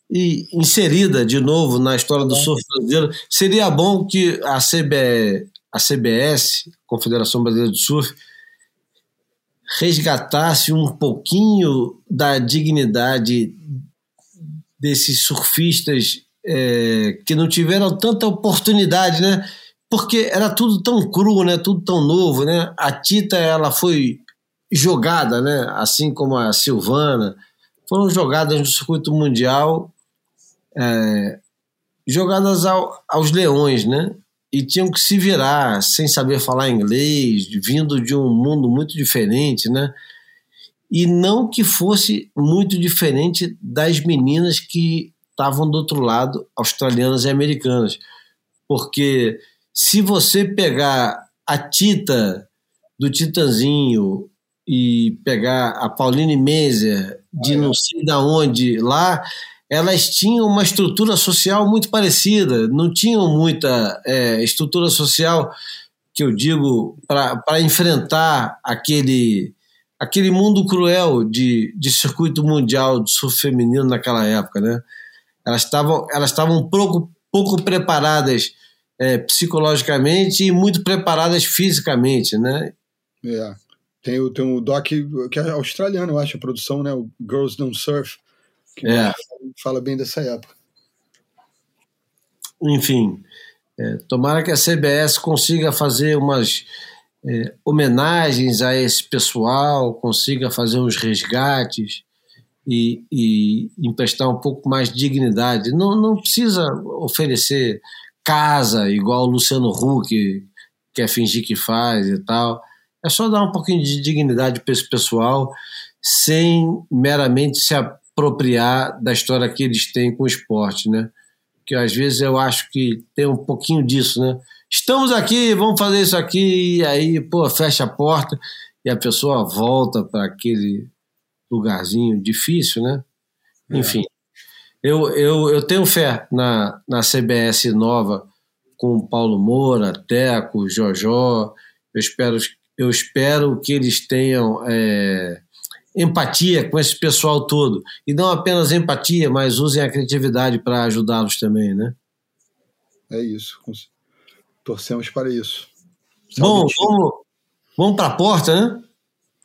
e inserida de novo na história do surf brasileiro. Seria bom que a, CB, a CBS, Confederação Brasileira de Surf, resgatasse um pouquinho da dignidade desses surfistas é, que não tiveram tanta oportunidade, né? Porque era tudo tão cru, né? Tudo tão novo, né? A Tita ela foi jogada, né? Assim como a Silvana, foram jogadas no circuito mundial, é, jogadas ao- aos leões, né? E tinham que se virar sem saber falar inglês, vindo de um mundo muito diferente, né? E não que fosse muito diferente das meninas que estavam do outro lado, australianas e americanas. Porque se você pegar a Tita do Titanzinho e pegar a Pauline Menzer de não sei da onde lá, elas tinham uma estrutura social muito parecida, não tinham muita é, estrutura social que eu digo para enfrentar aquele aquele mundo cruel de, de circuito mundial de surf feminino naquela época, né? Elas estavam elas pouco pouco preparadas é, psicologicamente e muito preparadas fisicamente, né? É. Tem tem o doc que é australiano, eu acho, a produção, né? O Girls Don't Surf, que É. fala bem dessa época. enfim, é, tomara que a CBS consiga fazer umas é, homenagens a esse pessoal, consiga fazer uns resgates e, e emprestar um pouco mais de dignidade. Não, não precisa oferecer casa igual o Luciano Huck quer fingir que faz e tal. É só dar um pouquinho de dignidade para esse pessoal sem meramente se apropriar da história que eles têm com o esporte, né? que às vezes eu acho que tem um pouquinho disso, né? Estamos aqui, vamos fazer isso aqui, e aí, pô, fecha a porta e a pessoa volta para aquele lugarzinho difícil, né? Enfim, eu, eu, eu tenho fé na, na CBS nova com o Paulo Moura, Teco, Jojó. Eu espero, eu espero que eles tenham é, empatia com esse pessoal todo. E não apenas empatia, mas usem a criatividade para ajudá-los também, né? É isso. Torcemos para isso. Bom, vamos, vamos para a porta, né?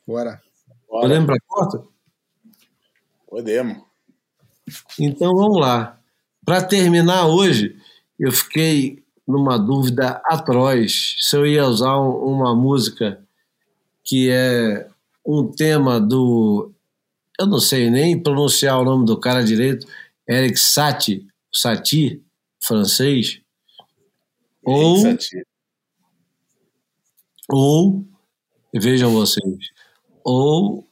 Bora. Bora. Podemos para a porta? Podemos. Então vamos lá. Para terminar hoje, eu fiquei numa dúvida atroz se eu ia usar um- uma música que é um tema do. Eu não sei nem pronunciar o nome do cara direito, Eric Satie, Satie, francês, ou, Sati. ou, vejam vocês, ou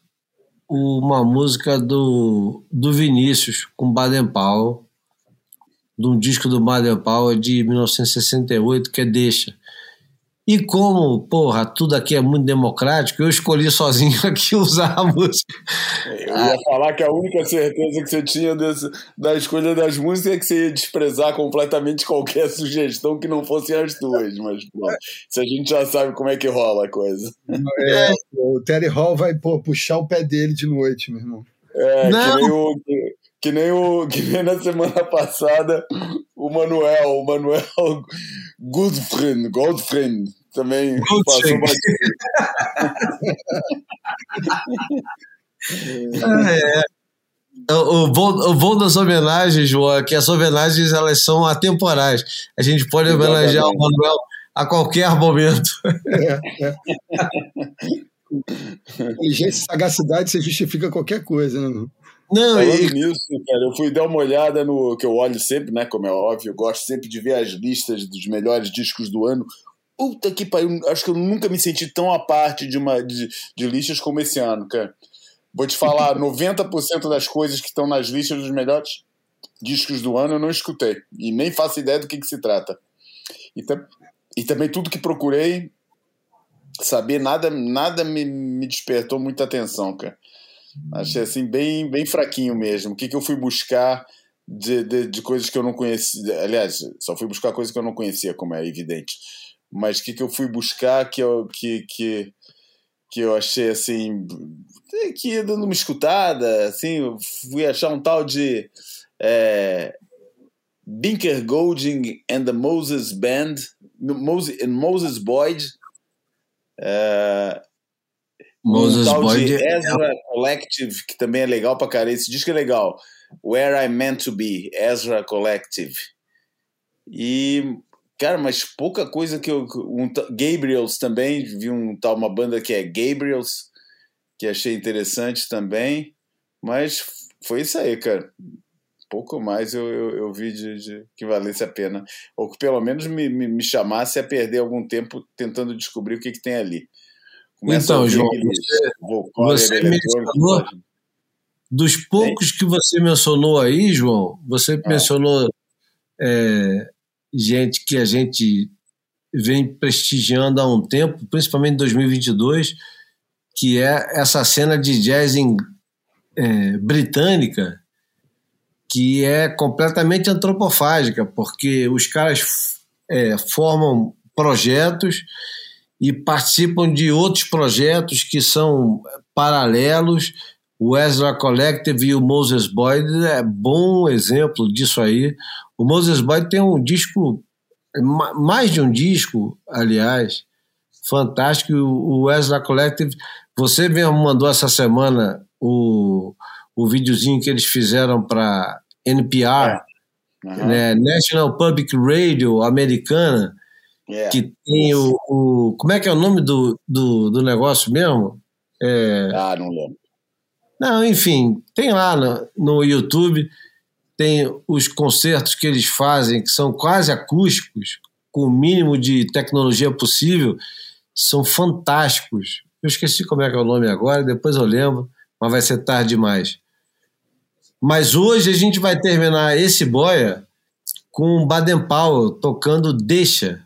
uma música do, do Vinícius com Baden Powell, de um disco do Baden Powell de 1968, que é Deixa. E como, porra, tudo aqui é muito democrático, eu escolhi sozinho aqui usar a música. Eu ia falar que a única certeza que você tinha desse, da escolha das músicas é que você ia desprezar completamente qualquer sugestão que não fossem as tuas, mas pô, se a gente já sabe como é que rola a coisa. É, o Terry Hall vai pô, puxar o pé dele de noite, meu irmão. É, Não. que nem o. Que, que nem o que nem na semana passada o Manuel, o Manuel Goodfriend, Goldfriend também passou batido. É. o, o, bom, o bom das homenagens, João, é que as homenagens elas são atemporais. A gente pode homenagear o Manuel a qualquer momento. É, é. Inteligência e sagacidade você justifica qualquer coisa, né? Não, Falando e... nisso, cara, eu fui dar uma olhada no que eu olho sempre, né? Como é óbvio, eu gosto sempre de ver as listas dos melhores discos do ano. Puta que pariu, acho que eu nunca me senti tão à parte de, uma, de, de listas como esse ano, cara. Vou te falar, 90% das coisas que estão nas listas dos melhores discos do ano eu não escutei. E nem faço ideia do que, que se trata. E, e também tudo que procurei saber, nada, nada me, me despertou muita atenção, cara. Achei assim bem, bem fraquinho mesmo. O que, que eu fui buscar de, de, de, coisas que eu não conhecia? Aliás, só fui buscar coisas que eu não conhecia, como é evidente. Mas o que, que eu fui buscar que eu, que, que, que eu achei assim. que dando uma escutada, assim, fui achar um tal de. É, Binker Golding and the Moses Band, Moses, and Moses Boyd. É, Moses um tal Boyd de é Ezra Collective, que também é legal pra caramba. Esse disco é legal. Where I Meant to Be, Ezra Collective. E, cara, mas pouca coisa que eu. Um, Gabriels também, vi um tal, uma banda que é Gabriels, que achei interessante também. Mas foi isso aí, cara. Pouco mais eu, eu, eu vi de, de, que valesse a pena. Ou que pelo menos me, me, me chamasse a perder algum tempo tentando descobrir o que, que tem ali. Começa então, João, você, você mencionou, dos poucos que você mencionou aí, João, você ah. mencionou é, gente que a gente vem prestigiando há um tempo, principalmente em 2022, que é essa cena de jazz em, é, britânica, que é completamente antropofágica, porque os caras é, formam projetos e participam de outros projetos que são paralelos. O Ezra Collective e o Moses Boyd é bom exemplo disso aí. O Moses Boyd tem um disco, mais de um disco, aliás, fantástico. O Ezra Collective, você mesmo mandou essa semana o, o videozinho que eles fizeram para NPR, é. uhum. né, National Public Radio americana. É. Que tem o, o, Como é que é o nome do, do, do negócio mesmo? É... Ah, não lembro. Não, enfim, tem lá no, no YouTube, tem os concertos que eles fazem, que são quase acústicos, com o mínimo de tecnologia possível, são fantásticos. Eu esqueci como é que é o nome agora, depois eu lembro, mas vai ser tarde demais. Mas hoje a gente vai terminar esse boia com Baden Powell tocando Deixa,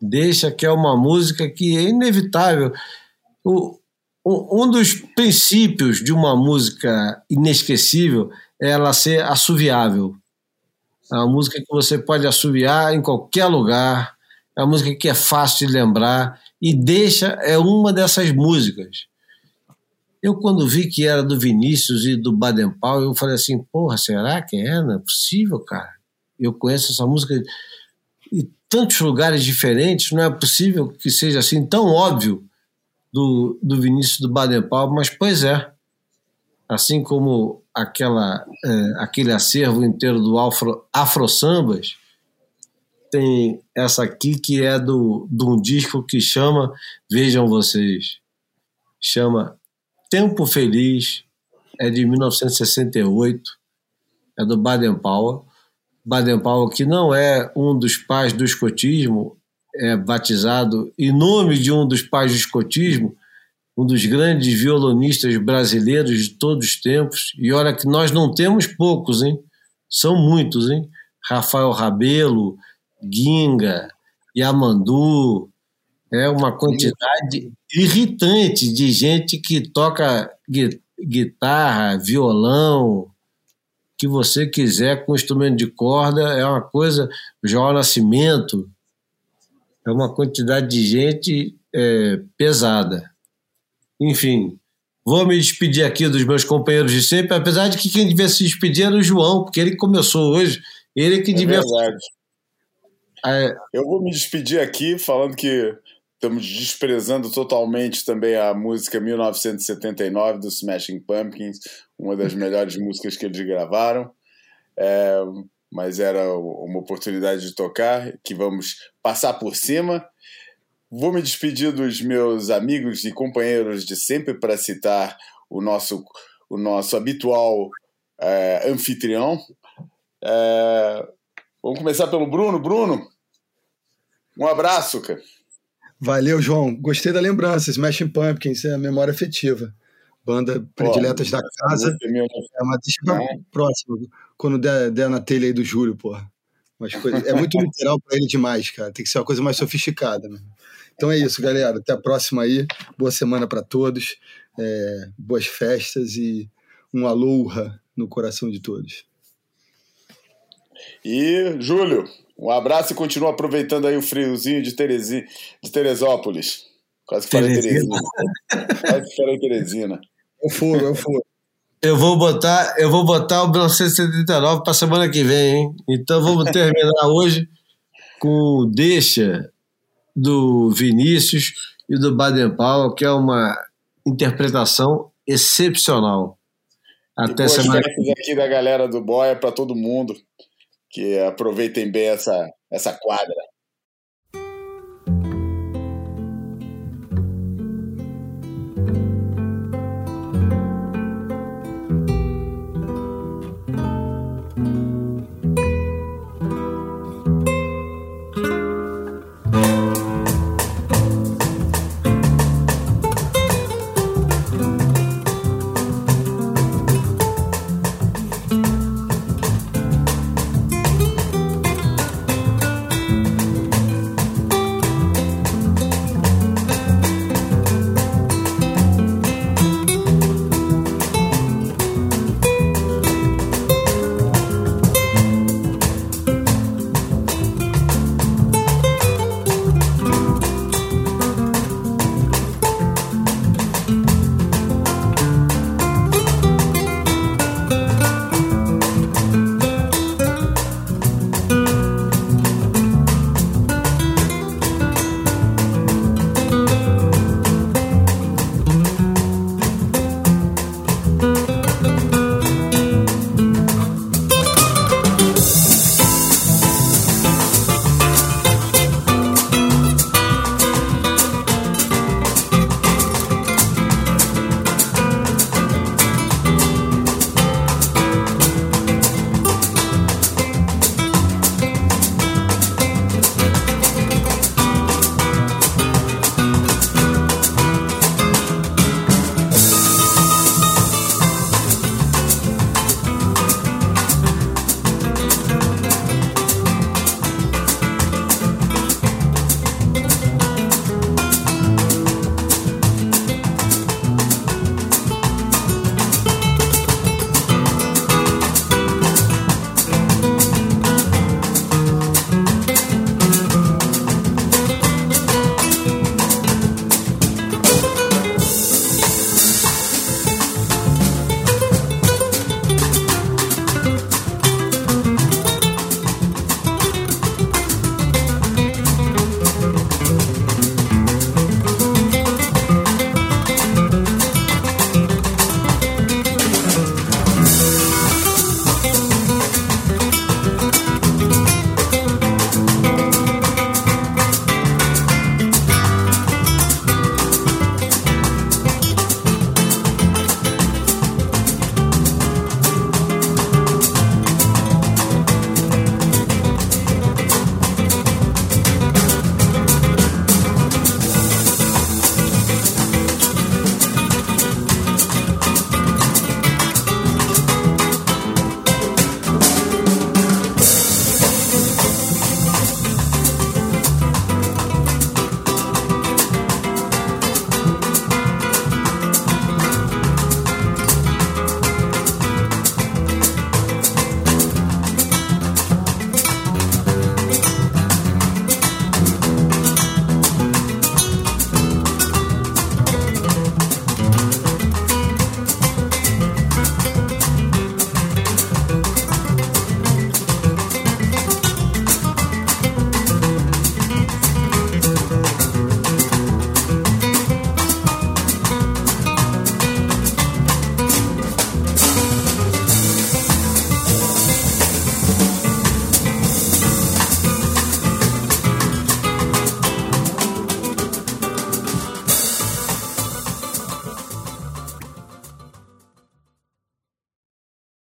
Deixa, que é uma música que é inevitável. O, um dos princípios de uma música inesquecível ela ser assoviável. É uma música que você pode assoviar em qualquer lugar, é uma música que é fácil de lembrar, e Deixa é uma dessas músicas. Eu, quando vi que era do Vinícius e do Baden Powell, eu falei assim: porra, será que é? Não é possível, cara. Eu conheço essa música e tantos lugares diferentes, não é possível que seja assim tão óbvio do, do Vinícius do Baden Powell, mas pois é. Assim como aquela, é, aquele acervo inteiro do afro, afro Sambas, tem essa aqui que é do, de um disco que chama, vejam vocês, chama Tempo Feliz, é de 1968, é do Baden Powell. Baden-Powell, que não é um dos pais do escotismo, é batizado em nome de um dos pais do escotismo, um dos grandes violonistas brasileiros de todos os tempos. E olha que nós não temos poucos, hein? São muitos, hein? Rafael Rabelo, Ginga, Yamandu, é uma quantidade irritante de gente que toca guitarra, violão, que você quiser com instrumento de corda, é uma coisa. João Nascimento, é uma quantidade de gente é, pesada. Enfim, vou me despedir aqui dos meus companheiros de sempre, apesar de que quem devia se despedir era o João, porque ele começou hoje, ele que é devia. Verdade. É... Eu vou me despedir aqui falando que estamos desprezando totalmente também a música 1979 do Smashing Pumpkins, uma das melhores músicas que eles gravaram. É, mas era uma oportunidade de tocar que vamos passar por cima. Vou me despedir dos meus amigos e companheiros de sempre para citar o nosso, o nosso habitual é, anfitrião. É, vamos começar pelo Bruno. Bruno, um abraço, cara. Valeu, João. Gostei da lembrança. Smashing Pumpkins é a memória afetiva. Banda prediletas da casa. É uma deixa pra próxima, quando der, der na telha aí do Júlio, porra. Mas é muito literal para ele demais, cara. Tem que ser uma coisa mais sofisticada. Né? Então é isso, galera. Até a próxima aí. Boa semana para todos. É, boas festas e um aloha no coração de todos. E, Júlio, um abraço e continua aproveitando aí o friozinho de, Terezi, de Teresópolis. Quase que falei Teresina. Quase que falei Teresina. É o fogo, é o fogo. Eu vou botar, eu vou botar o 1979 para semana que vem, hein? Então vamos terminar hoje com Deixa do Vinícius e do Baden Powell, que é uma interpretação excepcional. Até e semana que vem. aqui da galera do Boia para todo mundo que aproveitem bem essa, essa quadra.